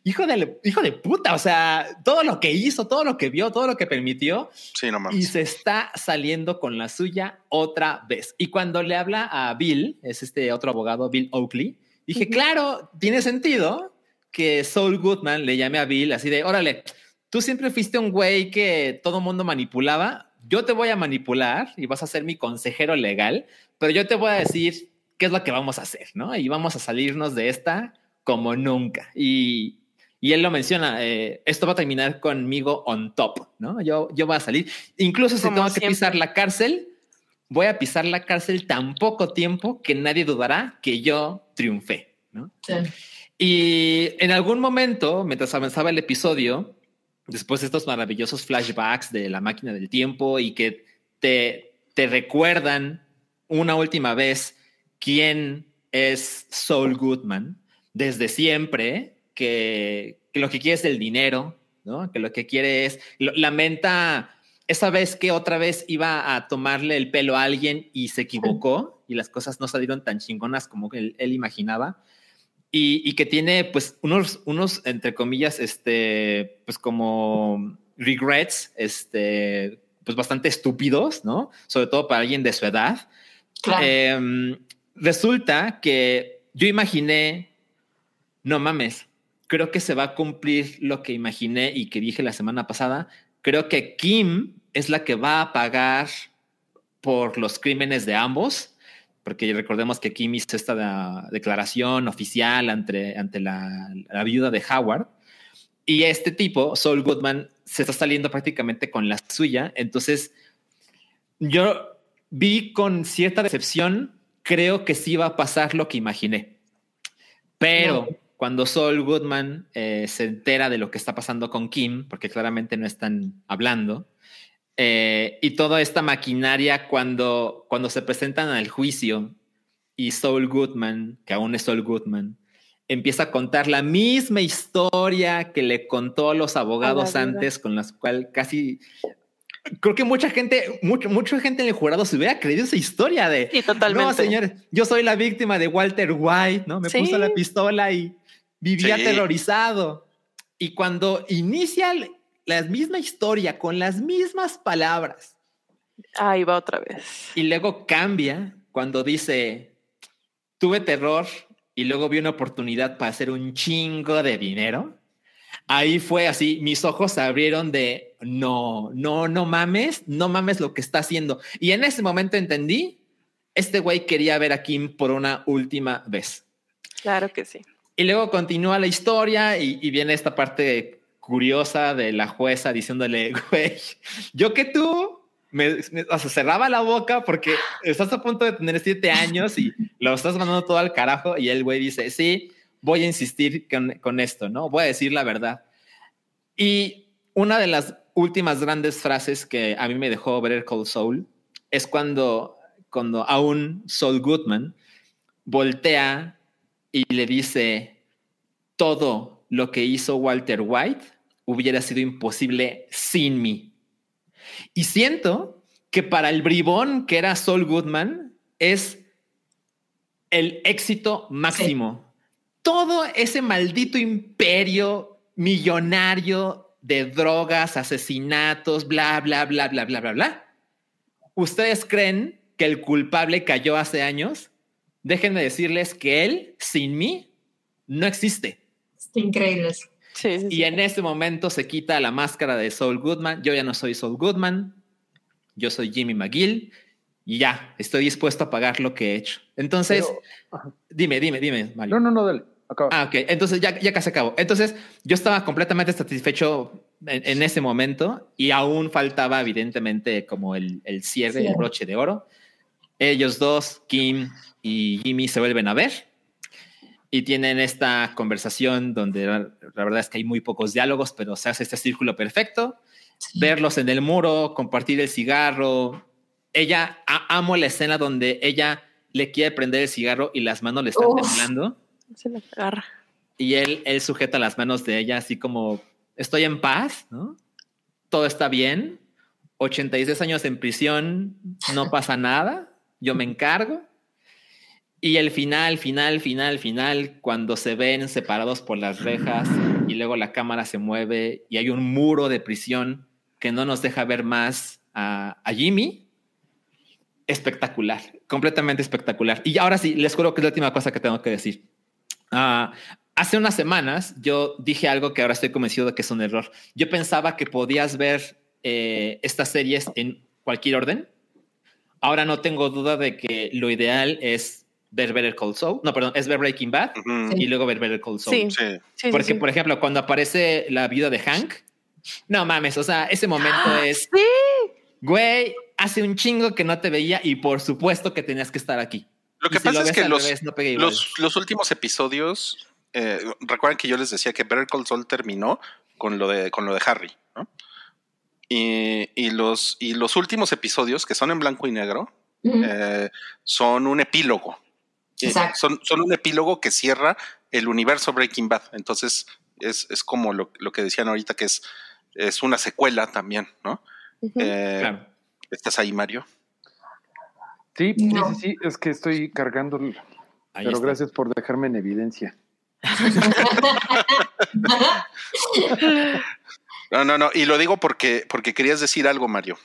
hijo de, hijo de puta, o sea, todo lo que hizo, todo lo que vio, todo lo que permitió. Sí, no Y se está saliendo con la suya otra vez. Y cuando le habla a Bill, es este otro abogado, Bill Oakley, dije, claro, tiene sentido que Saul Goodman le llame a Bill así de, órale, tú siempre fuiste un güey que todo mundo manipulaba, yo te voy a manipular y vas a ser mi consejero legal, pero yo te voy a decir qué es lo que vamos a hacer, ¿no? Y vamos a salirnos de esta como nunca. Y, Y él lo menciona, eh, esto va a terminar conmigo on top, ¿no? Yo, yo voy a salir. Incluso si tengo que pisar la cárcel, voy a pisar la cárcel tan poco tiempo que nadie dudará que yo triunfé, ¿no? Sí. Y en algún momento, mientras avanzaba el episodio, después de estos maravillosos flashbacks de la máquina del tiempo y que te, te recuerdan una última vez quién es Saul Goodman, desde siempre, que, lo que quiere es el dinero, ¿no? Que lo que quiere es, lamenta esa vez que otra vez iba a tomarle el pelo a alguien y se equivocó y las cosas no salieron tan chingonas como él, él imaginaba. Y, y, que tiene pues unos, unos, entre comillas, este, pues como regrets, este, pues bastante estúpidos, ¿no? Sobre todo para alguien de su edad. Em, resulta que yo imaginé, no mames, creo que se va a cumplir lo que imaginé y que dije la semana pasada. Creo que Kim es la que va a pagar por los crímenes de ambos, porque recordemos que Kim hizo esta declaración oficial ante, ante la, la, viuda de Howard. Y este tipo, Saul Goodman, se está saliendo prácticamente con la suya. Entonces, yo vi con cierta decepción, creo que sí va a pasar lo que imaginé. Pero cuando Saul Goodman eh, se entera de lo que está pasando con Kim, porque claramente no están hablando, eh, y toda esta maquinaria cuando, cuando se presentan al juicio y Saul Goodman, que aún es Saul Goodman, empieza a contar la misma historia que le contó a los abogados antes, con las cuales casi creo que mucha gente, mucha, mucha gente en el jurado se hubiera creído esa historia de sí, totalmente. no, señores, yo soy la víctima de Walter White, ¿no? Me puso la pistola y vivía aterrorizado. Y cuando inicia la misma historia con las mismas palabras. Ahí va otra vez. Y luego cambia cuando dice, tuve terror y luego vi una oportunidad para hacer un chingo de dinero. Ahí fue así, mis ojos se abrieron de, no, no, no mames, no mames lo que está haciendo. Y en ese momento entendí, este güey quería ver a Kim por una última vez. Claro que sí. Y luego continúa la historia y, viene esta parte curiosa de la jueza diciéndole, güey, yo que tú me, cerraba la boca porque estás a punto de tener siete años y lo estás mandando todo al carajo. Y el güey dice, sí, voy a insistir con, esto, ¿no? Voy a decir la verdad. Y una de las últimas grandes frases que a mí me dejó ver Cold Soul es cuando, cuando aún Saul Goodman voltea y le dice, todo lo que hizo Walter White hubiera sido imposible sin mí. Y siento que para el bribón que era Saul Goodman es el éxito máximo. Todo ese maldito imperio millonario de drogas, asesinatos, bla, bla, bla, bla, bla, bla, bla. ¿Ustedes creen que el culpable cayó hace años? Déjenme decirles que él, sin mí, no existe. increíble. Sí, y en ese momento se quita la máscara de Saul Goodman. Yo ya no soy Saul Goodman, yo soy Jimmy McGill y ya estoy dispuesto a pagar lo que he hecho. Entonces, dime, dime, dime. No, no, no, dale. Acaba. Ah, ok. Entonces ya, ya casi acabo. Entonces yo estaba completamente satisfecho en, ese momento y aún faltaba evidentemente como el, el cierre, el broche de oro. Ellos dos, Kim y Jimmy se vuelven a ver y tienen esta conversación donde la, verdad es que hay muy pocos diálogos, pero se hace este círculo perfecto. Verlos en el muro, compartir el cigarro. Ella, amo la escena donde ella le quiere prender el cigarro y las manos le están temblando. Se la agarra. Y él, él sujeta las manos de ella así como, estoy en paz, ¿no? Todo está bien. 86 años en prisión, no pasa nada, yo me encargo. Y el final, final, final, final, cuando se ven separados por las rejas y luego la cámara se mueve y hay un muro de prisión que no nos deja ver más a, Jimmy. Espectacular, completamente espectacular. Y ahora sí, les juro que es la última cosa que tengo que decir. Ah, hace unas semanas yo dije algo que ahora estoy convencido de que es un error. Yo pensaba que podías ver eh, estas series en cualquier orden. Ahora no tengo duda de que lo ideal es ver Better Call Saul. No, perdón, es ver Breaking Bad y luego ver Better Call Saul. Sí. Porque, por ejemplo, cuando aparece la vida de Hank, no mames, o sea, ese momento ¡Ah! es. Sí. Güey, hace un chingo que no te veía y por supuesto que tenías que estar aquí. Lo que pasa es que los, los, últimos episodios, eh, recuerden que yo les decía que Better Call Saul terminó con lo de, con lo de Harry, ¿no? Y, los, y los últimos episodios, que son en blanco y negro, eh, son un epílogo. Son, son un epílogo que cierra el universo Breaking Bad. Entonces, es, es como lo, lo, que decían ahorita, que es, es una secuela también, ¿no? Eh, ¿Estás ahí, Mario? Sí, sí, sí, es que estoy cargando, pero gracias por dejarme en evidencia. no, no, no, y lo digo porque, porque querías decir algo, Mario.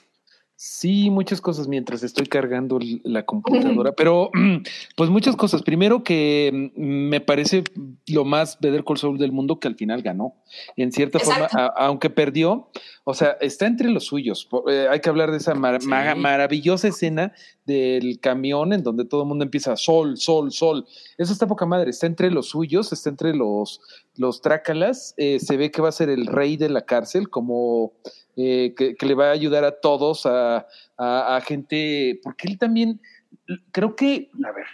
Sí, muchas cosas mientras estoy cargando la computadora, pero pues muchas cosas. Primero que mm, me parece lo más Better Call Saul del mundo que al final ganó. En cierta forma, aunque perdió, o sea, está entre los suyos. Eh, hay que hablar de esa maravillosa escena del camión en donde todo el mundo empieza sol, sol, sol. Eso está poca madre. Está entre los suyos, está entre los, los trácalas. Eh, se ve que va a ser el rey de la cárcel, como eh, que, le va a ayudar a todos, a, a, gente, porque él también, creo que, a ver,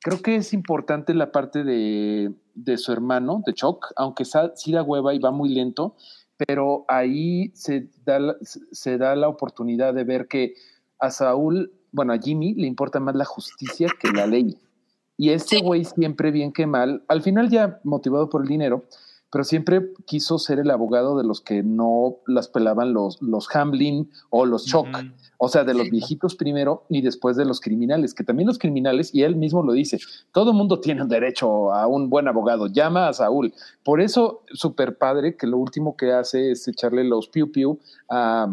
creo que es importante la parte de, de su hermano, de Chuck, aunque sí da hueva y va muy lento, pero ahí se da, se da la oportunidad de ver que a Saúl, bueno, a Jimmy le importa más la justicia que la ley. Y este güey siempre bien que mal, al final ya motivado por el dinero, pero siempre quiso ser el abogado de los que no las pelaban los, los Hamlin o los Choc, o sea, de los viejitos primero y después de los criminales, que también los criminales, y él mismo lo dice, todo el mundo tiene derecho a un buen abogado, llama a Saúl. Por eso, súper padre que lo último que hace es echarle los piu piu a,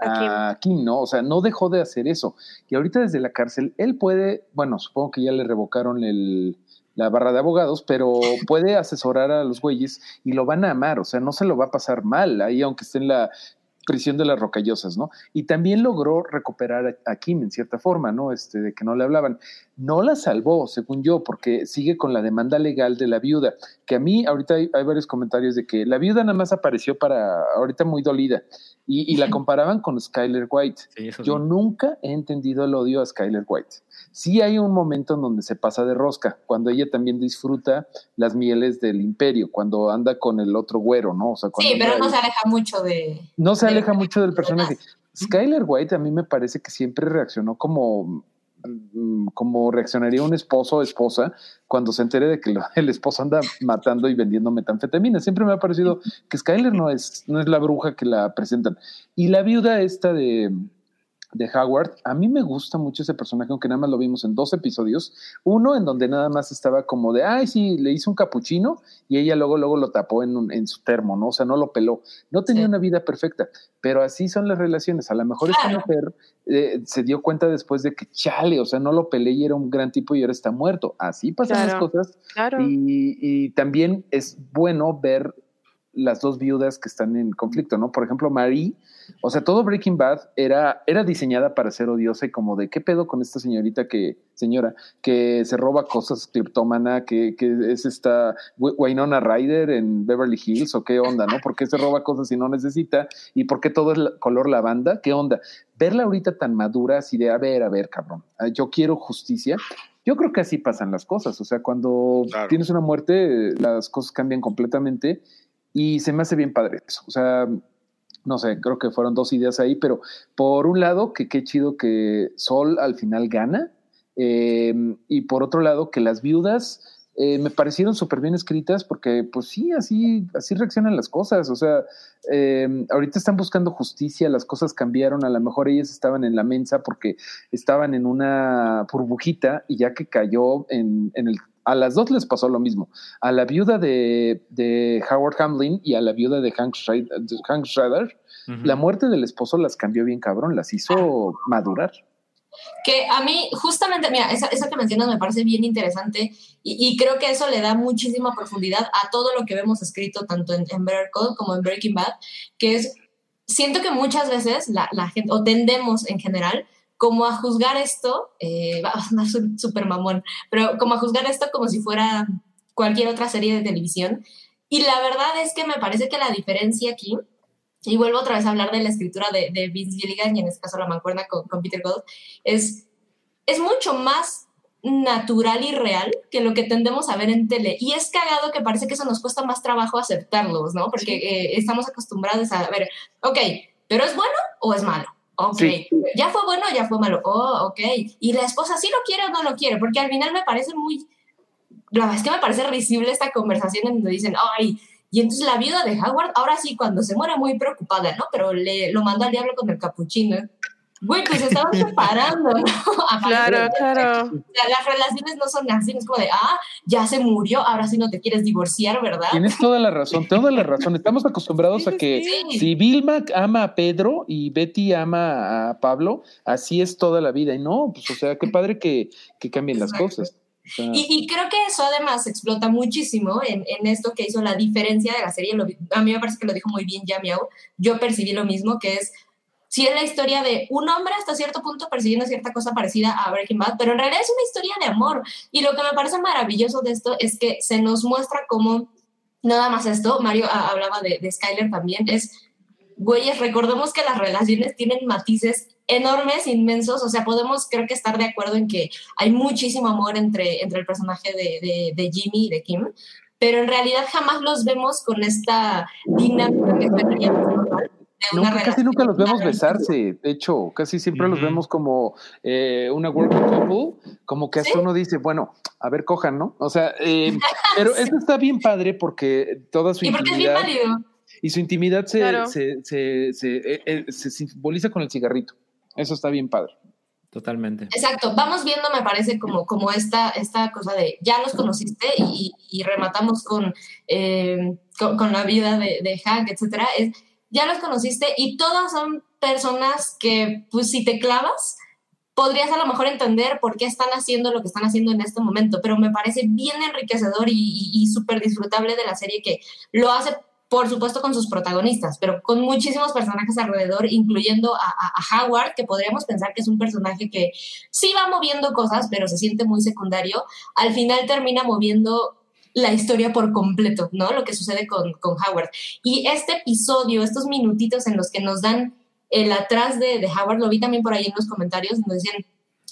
a Kim. ¿no? O sea, no dejó de hacer eso. Y ahorita desde la cárcel, él puede, bueno, supongo que ya le revocaron el, la barra de abogados, pero puede asesorar a los güeyes y lo van a amar, o sea, no se lo va a pasar mal ahí, aunque esté en la prisión de las rocallosas, ¿no? Y también logró recuperar a, Kim en cierta forma, ¿no? Este, de que no le hablaban. No la salvó, según yo, porque sigue con la demanda legal de la viuda, que a mí ahorita hay, varios comentarios de que la viuda nada más apareció para, ahorita muy dolida, y, la comparaban con Skyler White. yo nunca he entendido el odio a Skyler White. Sí hay un momento en donde se pasa de rosca, cuando ella también disfruta las mieles del imperio, cuando anda con el otro güero, ¿no? O sea, sí, pero no se aleja mucho de... No se aleja mucho del personaje. Skyler White a mí me parece que siempre reaccionó como como reaccionaría un esposo o esposa cuando se entere de que el esposo anda matando y vendiendo metanfetamina. Siempre me ha parecido que Skyler no es, no es la bruja que la presentan. Y la viuda esta de, de Howard, a mí me gusta mucho ese personaje, aunque nada más lo vimos en dos episodios. Uno en donde nada más estaba como de, ay, sí, le hizo un capuchino y ella luego, luego lo tapó en, en su termo, ¿no? O sea, no lo peló. No tenía una vida perfecta, pero así son las relaciones. A lo mejor esta mujer eh, se dio cuenta después de que, chale, o sea, no lo peleé y era un gran tipo y ahora está muerto. Así pasan las cosas. Y, y también es bueno ver las dos viudas que están en conflicto, ¿no? Por ejemplo, Marie o sea, todo Breaking Bad era, era diseñada para ser odiosa y como de qué pedo con esta señorita que, señora, que se roba cosas criptómana, que, que es esta Wynonna Ryder en Beverly Hills o qué onda, ¿no? ¿Por qué se roba cosas si no necesita? ¿Y por qué todo es color lavanda? ¿Qué onda? Verla ahorita tan madura, así de, a ver, a ver, cabrón, ah, yo quiero justicia. Yo creo que así pasan las cosas. O sea, cuando tienes una muerte, las cosas cambian completamente y se me hace bien padre eso. O sea, no sé, creo que fueron dos ideas ahí, pero por un lado, que qué chido que Sol al final gana, eh, y por otro lado, que las viudas eh, me parecieron súper bien escritas porque, pues sí, así, así reaccionan las cosas. O sea, eh, ahorita están buscando justicia, las cosas cambiaron, a lo mejor ellas estaban en la mensa porque estaban en una burbujita y ya que cayó en, en el a las dos les pasó lo mismo. A la viuda de, de Howard Hamlin y a la viuda de Hank Schrader, la muerte del esposo las cambió bien cabrón, las hizo madurar. Que a mí, justamente, mira, esa, esa que mencionas me parece bien interesante y, creo que eso le da muchísima profundidad a todo lo que vemos escrito tanto en, en Better Call como en Breaking Bad, que es, siento que muchas veces la, la gente, o tendemos en general, como a juzgar esto, eh, va a sonar súper mamón, pero como a juzgar esto como si fuera cualquier otra serie de televisión. Y la verdad es que me parece que la diferencia aquí, y vuelvo otra vez a hablar de la escritura de, de Vince Gilligan y en este caso la mancuerna con, con Peter Gold, es, es mucho más natural y real que lo que tendemos a ver en tele. Y es cagado que parece que eso nos cuesta más trabajo aceptarlos, ¿no? Porque eh, estamos acostumbrados a ver, ok, pero ¿es bueno o es malo? Ok, ya fue bueno o ya fue malo. Oh, ok. Y la esposa sí lo quiere o no lo quiere, porque al final me parece muy... La verdad es que me parece risible esta conversación en donde dicen, ay, y entonces la viuda de Howard, ahora sí, cuando se muere muy preocupada, ¿no? Pero le lo mandó al diablo con el capuchino. Güey, pues estaban separando, ¿no? claro, claro. Las relaciones no son así, es como de, ah, ya se murió, ahora sí no te quieres divorciar, ¿verdad? Tienes toda la razón, toda la razón. Estamos acostumbrados a que si Vilma ama a Pedro y Betty ama a Pablo, así es toda la vida. Y no, pues o sea, qué padre que, que cambien las cosas. y, creo que eso además explota muchísimo en, en, esto que hizo la diferencia de la serie. a mí me parece que lo dijo muy bien Yamiao. Yo percibí lo mismo, que es sí es la historia de un hombre hasta cierto punto persiguiendo cierta cosa parecida a Breaking Bad, pero en realidad es una historia de amor. Y lo que me parece maravilloso de esto es que se nos muestra cómo, nada más esto, Mario hablaba de, de Skyler también, es, güeyes, recordemos que las relaciones tienen matices enormes, inmensos, o sea, podemos creo que estar de acuerdo en que hay muchísimo amor entre, entre el personaje de, de, Jimmy y de Kim, pero en realidad jamás los vemos con esta dinámica que normal casi nunca los vemos besarse, de hecho, casi siempre los vemos como eh, una working couple, como que hasta uno dice, bueno, a ver, cojan, ¿no? O sea, eh, pero eso está bien padre porque toda su intimidad... Y su intimidad se, se, se, eh, se, simboliza con el cigarrito. Eso está bien padre. Totalmente. Exacto. Vamos viendo, me parece, como, como esta, esta cosa de ya los conociste y, y rematamos con, con, con, la vida de, de Hank, etcétera. Es, ya los conociste y todas son personas que, pues si te clavas, podrías a lo mejor entender por qué están haciendo lo que están haciendo en este momento, pero me parece bien enriquecedor y, súper disfrutable de la serie que lo hace, por supuesto, con sus protagonistas, pero con muchísimos personajes alrededor, incluyendo a, a, Howard, que podríamos pensar que es un personaje que sí va moviendo cosas, pero se siente muy secundario. Al final termina moviendo la historia por completo, ¿no? Lo que sucede con, con Howard. Y este episodio, estos minutitos en los que nos dan el atrás de, de Howard, lo vi también por ahí en los comentarios, nos decían,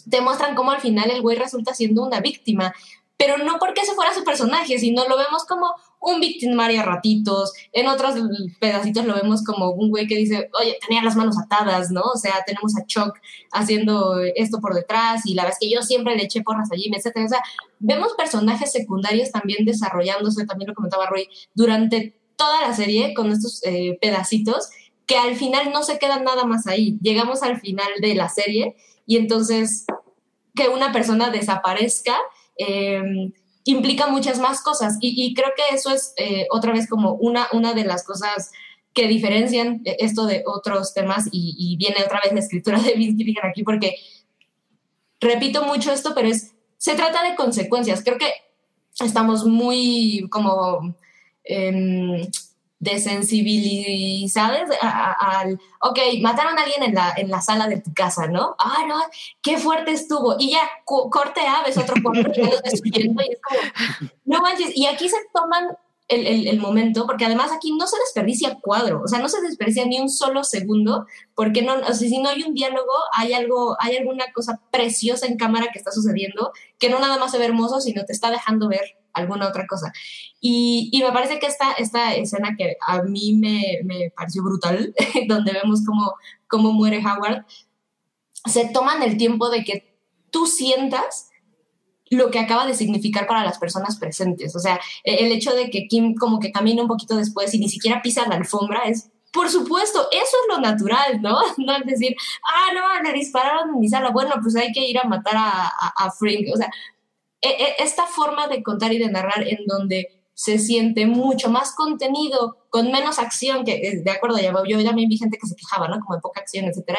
te muestran cómo al final el güey resulta siendo una víctima, pero no porque ese fuera su personaje, sino lo vemos como un victimario a ratitos, en otros pedacitos lo vemos como un güey que dice, oye, tenía las manos atadas, ¿no? O sea, tenemos a Chuck haciendo esto por detrás y la vez que yo siempre le eché porras allí, etcétera. O sea, vemos personajes secundarios también desarrollándose, también lo comentaba Roy, durante toda la serie con estos eh, pedacitos que al final no se quedan nada más ahí. Llegamos al final de la serie y entonces que una persona desaparezca Em, implica muchas más cosas y, creo que eso es eh, otra vez como una, una de las cosas que diferencian eh, esto de otros temas y, viene otra vez la escritura de Vince aquí porque repito mucho esto, pero es, se trata de consecuencias. Creo que estamos muy como... Eh, desensibilizadas al, ok, mataron a alguien en la, en la sala de tu casa, ¿no? Ah, no, qué fuerte estuvo. Y ya, corte A, otro destruyendo y es como, no manches. Y aquí se toman el, el, el, momento, porque además aquí no se desperdicia cuadro, o sea, no se desperdicia ni un solo segundo, porque no, o sea, si no hay un diálogo, hay algo, hay alguna cosa preciosa en cámara que está sucediendo, que no nada más se ve hermoso, sino te está dejando ver alguna otra cosa. Y, y, me parece que esta, esta escena que a mí me, me pareció brutal, donde vemos cómo, cómo muere Howard, se toman el tiempo de que tú sientas lo que acaba de significar para las personas presentes. O sea, e, el hecho de que Kim como que camina un poquito después y ni siquiera pisa la alfombra es, por supuesto, eso es lo natural, ¿no? No es decir, ah, no, le dispararon en mi sala, bueno, pues hay que ir a matar a, a, a Frank. O sea, esta forma de contar y de narrar en donde se siente mucho más contenido, con menos acción, que eh, de acuerdo, ya, yo también vi gente que se quejaba, ¿no? Como de poca acción, etcétera.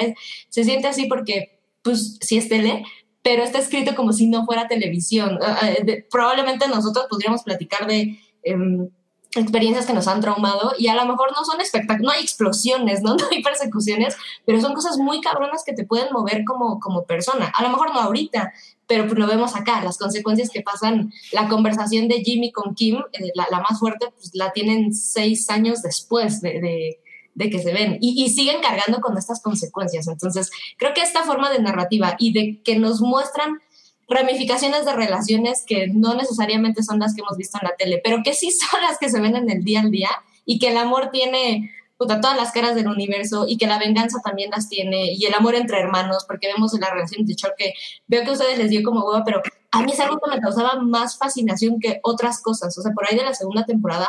Se siente así porque, pues, sí es tele, pero está escrito como si no fuera televisión. Ah, ah, probablemente nosotros podríamos platicar de em, experiencias que nos han traumado y a lo mejor no son espectáculos, no hay explosiones, ¿no? no hay persecuciones, pero son cosas muy cabronas que te pueden mover como, como persona. A lo mejor no ahorita, pero pues lo vemos acá, las consecuencias que pasan, la conversación de Jimmy con Kim, eh, la, más fuerte, pues la tienen seis años después de, de, que se ven y, y, siguen cargando con estas consecuencias. Entonces, creo que esta forma de narrativa y de que nos muestran ramificaciones de relaciones que no necesariamente son las que hemos visto en la tele, pero que sí son las que se ven en el día al día y que el amor tiene puta, todas las caras del universo y que la venganza también las tiene y el amor entre hermanos, porque vemos en la relación de Choc que veo que a ustedes les dio como hueva, pero a mí es algo que me causaba más fascinación que otras cosas. O sea, por ahí de la segunda temporada,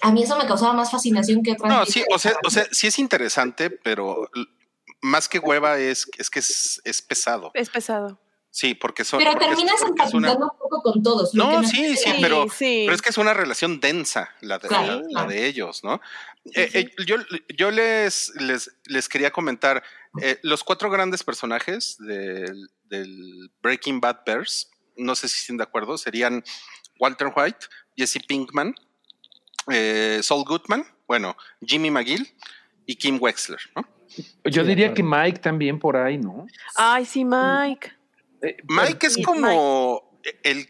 a mí eso me causaba más fascinación que otras. No, sí, o sea, o sea, sí es interesante, pero más que hueva es, es que es, es pesado. Es pesado. Sí, porque son. Pero terminas empatizando un poco con todos. No, sí, sí, pero, pero es que es una relación densa la de, la, de ellos, ¿no? Eh, eh, yo, yo les, les, les, quería comentar eh, los cuatro grandes personajes del, del Breaking Bad Bears, no sé si estén de acuerdo, serían Walter White, Jesse Pinkman, Saul Goodman, bueno, Jimmy McGill y Kim Wexler, ¿no? Yo diría que Mike también por ahí, ¿no? Ay, sí, Mike. Eh, Mike es como el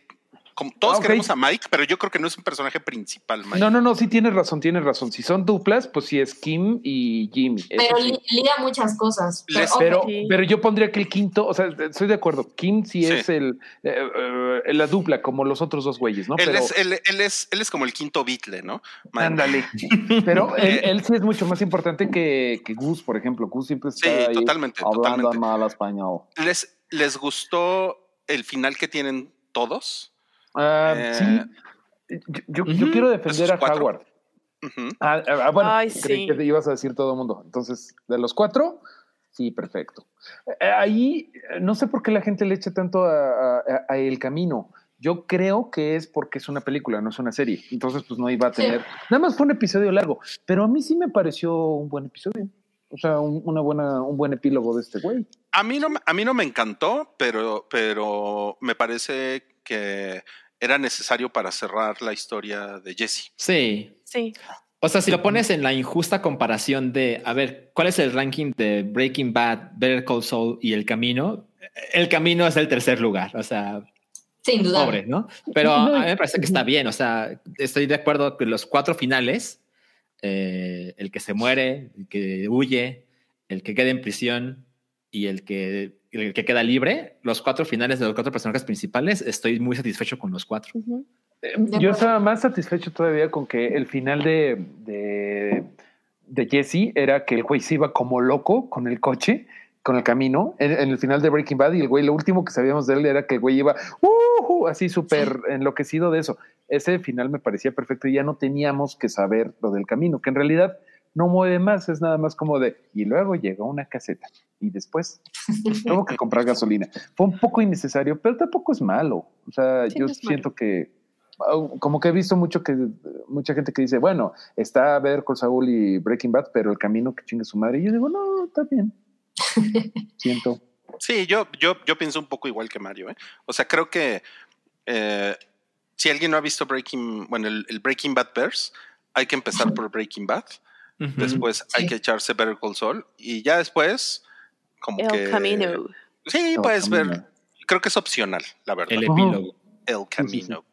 todos ah, queremos a Mike, pero yo creo que no es un personaje principal. No, no, no, sí tienes razón, tienes razón. Si son duplas, pues sí es Kim y Jimmy. Pero liga muchas cosas. Pero, pero, yo pondría que el quinto, o sea, estoy de acuerdo. Kim sí, es el eh, eh, la dupla, como los otros dos güeyes, ¿no? Él, es, él, es, él es como el quinto Beatle, ¿no? Ándale. pero él, sí es mucho más importante que, que Gus, por ejemplo. Gus siempre está ahí totalmente, hablando totalmente. mal español. Les, ¿Les gustó el final que tienen todos? Ah, eh, sí. Yo, quiero defender a Howard. Ah, ah, bueno, creí que te ibas a decir todo el mundo. Entonces, de los cuatro, sí, perfecto. Eh, ahí, no sé por qué la gente le echa tanto a, El Camino. Yo creo que es porque es una película, no es una serie. Entonces, pues no iba a tener. Nada más fue un episodio largo, pero a mí sí me pareció un buen episodio. O sea, un, una buena, un buen epílogo de este güey. A mí no, a mí no me encantó, pero, pero me parece que era necesario para cerrar la historia de Jesse. Sí. Sí. O sea, si lo pones en la injusta comparación de, a ver, ¿cuál es el ranking de Breaking Bad, Better Call Saul y El Camino? El Camino es el tercer lugar, o sea, sin duda. Pobre, ¿no? Pero a mí me parece que está bien, o sea, estoy de acuerdo que los cuatro finales eh, el que se muere, el que huye, el que queda en prisión y el que, el que queda libre, los cuatro finales de los cuatro personajes principales, estoy muy satisfecho con los cuatro. Eh, yo estaba más satisfecho todavía con que el final de, de, de Jesse era que el güey se iba como loco con el coche con el camino en, el final de Breaking Bad y el güey, lo último que sabíamos de él era que el güey iba uh, así súper enloquecido de eso. Ese final me parecía perfecto y ya no teníamos que saber lo del camino, que en realidad no mueve más, es nada más como de, y luego llegó una caseta y después tengo que comprar gasolina. Fue un poco innecesario, pero tampoco es malo. O sea, yo siento que como que he visto mucho que mucha gente que dice, bueno, está a ver con Saúl y Breaking Bad, pero el camino que chingue su madre. Y yo digo, no, está bien. Siento. Sí, yo, yo, yo pienso un poco igual que Mario. ¿eh? O sea, creo que eh, si alguien no ha visto Breaking, bueno, el, Breaking Bad Bears, hay que empezar por Breaking Bad. Después hay que echarse Better Call Saul. Y ya después, como el que. Camino. Sí, puedes ver. Creo que es opcional, la verdad. El epílogo. El Camino.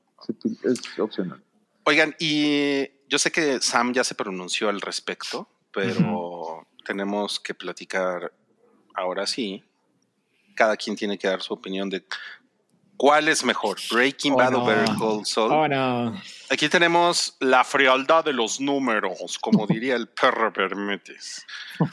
es opcional. Oigan, y yo sé que Sam ya se pronunció al respecto, pero tenemos que platicar ahora sí, cada quien tiene que dar su opinión de cuál es mejor, Breaking oh, Bad o Better Call Saul. Oh, Aquí tenemos la frialdad de los números, como diría el perro Bermetes.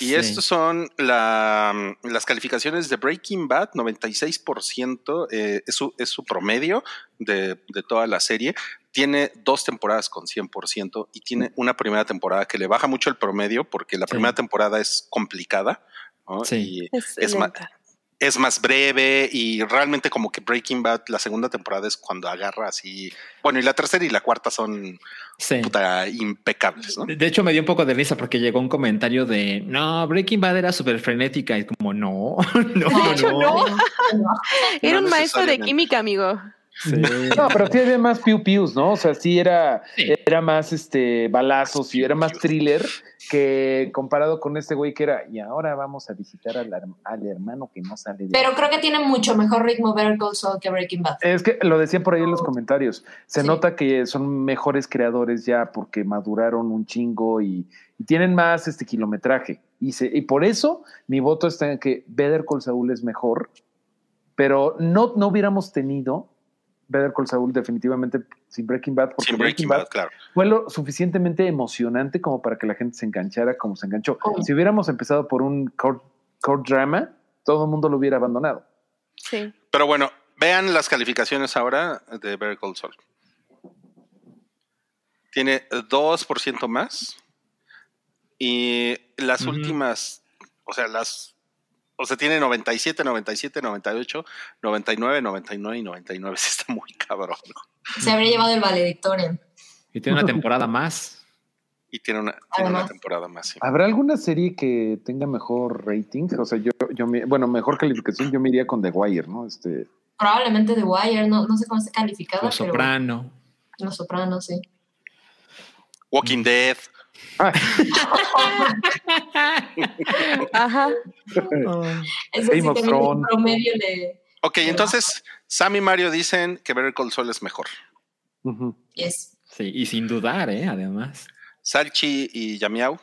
Y estos son las calificaciones de Breaking Bad, 96% eh, es, su, es, su, promedio de, de toda la serie. Tiene dos temporadas con 100% y tiene una primera temporada que le baja mucho el promedio porque la primera temporada es complicada Sí. es, más, es más breve y realmente como que Breaking Bad, la segunda temporada es cuando agarra así. Bueno, y la tercera y la cuarta son impecables. De hecho, me dio un poco de risa porque llegó un comentario de no, Breaking Bad era súper frenética y como no, no, no. Era un maestro de química, amigo. No, pero sí había más piu pius, ¿no? O sea, sí era, era más este balazos y era más thriller que comparado con este güey que era, y ahora vamos a visitar al, hermano que no sale de Pero creo que tiene mucho mejor ritmo Better Call Saul que Breaking Bad. Es que lo decían por ahí en los comentarios. Se nota que son mejores creadores ya porque maduraron un chingo y, tienen más este kilometraje. Y, se, y por eso mi voto está en que Better Call Saul es mejor, pero no, no hubiéramos tenido Better Call Saul definitivamente sin Breaking Bad, porque Breaking, Bad, claro. fue lo suficientemente emocionante como para que la gente se enganchara como se enganchó. Si hubiéramos empezado por un court, drama, todo el mundo lo hubiera abandonado. Sí. Pero bueno, vean las calificaciones ahora de Better Call Saul. Tiene 2% más y las últimas, o sea, las o sea, tiene 97, 97, 98, 99, 99 y 99. Está muy cabrón. Se habría llevado el valedictorian. Y tiene una temporada más. Y tiene una, tiene una temporada más. ¿Habrá alguna serie que tenga mejor rating? O sea, yo, yo bueno, mejor calificación, yo me iría con The Wire, ¿no? Este... Probablemente The Wire, no, no sé cómo está calificado. Los Soprano. Los Soprano, sí. Walking Dead. Ajá. Eso sí un promedio de. Ok, entonces Sam y Mario dicen que Better Call Saul es mejor. Yes. Sí, y sin dudar, ¿eh? Además. Salchi y Yamiau.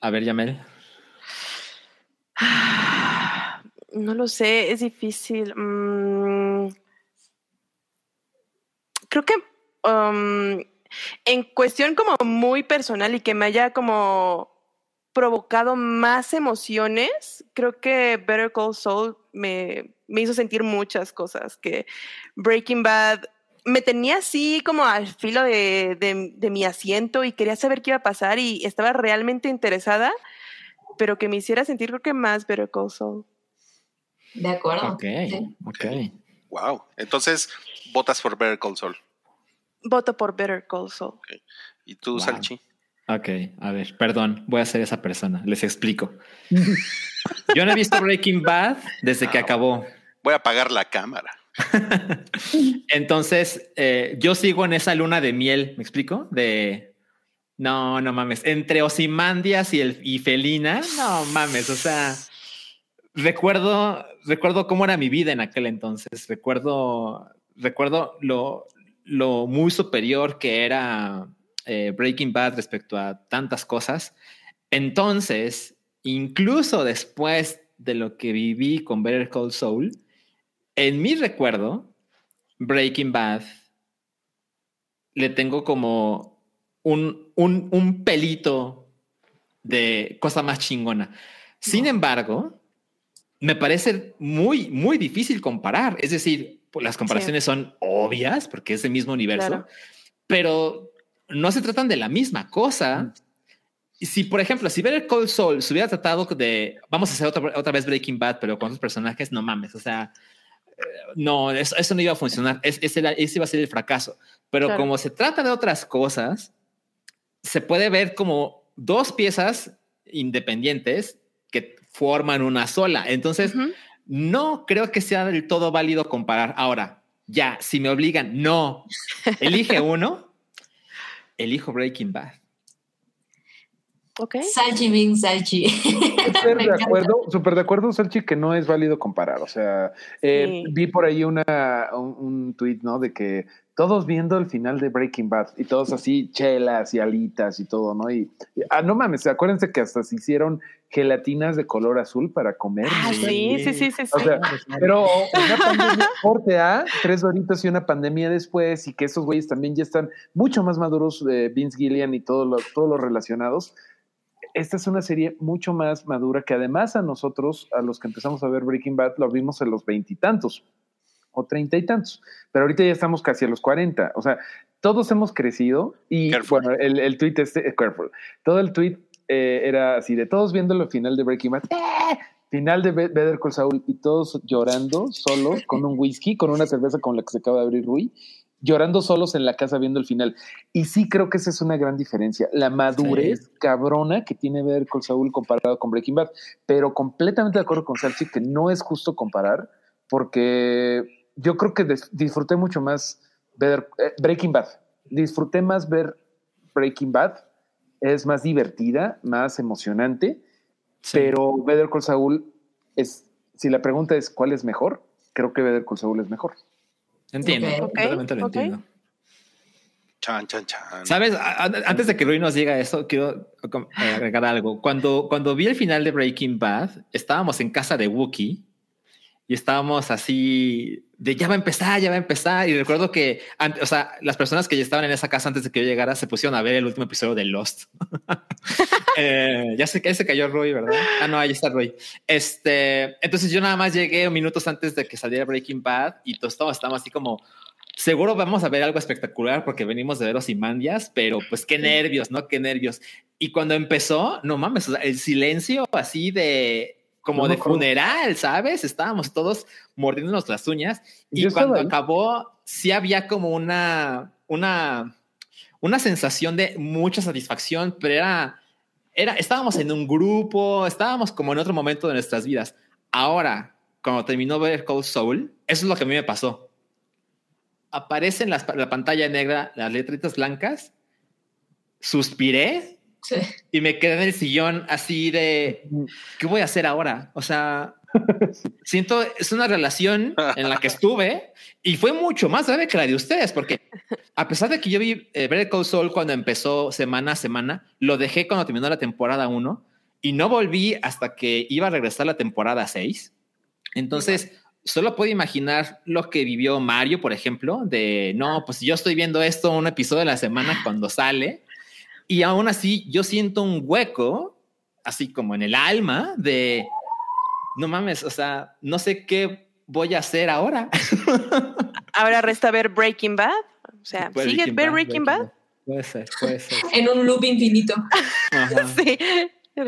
A ver, Yamel. No lo sé, es difícil. Mm. creo que um, en cuestión como muy personal y que me haya como provocado más emociones, creo que Better Call Saul me, hizo sentir muchas cosas, que Breaking Bad me tenía así como al filo de, mi asiento y quería saber qué iba a pasar y estaba realmente interesada, pero que me hiciera sentir creo que más Better Call Saul. De acuerdo. Ok, ok. Wow. Entonces, votas por Better Call Saul. Voto por Better Call Saul. ¿Y tú, Salchi? Ok, a ver, perdón, voy a ser esa persona, les explico. Yo no he visto Breaking Bad desde que acabó. Voy a apagar la cámara. Entonces, eh, yo sigo en esa luna de miel, ¿me explico? De no, no mames, entre Osimandias y el y Felina, no mames, o sea, recuerdo, recuerdo cómo era mi vida en aquel entonces, recuerdo, recuerdo lo, lo muy superior que era eh, Breaking Bad respecto a tantas cosas. Entonces, incluso después de lo que viví con Better Call Saul, en mi recuerdo, Breaking Bad le tengo como un, un, un pelito de cosa más chingona. Sin embargo, me parece muy, muy difícil comparar. Es decir, las comparaciones son obvias porque es el mismo universo, pero no se tratan de la misma cosa. Y si, por ejemplo, si ver el Cold Soul se hubiera tratado de vamos a hacer otra, otra vez Breaking Bad, pero con otros personajes, no mames, o sea, eh, no, eso, no iba a funcionar. ese, iba a ser el fracaso. Pero como se trata de otras cosas, se puede ver como dos piezas independientes que forman una sola. Entonces, no creo que sea del todo válido comparar. Ahora, ya, si me obligan, no, elige uno, elijo Breaking Bad. Ok. Salchi Bing Salchi. Súper de acuerdo, súper de acuerdo, Salchi, que no es válido comparar. O sea, eh, vi por ahí una, un, un tweet, ¿no? De que todos viendo el final de Breaking Bad y todos así, chelas y alitas y todo, ¿no? Y, ah, no mames, acuérdense que hasta se hicieron gelatinas de color azul para comer. Ah, sí, sí, sí, sí. O sea, pero una pandemia corte A, tres doritos y una pandemia después, y que esos güeyes también ya están mucho más maduros, de Vince Gillian y todos los, todos los relacionados. Esta es una serie mucho más madura que además a nosotros, a los que empezamos a ver Breaking Bad, lo vimos en los veintitantos o treinta y tantos, pero ahorita ya estamos casi a los cuarenta, o sea, todos hemos crecido y bueno, el, el tweet este, eh, careful, todo el tweet eh, era así de todos viendo el final de Breaking Bad, ¡eh! final de Better Call Saul y todos llorando solos con un whisky, con una cerveza con la que se acaba de abrir Rui, llorando solos en la casa viendo el final. Y sí creo que esa es una gran diferencia, la madurez cabrona que tiene Better Call Saul comparado con Breaking Bad, pero completamente de acuerdo con Salchi que no es justo comparar porque yo creo que disfruté mucho más ver eh, Breaking Bad. Disfruté más ver Breaking Bad. Es más divertida, más emocionante. Pero Better Call Saul es, si la pregunta es cuál es mejor, creo que Better Call Saul es mejor. Entiendo, realmente lo entiendo. Chan, chan, chan. Sabes, antes de que Rui nos diga eso, quiero agregar algo. Cuando, cuando vi el final de Breaking Bad, estábamos en casa de Wookiee y estábamos así de ya va a empezar, ya va a empezar. Y recuerdo que, o sea, las personas que ya estaban en esa casa antes de que yo llegara se pusieron a ver el último episodio de Lost. Eh, ya sé que se cayó Roy, ¿verdad? Ah, no, ahí está Roy. Este, entonces yo nada más llegué minutos antes de que saliera Breaking Bad y todos estábamos así como, seguro vamos a ver algo espectacular porque venimos de ver Ozymandias, pero pues qué nervios, ¿no? Qué nervios. Y cuando empezó, no mames, el silencio así de como de funeral, ¿sabes? Estábamos todos mordiéndonos las uñas y cuando acabó sí había como una una una sensación de mucha satisfacción, pero era era estábamos en un grupo, estábamos como en otro momento de nuestras vidas. Ahora, cuando terminó ver Cold Soul, eso es lo que a mí me pasó aparecen en la, pantalla negra las letritas blancas, suspiré y me quedé en el sillón así de, ¿qué voy a hacer ahora? O sea, siento, es una relación en la que estuve y fue mucho más grave que la de ustedes, porque a pesar de que yo vi eh, Better Call Saul cuando empezó semana a semana, lo dejé cuando terminó la temporada 1 y no volví hasta que iba a regresar la temporada 6. Entonces, solo puedo imaginar lo que vivió Mario, por ejemplo, de no, pues yo estoy viendo esto un episodio de la semana cuando sale y aún así yo siento un hueco, así como en el alma, de no mames, o sea, no sé qué voy a hacer ahora. ahora resta ver Breaking Bad. O sea, ¿sigue ver Breaking, Bad? Puede ser, puede ser. En un loop infinito. sí, y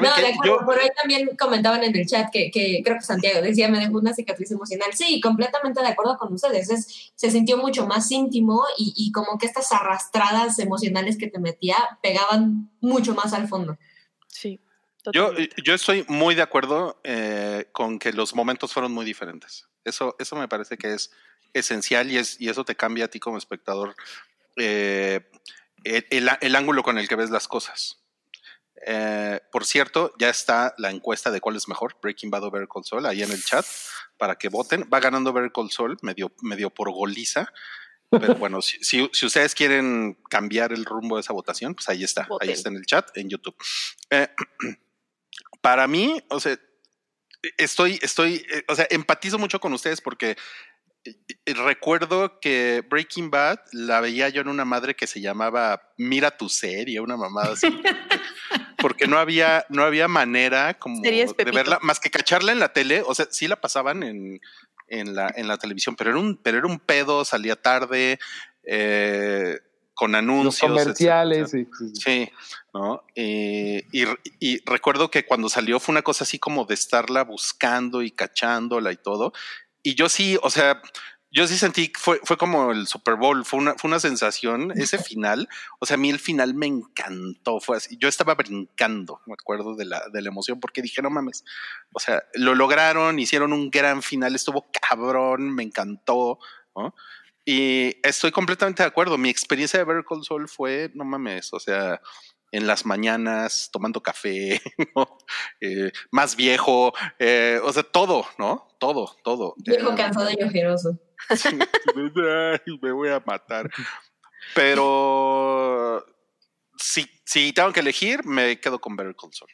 No, de acuerdo, por ahí también comentaban en el chat que, que, creo que Santiago decía, me dejó una cicatriz emocional. Sí, completamente de acuerdo con ustedes. Es, se sintió mucho más íntimo y, y como que estas arrastradas emocionales que te metía pegaban mucho más al fondo. Sí. Yo, yo estoy muy de acuerdo eh, con que los momentos fueron muy diferentes. Eso, eso me parece que es esencial y, es, y eso te cambia a ti como espectador eh, el, el, ángulo con el que ves las cosas. Eh, por cierto, ya está la encuesta de cuál es mejor, Breaking Bad o Better Call Saul, ahí en el chat, para que voten. Va ganando Better Call Saul, medio, medio por goliza. Pero bueno, si, si, ustedes quieren cambiar el rumbo de esa votación, pues ahí está, ahí está en el chat, en YouTube. Eh, para mí, o sea, estoy, estoy, eh, o sea, empatizo mucho con ustedes porque recuerdo que Breaking Bad la veía yo en una madre que se llamaba Mira tu serie, una mamada así. porque no había, no había manera como de verla, más que cacharla en la tele, o sea, sí la pasaban en, en, la, en la televisión, pero era un, pero era un pedo, salía tarde, eh, con anuncios. comerciales, sí, sí, ¿no? y, y, recuerdo que cuando salió fue una cosa así como de estarla buscando y cachándola y todo. Y yo sí, o sea, yo sí sentí, fue, fue como el Super Bowl, fue una, fue una sensación, ese final, o sea, a mí el final me encantó, fue así, yo estaba brincando, me acuerdo de la, de la emoción, porque dije, no mames, o sea, lo lograron, hicieron un gran final, estuvo cabrón, me encantó, ¿no? Y estoy completamente de acuerdo, mi experiencia de Better Call Saul fue, no mames, o sea, en las mañanas tomando café, eh, más viejo, eh, o sea, todo, ¿no? Todo, todo. Viejo, cansado y ojeroso. me voy a matar. Pero si, si tengo que elegir, me quedo con Better Console.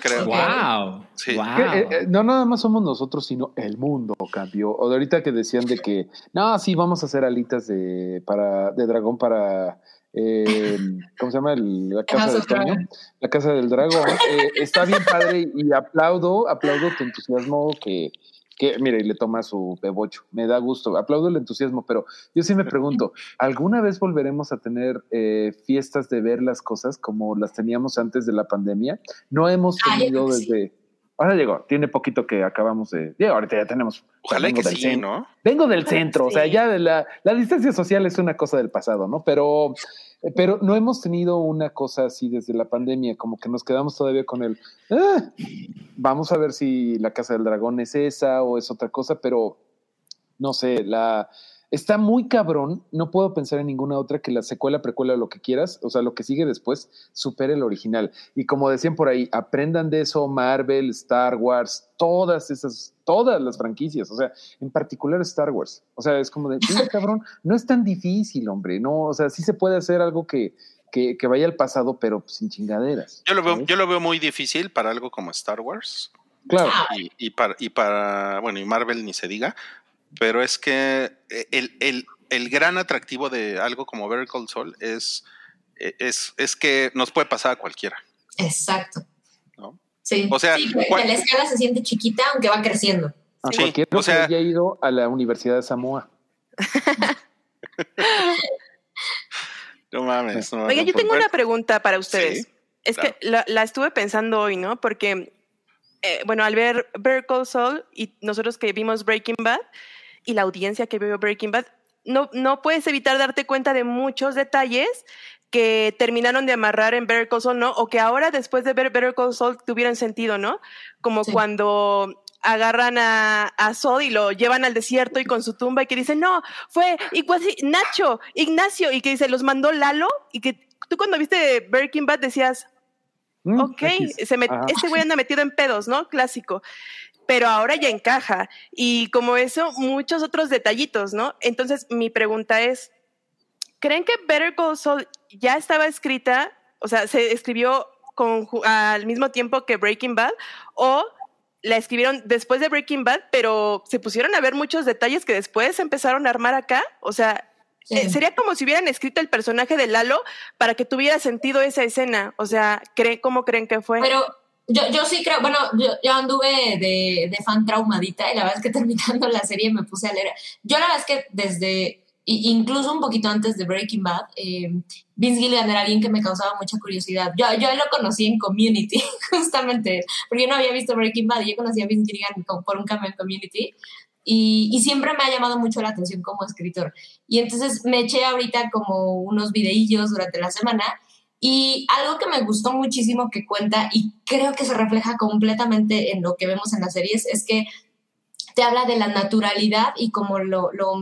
Creo. Wow. Sí. Eh, eh, no nada más somos nosotros, sino el mundo cambió. O de ahorita que decían de que no, sí, vamos a hacer alitas de para de dragón para eh, ¿cómo se llama? la casa del La casa del dragón. está bien padre y aplaudo, aplaudo tu entusiasmo que, que, mire, le toma su bebocho, me da gusto, aplaudo el entusiasmo, pero yo sí me pregunto, ¿alguna vez volveremos a tener eh, fiestas de ver las cosas como las teníamos antes de la pandemia? No hemos tenido desde... Ahora llegó, tiene poquito que acabamos de... ahorita ya tenemos... Ojalá que sí, ¿no? Vengo del centro, o sea, ya de la, la distancia social es una cosa del pasado, ¿no? Pero Eh, pero no hemos tenido una cosa así desde la pandemia, como que nos quedamos todavía con el, ah, vamos a ver si la Casa del Dragón es esa o es otra cosa, pero no sé, la, Está muy cabrón, no puedo pensar en ninguna otra que la secuela, precuela, lo que quieras, o sea, lo que sigue después, supere el original. Y como decían por ahí, aprendan de eso Marvel, Star Wars, todas esas, todas las franquicias, o sea, en particular Star Wars. O sea, es como de, cabrón, no es tan difícil, hombre, no, o sea, sí se puede hacer algo que, que, vaya al pasado, pero sin chingaderas. Yo lo veo, yo lo veo muy difícil para algo como Star Wars. Claro. Y, y, para, y para, bueno, y Marvel ni se diga, pero es que eh, el, el, gran atractivo de algo como Vertical Soul es, eh, es, es que nos puede pasar a cualquiera. Exacto. ¿no? Sí. O sea, que la escala se siente chiquita aunque va creciendo. A sí. o sea, que haya ido a la Universidad de Samoa. no mames. No, Oiga, yo tengo una pregunta para ustedes. es que la, la, estuve pensando hoy, ¿no? Porque, eh, bueno, al ver Vertical Soul y nosotros que vimos Breaking Bad, y la audiencia que vio Breaking Bad, no, no puedes evitar darte cuenta de muchos detalles que terminaron de amarrar en Better Call Saul, ¿no? O que ahora después de ver Better Call Saul tuvieran sentido, ¿no? Como cuando agarran a, a Saul y lo llevan al desierto y con su tumba y que dicen, no, fue Nacho, Ignacio, y que dice, los mandó Lalo, y que tú cuando viste Breaking Bad decías, mm, ok, se este güey anda metido en pedos, ¿no? Clásico pero ahora ya encaja. Y como eso, muchos otros detallitos, ¿no? Entonces, mi pregunta es, ¿creen que Better Call Saul ya estaba escrita, o sea, se escribió con, al mismo tiempo que Breaking Bad, o la escribieron después de Breaking Bad, pero se pusieron a ver muchos detalles que después empezaron a armar acá? O sea, eh, sería como si hubieran escrito el personaje de Lalo para que tuviera sentido esa escena. O sea, ¿cómo creen que fue? Pero yo, yo sí creo, bueno, yo, yo anduve de, de, fan traumadita y la verdad es que terminando la serie me puse a leer. Yo la verdad es que desde, incluso un poquito antes de Breaking Bad, eh, Vince Gilligan era alguien que me causaba mucha curiosidad. Yo, yo lo conocí en Community, justamente, porque yo no había visto Breaking Bad y yo conocí a Vince Gilligan por un cambio en Community. Y, y, siempre me ha llamado mucho la atención como escritor. Y entonces me eché ahorita como unos videillos durante la semana y algo que me gustó muchísimo que cuenta y creo que se refleja completamente en lo que vemos en las series es que te habla de la naturalidad y como lo, lo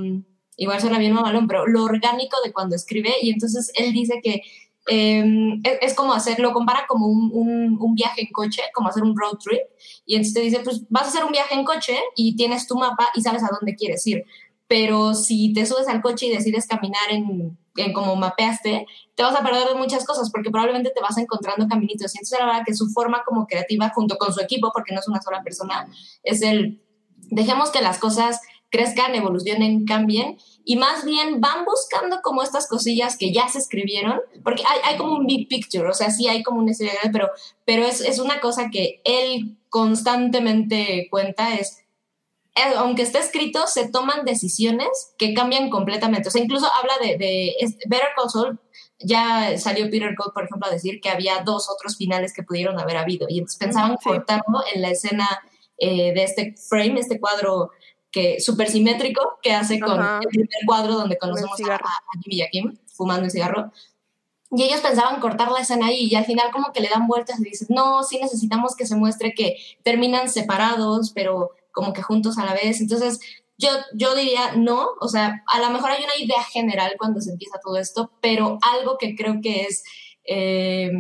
igual suena bien mamalón, pero lo orgánico de cuando escribe y entonces él dice que em, es, como hacer, lo compara como un, un, un, viaje en coche, como hacer un road trip y entonces te dice, pues vas a hacer un viaje en coche y tienes tu mapa y sabes a dónde quieres ir, pero si te subes al coche y decides caminar en en como mapeaste, te vas a perder de muchas cosas porque probablemente te vas encontrando caminitos. Y entonces la verdad que su forma como creativa junto con su equipo, porque no es una sola persona, es el, dejemos que las cosas crezcan, evolucionen, cambien y más bien van buscando como estas cosillas que ya se escribieron, porque hay, hay como un big picture, o sea, sí hay como una historia, pero, pero es, es una cosa que él constantemente cuenta, es aunque esté escrito, se toman decisiones que cambian completamente. O sea, incluso habla de, de Better Call Saul, ya salió Peter Cole, por ejemplo, a decir que había dos otros finales que pudieron haber habido. Y entonces pensaban cortarlo en la escena eh, de este frame, este cuadro que súper simétrico que hace con el primer cuadro donde conocemos a, Jimmy y a Kim fumando un cigarro. Y ellos pensaban cortar la escena ahí y al final como que le dan vueltas y dicen, no, sí necesitamos que se muestre que terminan separados, pero como que juntos a la vez. Entonces, yo, yo diría no, o sea, a lo mejor hay una idea general cuando se empieza todo esto, pero algo que creo que es eh,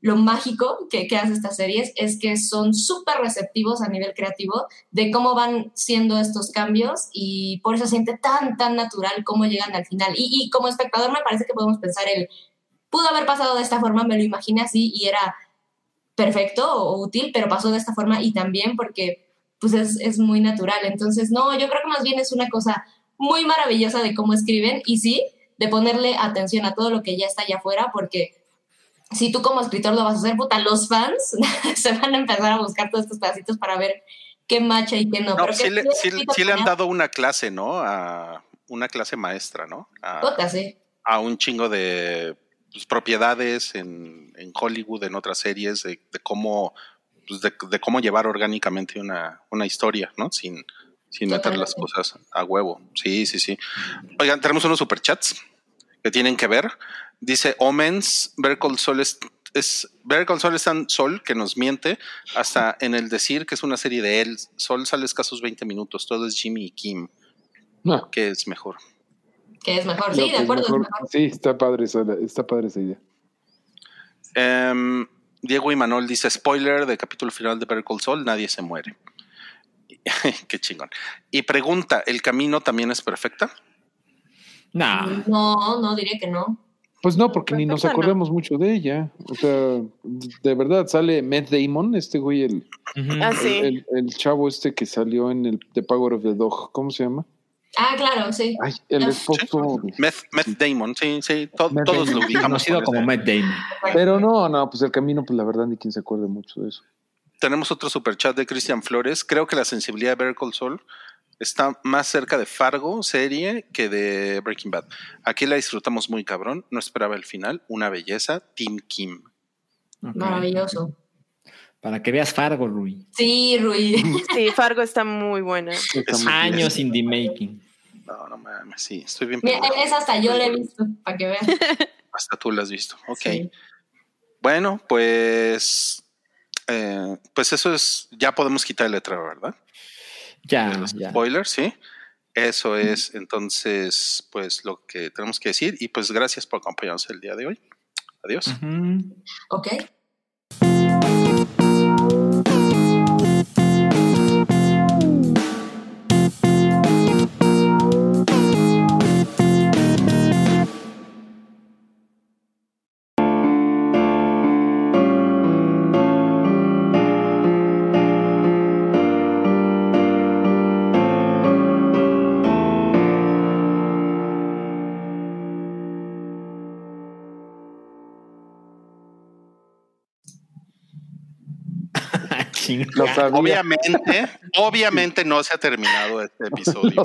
lo mágico que, que, hace estas series es que son súper receptivos a nivel creativo de cómo van siendo estos cambios y por eso siente tan, tan natural cómo llegan al final. Y, y como espectador me parece que podemos pensar el, pudo haber pasado de esta forma, me lo imaginé así y era perfecto o útil, pero pasó de esta forma y también porque pues es, es, muy natural. Entonces, no, yo creo que más bien es una cosa muy maravillosa de cómo escriben y sí, de ponerle atención a todo lo que ya está allá afuera, porque si tú como escritor lo vas a hacer, puta, los fans se van a empezar a buscar todos estos pedacitos para ver qué macha y qué no. Pero sí, le, sí, le, han dado una clase, ¿no? A una clase maestra, ¿no? A, puta, sí. a un chingo de pues, propiedades en, en, Hollywood, en otras series, de, de cómo pues, de, cómo llevar orgánicamente una, una historia, ¿no? Sin, sin meter las cosas a huevo. Sí, sí, sí. Oigan, tenemos unos superchats que tienen que ver Dice Omens, ver Sol es, es ver Sol es tan Sol que nos miente hasta en el decir que es una serie de él. Sol sale escasos 20 minutos, todo es Jimmy y Kim. No. Que es mejor. Que es mejor, sí, de acuerdo. Sí, está padre, está padre esa idea. Em, Diego y Manuel dice spoiler de capítulo final de Better Sol, nadie se muere. Qué chingón. Y pregunta, ¿el camino también es perfecta? No. No, no diría que no. Pues no, porque ni nos acordamos mucho de ella. O sea, de verdad sale Matt Damon, este güey, el, ah, el, chavo este que salió en el The Power of the Dog. ¿Cómo se llama? Ah, claro, sí. Ay, el esposo. Matt, Damon, sí, sí, todos lo ubicamos. Conocido como Matt Damon. Pero no, no, pues el camino, pues la verdad, ni quien se acuerde mucho de eso. Tenemos otro super chat de Cristian Flores. Creo que la sensibilidad de Better Call Saul está más cerca de Fargo, serie, que de Breaking Bad. Aquí la disfrutamos muy cabrón. No esperaba el final. Una belleza. Team Kim. Maravilloso. Para que veas Fargo, Rui. Sí, Rui. Sí, Fargo está muy buena. Años in the making. No, no mames, sí, estoy bien. Mira, es hasta yo la he visto, para que veas. Hasta tú la has visto, ok. Bueno, pues, eh, pues eso es, ya podemos quitar el letrero, ¿verdad? Ya, ya. Spoilers, sí. Eso es entonces, pues lo que tenemos que decir. Y pues gracias por acompañarnos el día de hoy. Adiós. Ok. Obviamente, obviamente no se ha terminado este episodio.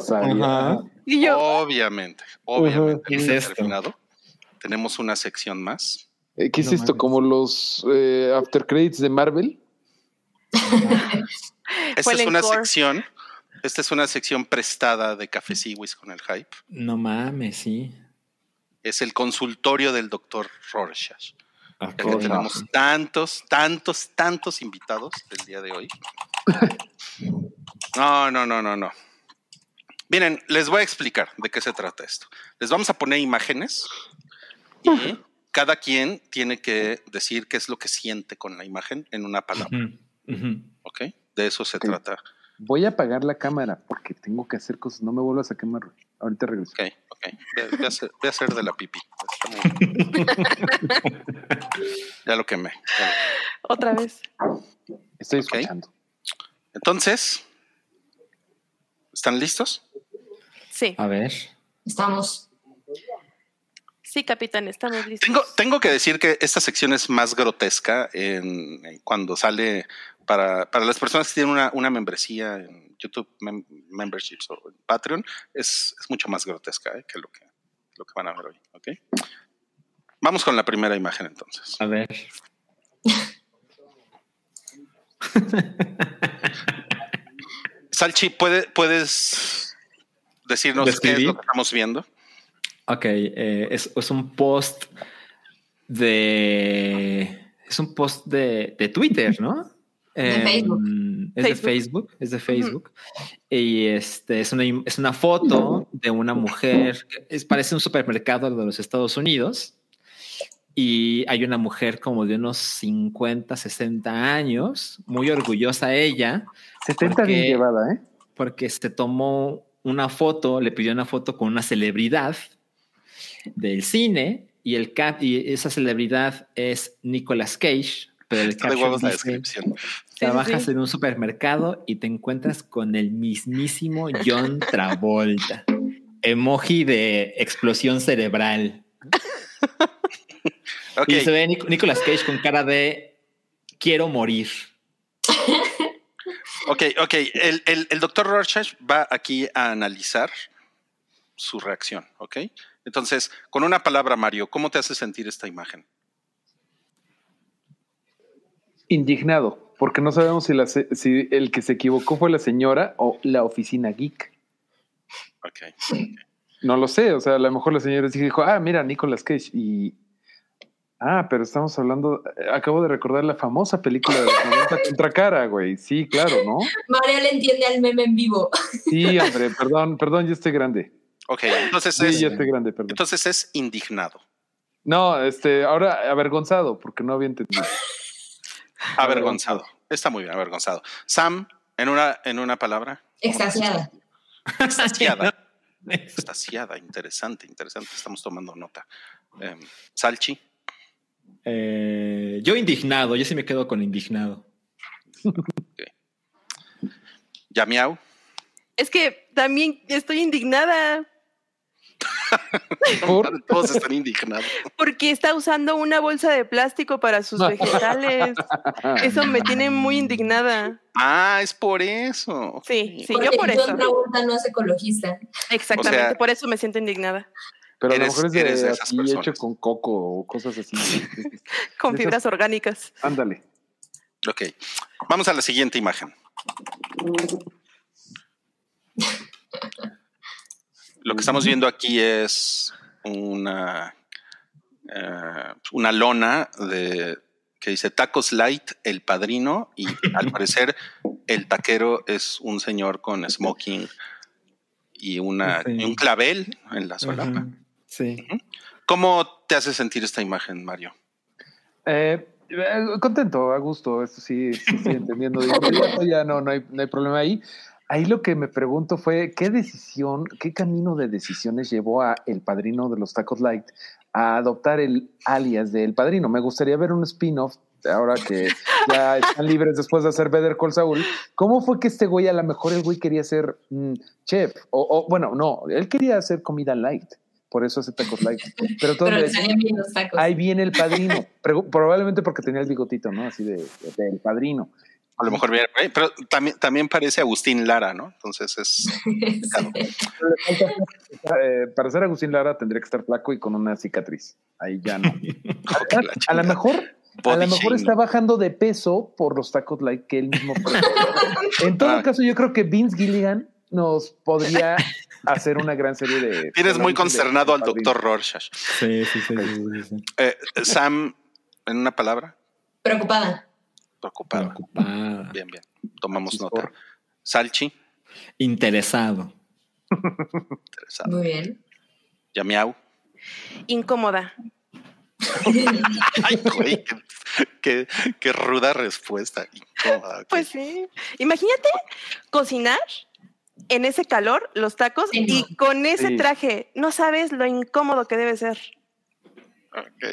Obviamente, obviamente no se ha terminado. Tenemos una sección más. Eh, ¿Qué es esto? ¿Como los eh, after credits de Marvel? esta es una sección. Esta es una sección prestada de Café con el hype. No mames, sí. Es el consultorio del doctor Rorschach. Ah, tenemos tantos, tantos, tantos invitados el día de hoy. No, no, no, no, no. Miren, les voy a explicar de qué se trata esto. Les vamos a poner imágenes y cada quien tiene que decir qué es lo que siente con la imagen en una palabra. ¿Ok? De eso se trata. Voy a apagar la cámara porque tengo que hacer cosas. No me vuelvas a quemar. Ahorita regreso. Ok, ok. Voy a hacer, de la pipi. ya lo quemé. Otra vez. Estoy escuchando. Entonces, ¿están listos? Sí. A ver. Estamos. Sí, capitán, estamos listos. Tengo, tengo que decir que esta sección es más grotesca en, cuando sale para, para, las personas que tienen una, una membresía en YouTube Memberships o en Patreon, es, es mucho más grotesca ¿eh? que, lo que lo que van a ver hoy. ¿ok? Vamos con la primera imagen entonces. A ver. Salchi, ¿puedes decirnos qué es lo que estamos viendo? Ok, eh, es, es, un post de. Es un post de, de Twitter, ¿no? De em, Facebook. Es de Facebook, es de Facebook. Y este es una, es una foto de una mujer, es, parece un supermercado de los Estados Unidos. Y hay una mujer como de unos 50, 60 años, muy orgullosa ella. 70 bien llevada, ¿eh? Porque se tomó una foto, le pidió una foto con una celebridad del cine y, el, y esa celebridad es Nicolas Cage, pero el Está de huevos la descripción. Trabajas en un supermercado y te encuentras con el mismísimo John Travolta. Emoji de explosión cerebral. Y se ve Nicolas Cage con cara de quiero morir. ok, ok. El, el doctor Rorschach va aquí a analizar su reacción, ¿ok? Entonces, con una palabra, Mario, ¿cómo te hace sentir esta imagen? Indignado, porque no sabemos si, la, si el que se equivocó fue la señora o la oficina geek. Ok. No lo sé, o sea, a lo mejor la señora dijo, ah, mira, Nicolas Cage. Y, Ah, pero estamos hablando, eh, acabo de recordar la famosa película de la contra cara, güey. Sí, claro, ¿no? María le entiende al meme en vivo. Sí, hombre, perdón, perdón, yo estoy grande. Ok, entonces sí, es. yo estoy grande, perdón. Entonces es indignado. No, este, ahora avergonzado, porque no había entendido. avergonzado. Está muy bien, avergonzado. Sam, en una, en una palabra. Extasiada. Extasiada. Extasiada, interesante, interesante. Estamos tomando nota. Eh, Salchi. Eh, yo indignado, yo sí me quedo con indignado. ¿Ya miau? Es que también estoy indignada. Todos están indignados. Porque está usando una bolsa de plástico para sus vegetales. Eso me tiene muy indignada. Ah, es por eso. Sí, sí, yo por eso. Otra vuelta no es ecologista. Exactamente, por eso me siento indignada. Pero a lo mejor es de, así hecho con coco o cosas así. con fibras orgánicas. Ándale. Ok. Vamos a la siguiente imagen. Lo que estamos viendo aquí es una, eh, una lona de, que dice Tacos Light, el padrino, y al parecer el taquero es un señor con smoking y, una, un clavel en la solapa. Sí. ¿Cómo te hace sentir esta imagen, Mario? Eh, eh, contento, a gusto, esto sí, sí estoy entendiendo. ya no, no hay, no hay problema ahí. Ahí lo que me pregunto fue, ¿qué decisión, qué camino de decisiones llevó a el padrino de los Tacos Light a adoptar el alias de El Padrino? Me gustaría ver un spin-off ahora que ya están libres después de hacer Better Call Saul. ¿Cómo fue que este güey, a lo mejor el güey quería ser mm, chef? O, o, bueno, no, él quería hacer comida light por eso hace tacos light. Pero, todo Pero bien los tacos. ahí viene el padrino, probablemente porque tenía el bigotito, ¿no? Así de, el padrino. A lo mejor, pero también, también parece Agustín Lara, ¿no? Entonces es. Eh, para ser Agustín Lara tendría que estar flaco y con una cicatriz. Ahí ya no. a, lo mejor, a lo mejor está bajando de peso por los tacos light que él mismo. en todo ah. caso, yo creo que Vince Gilligan nos podría hacer una gran serie de. Tienes muy consternado al doctor Rorschach. Sí, sí, sí. Eh, Sam, en una palabra. Preocupada. Preocupada. Bien, bien. Tomamos nota. Salchi. Interesado. Interesado. Muy bien. Yamiau. Incómoda. Ay, güey, qué, qué, ruda respuesta. Incómoda. Pues sí. Imagínate cocinar en ese calor los tacos y con ese traje. No sabes lo incómodo que debe ser.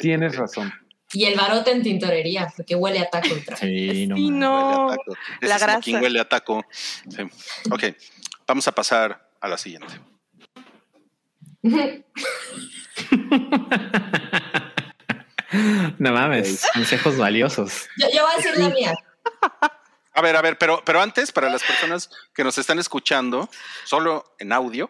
Tienes razón. Y el barote en tintorería, porque huele a taco el traje. Sí, no. La grasa. huele a taco. Sí. Ok, vamos a pasar a la siguiente. no mames, consejos valiosos. Yo, yo voy a decir la mía. A ver, a ver, pero, pero antes, para las personas que nos están escuchando, solo en audio,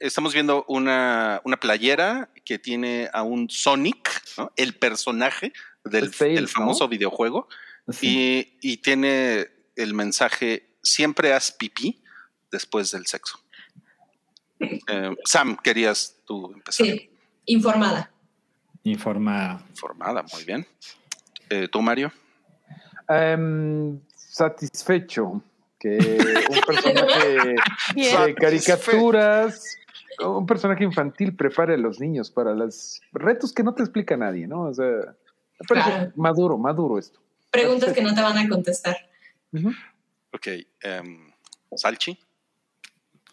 estamos viendo una, playera que tiene a un Sonic, el personaje del, famoso videojuego, y, tiene el mensaje, siempre haz pipí después del sexo. Eh, Sam, querías tú empezar. Sí, informada. Informada. Informada, muy bien. Eh, ¿Tú, Mario? Um, satisfecho que un personaje de caricaturas, un personaje infantil prepare a los niños para los retos que no te explica nadie, ¿no? O sea, maduro, maduro esto. Preguntas que no te van a contestar. Ok, um, Salchi.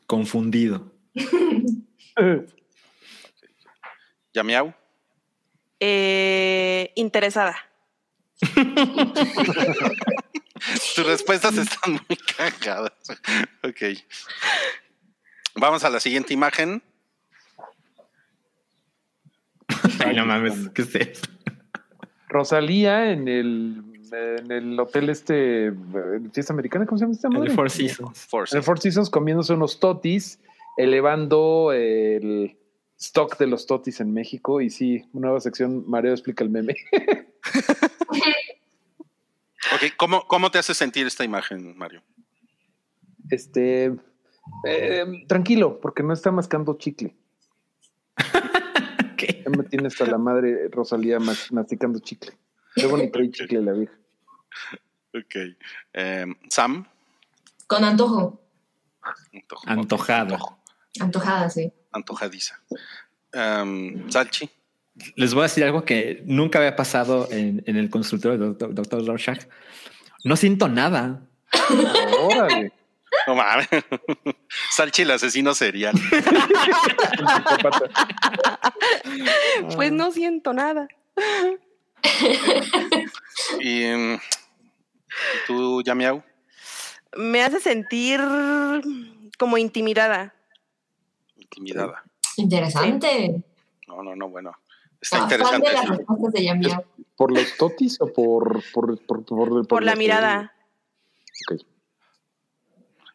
Confundido. Yamiau. Eh, interesada. Tus respuestas están muy cagadas. Ok. Vamos a la siguiente imagen. Ay, no mames, ¿qué es eso? Rosalía en el, en el hotel este, fiesta americana, ¿cómo se llama esta madre? El Four Seasons. En el Four Seasons comiéndose unos totis, elevando el stock de los totis en México. Y sí, una nueva sección, Mareo explica el meme. Ok, ¿cómo, ¿cómo te hace sentir esta imagen, Mario? Este, eh, tranquilo, porque no está mascando chicle. Ya me tiene hasta la madre Rosalía masticando chicle. Qué bonito el chicle la vieja. Ok. Em, Sam. Con antojo. Antojado. Antojada, sí. Antojadiza. Um, Salchi. Les voy a decir algo que nunca había pasado en, el consultorio del doctor, doctor Rorschach. No siento nada. Órale. No mames. Salchi el asesino serial. pues no siento nada. y em, tú, Yamiau. Me hace sentir como intimidada. Intimidada. Interesante. No, no, no, bueno. Está interesante. ¿Por los totis o por por, por, por, por la mirada? Ok.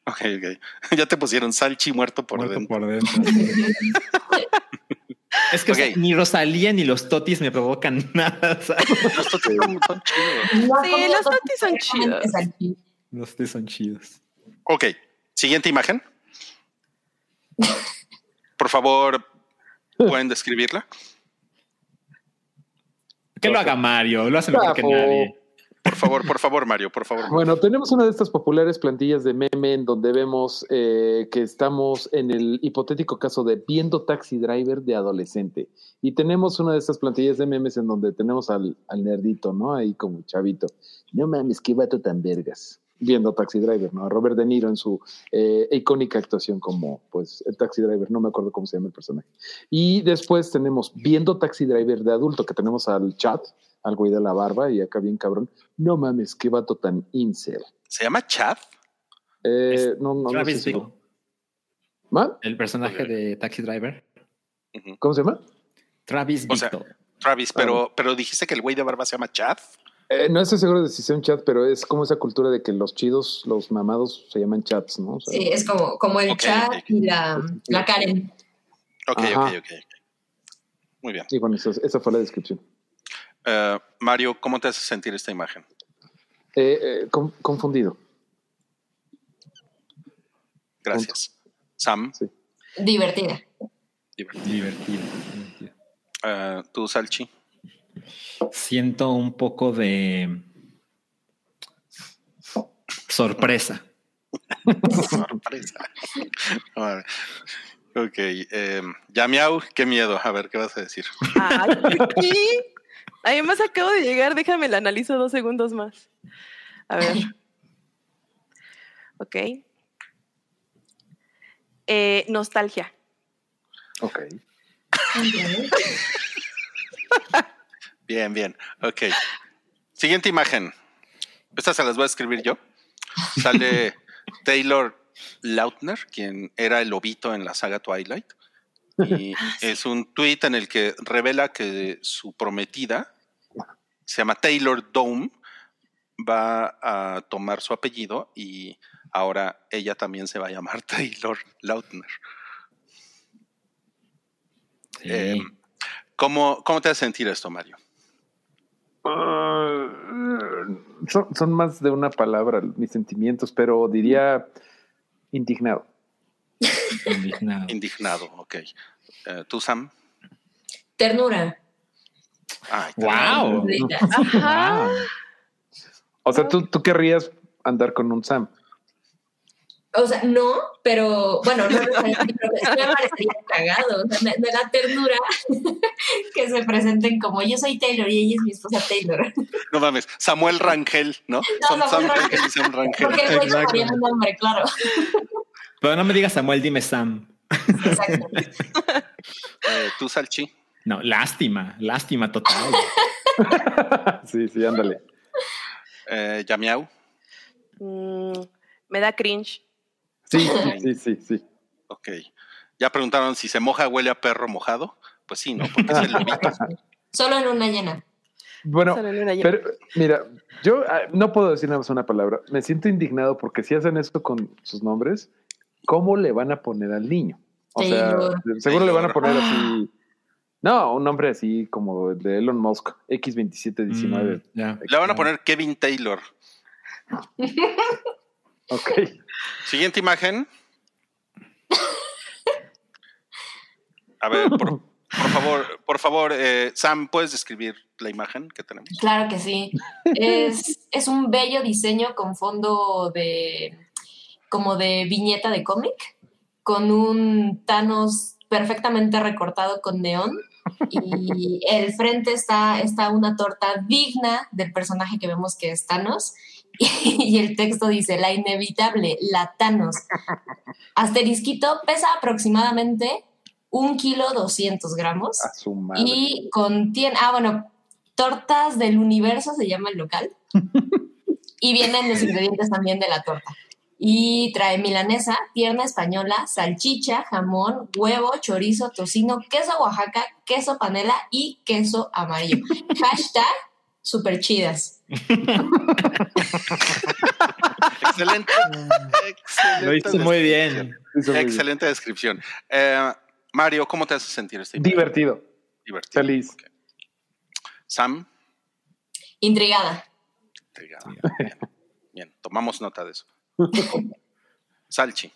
Ok, ok. Ya te pusieron salchi muerto por dentro. Por dentro. es que ni Rosalía ni los totis me provocan nada. Los totis son chidos. Sí, los totis son chidos. Los totis son chidos. Ok. Siguiente imagen. Por favor, ¿pueden describirla? Que lo haga Mario, lo hace mejor que nadie. Por favor, por favor, Mario, por favor. Bueno, tenemos una de estas populares plantillas de meme en donde vemos eh, que estamos en el hipotético caso de viendo Taxi Driver de adolescente. Y tenemos una de estas plantillas de memes en donde tenemos al, nerdito, ¿no? Ahí como chavito. No mames, qué vato tan vergas viendo Taxi Driver, ¿no? A Robert De Niro en su eh, icónica actuación como, pues, el Taxi Driver, no me acuerdo cómo se llama el personaje. Y después tenemos viendo Taxi Driver de adulto, que tenemos al chat, al güey de la barba, y acá bien cabrón. No mames, qué vato tan incel. ¿Se llama Chad? Eh, no, no, Travis no El personaje de Taxi Driver. ¿Cómo se llama? Travis o Travis, pero, ah. pero dijiste que el güey de barba se llama Chad. Eh, no estoy seguro de si sea un chat, pero es como esa cultura de que los chidos, los mamados, se llaman chats, ¿no? sí, es como, como el chat y la, la Karen. Ok, ok, ok. Muy bien. Y bueno, esa fue la descripción. Eh, Mario, ¿cómo te hace sentir esta imagen? Eh, confundido. Gracias. Sam. Sí. Divertida. Divertida. Divertida. ¿Tú, Salchi? siento un poco de sorpresa. sorpresa. ok. Eh, ya miau, qué miedo. A ver, ¿qué vas a decir? Ay, Además acabo de llegar, déjame la analizo dos segundos más. A ver. Ok. Eh, nostalgia. Ok. Bien, bien. Ok. Siguiente imagen. Esta se las voy a escribir yo. Sale Taylor Lautner, quien era el lobito en la saga Twilight. Y ah, es un tweet en el que revela que su prometida se llama Taylor Dome, va a tomar su apellido y ahora ella también se va a llamar Taylor Lautner. Em, ¿cómo, ¿Cómo te hace sentir esto, Mario? Ah, son, más de una palabra mis sentimientos, pero diría indignado. indignado. indignado, ok. Eh, ¿Tú, Sam? Ternura. Wow. O sea, ¿tú, tú querrías andar con un Sam. O sea, no, pero bueno, no, no, me parecería cagado. O sea, me, da ternura que se presenten como yo soy Taylor y ella es mi esposa Taylor. No mames, Samuel Rangel, ¿no? Son Sam Rangel y Sam Rangel. Porque el un nombre, claro. Pero no me digas Samuel, dime Sam. Exacto. Eh, ¿Tú, Salchi? No, lástima, lástima total. sí, sí, ándale. Eh, ¿Yamiau? Mm, me da cringe. Sí, sí, sí, sí. Ok. Ya preguntaron si se moja huele a perro mojado. Pues sí, ¿no? Porque es el lobito. Solo en una llena. Bueno, pero mira, yo ah, no puedo decir nada más una palabra. Me siento indignado porque si hacen esto con sus nombres, ¿cómo le van a poner al niño? O sea, seguro le van a poner así. No, un nombre así como el de Elon Musk, X2719. Mm, le van a poner Kevin Taylor. ok. Siguiente imagen. A ver, por, favor, por favor, eh, Sam, ¿puedes describir la imagen que tenemos? Claro que sí. Es, es un bello diseño con fondo de como de viñeta de cómic, con un Thanos perfectamente recortado con neón y el frente está, está una torta digna del personaje que vemos que es Thanos y el texto dice, la inevitable, la Thanos. Asterisquito pesa aproximadamente un kilo 200 gramos y contiene, ah bueno, tortas del universo se llama el local y vienen los ingredientes también de la torta y trae milanesa, pierna española, salchicha, jamón, huevo, chorizo, tocino, queso Oaxaca, queso panela y queso amarillo. Hashtag super chidas. excelente, Lo hizo muy bien. Excelente descripción. Eh, Mario, ¿cómo te hace sentir este Divertido. Divertido. Feliz. Sam. Intrigada. Intrigada. bien, tomamos nota de eso. Salchi.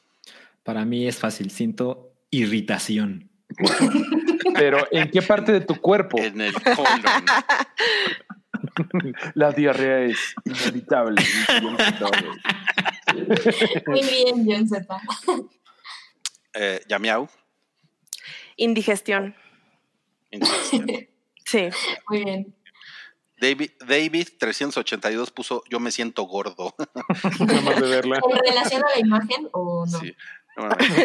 Para mí es fácil, siento irritación. Pero ¿en qué parte de tu cuerpo? En el colon. La diarrea es inevitable. Muy bien, John Z. Eh, Yamiau. Indigestión. Indigestión. Sí. Muy bien. David, David 382 puso yo me siento gordo. de verla. ¿En relación a la imagen o no? Sí.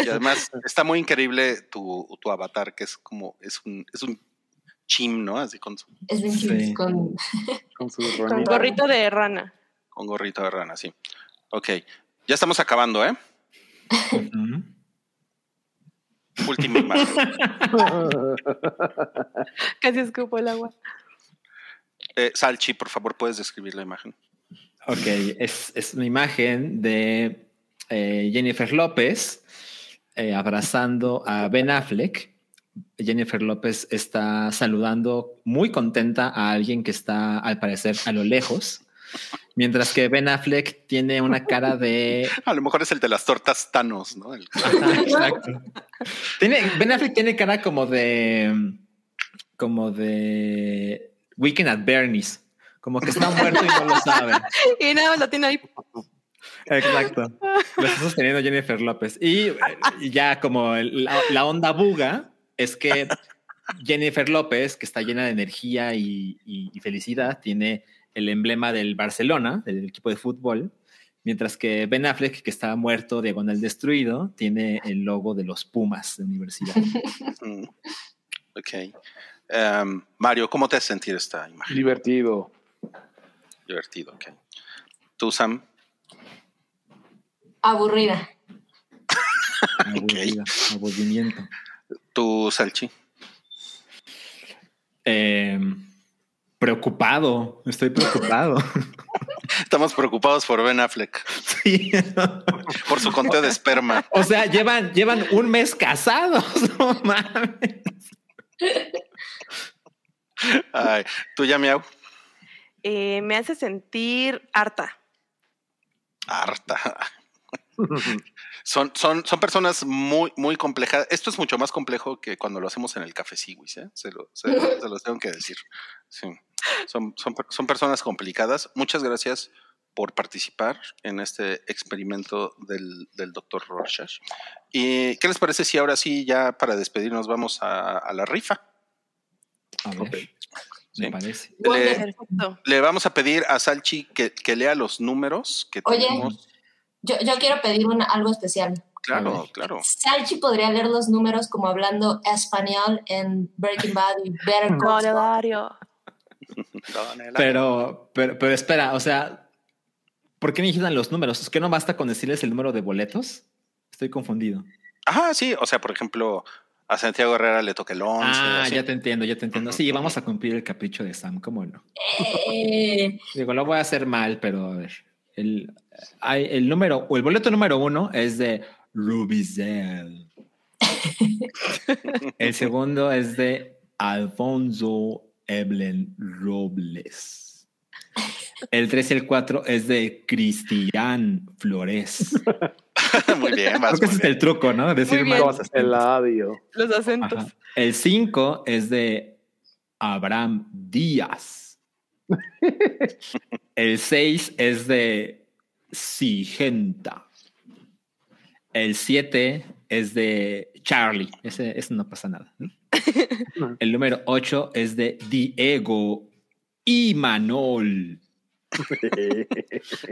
y además está muy increíble tu, tu, avatar, que es como, es un, es un chim, ¿no? Así con su. Es un chim con, con su con gorrito de rana. Con gorrito de rana, sí. Ok. Ya estamos acabando, ¿eh? Última imagen. Casi escupo el agua. Eh, Salchi, por favor, ¿puedes describir la imagen? Ok, es, es una imagen de eh, Jennifer López eh, abrazando a Ben Affleck. Jennifer López está saludando muy contenta a alguien que está, al parecer, a lo lejos. Mientras que Ben Affleck tiene una cara de. A lo mejor es el de las tortas Thanos, ¿no? El... exacto. Tiene, ben Affleck tiene cara como de. como de Weekend at Bernie's. Como que está muerto y no lo sabe. y nada más lo tiene ahí. Exacto. Lo está sosteniendo Jennifer López. Y, ya como la, onda buga es que Jennifer López, que está llena de energía y, y, felicidad, tiene el emblema del Barcelona, del equipo de fútbol, mientras que Ben Affleck, que está muerto, diagonal destruido, tiene el logo de los Pumas de universidad. Mm. ok. Um, Mario, ¿cómo te hace sentir esta imagen? Divertido. Divertido, ok. ¿Tú, Sam? Aburrida. Aburrida, aburrimiento. ¿Tú, Salchi? Eh, preocupado, estoy preocupado. Estamos preocupados por Ben Affleck. Sí. Por su conteo de esperma. O sea, llevan, llevan un mes casados, no mames. Ay, ¿Tú ya, Miau? Eh, me hace sentir harta. Harta. son, son, son personas muy, muy complejas. Esto es mucho más complejo que cuando lo hacemos en el café Siwis, ¿eh? se, lo, se, los tengo que decir. Sí. Son, son, son personas complicadas. Muchas gracias por participar en este experimento del, del doctor Rorschach. ¿Y qué les parece si ahora sí, ya para despedirnos, vamos a, a la rifa? A ver, Me parece. Le, le, vamos a pedir a Salchi que, que lea los números que Oye, tenemos. Yo, yo quiero pedir una, algo especial. Claro, claro. Salchi podría leer los números como hablando español en Breaking Bad y Better Call Saul. Pero, pero, pero espera, o sea, ¿Por qué necesitan los números? ¿Es que no basta con decirles el número de boletos? Estoy confundido. Ajá, sí. O sea, por ejemplo, a Santiago Herrera le toca el 11. Ah, así. ya te entiendo, ya te entiendo. Sí, vamos a cumplir el capricho de Sam, ¿cómo no? Eh. Digo, lo voy a hacer mal, pero a ver. El, hay, el número, o el boleto número uno es de Rubizel. el segundo es de Alfonso Eblen Robles. El 3 y el 4 es de Cristian Flores. muy bien, Creo que ese es el truco, ¿no? Decir Muy bien. más El audio. Los acentos. Ajá. El 5 es de Abraham Díaz. El 6 es de Sigenta. El 7 es de Charlie. Ese, ese no pasa nada. El número 8 es de Diego y Manol.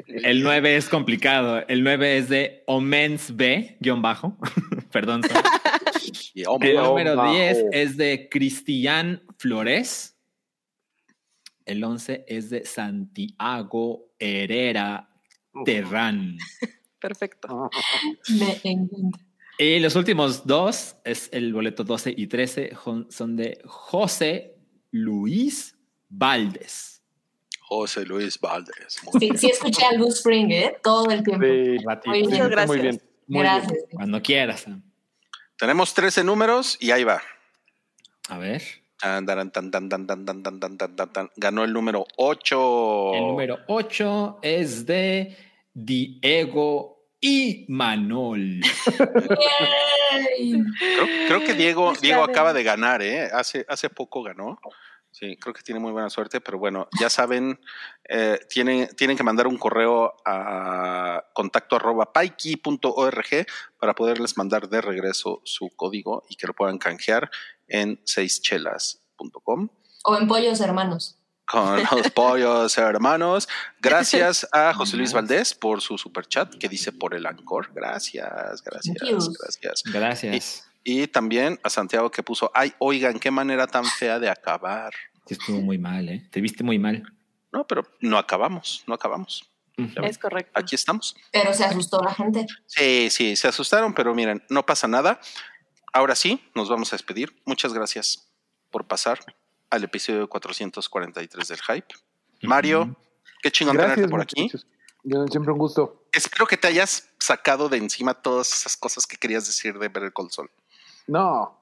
El 9 es complicado. El 9 es de Omens B, guion bajo. Perdón. El Guión número bajo. 10 es de Cristian Flores. El 11 es de Santiago Herrera Terrán. Perfecto. Me encanta. Y los últimos dos es el boleto 12 y 13 jon- son de José Luis Valdés. José Luis Valdés. Sí, sí, escuché a Luz Springer todo el tiempo. Muy bien. Muchas gracias. Muy bien. Gracias. Cuando quieras. Tenemos 13 números y ahí va. A ver. Ganó el número 8. El número 8 es de Diego y Manol. creo, creo, que Diego, Diego acaba de ganar, ¿eh? Hace, hace poco ganó. Sí, creo que tiene muy buena suerte, pero bueno, ya saben, eh, tienen, tienen que mandar un correo a contacto arroba paiki.org para poderles mandar de regreso su código y que lo puedan canjear en seischelas.com O en Pollos Hermanos. con los pollos hermanos. Gracias a José Luis Valdés por su super chat que dice por el Ancor. Gracias, gracias, gracias. Gracias. Y también a Santiago que puso, ay, oigan, qué manera tan fea de acabar. Sí, estuvo muy mal, ¿eh? Te viste muy mal. No, pero no acabamos, no acabamos. Es correcto. Aquí estamos. Pero se asustó la gente. Sí, sí, se asustaron, pero miren, no pasa nada. Ahora sí, nos vamos a despedir. Muchas gracias por pasar al episodio 443 del Hype. Mario, qué chingón Gracias, tenerte por aquí. Yo- Siempre un gusto. Espero que te hayas sacado de encima todas esas cosas que querías decir de ver el Sol. No.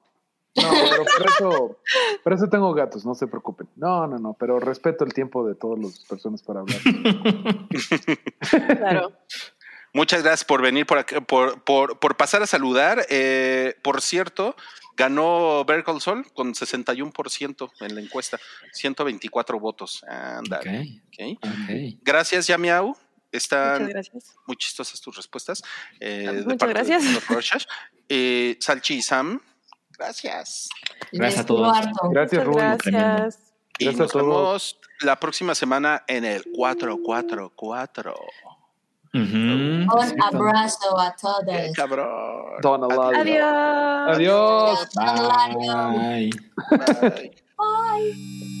No, pero por eso, por eso tengo gatos, no se preocupen. No, no, no, pero respeto el tiempo de todas las personas para hablar. Claro. Muchas gracias por venir, por, acá- por, por, por pasar a saludar. Eh, por cierto, ganó Call Saul con 61% en la encuesta, 124 votos. Ándale, Ok, ok. ok. Gracias, Yamiau. Están muy chistosas tus respuestas. eh, de muchas parte gracias. Eh, Salchi y Sam, gracias. Gracias a todos. Gracias, Rubio. gracias. Y Gracias a nos todos. vemos la próxima semana en el 444. Ujú. Un abrazo a ¡Qué todos. cabrón! Don Eladio. Adiós. Adiós. Bye. Bye. Bye.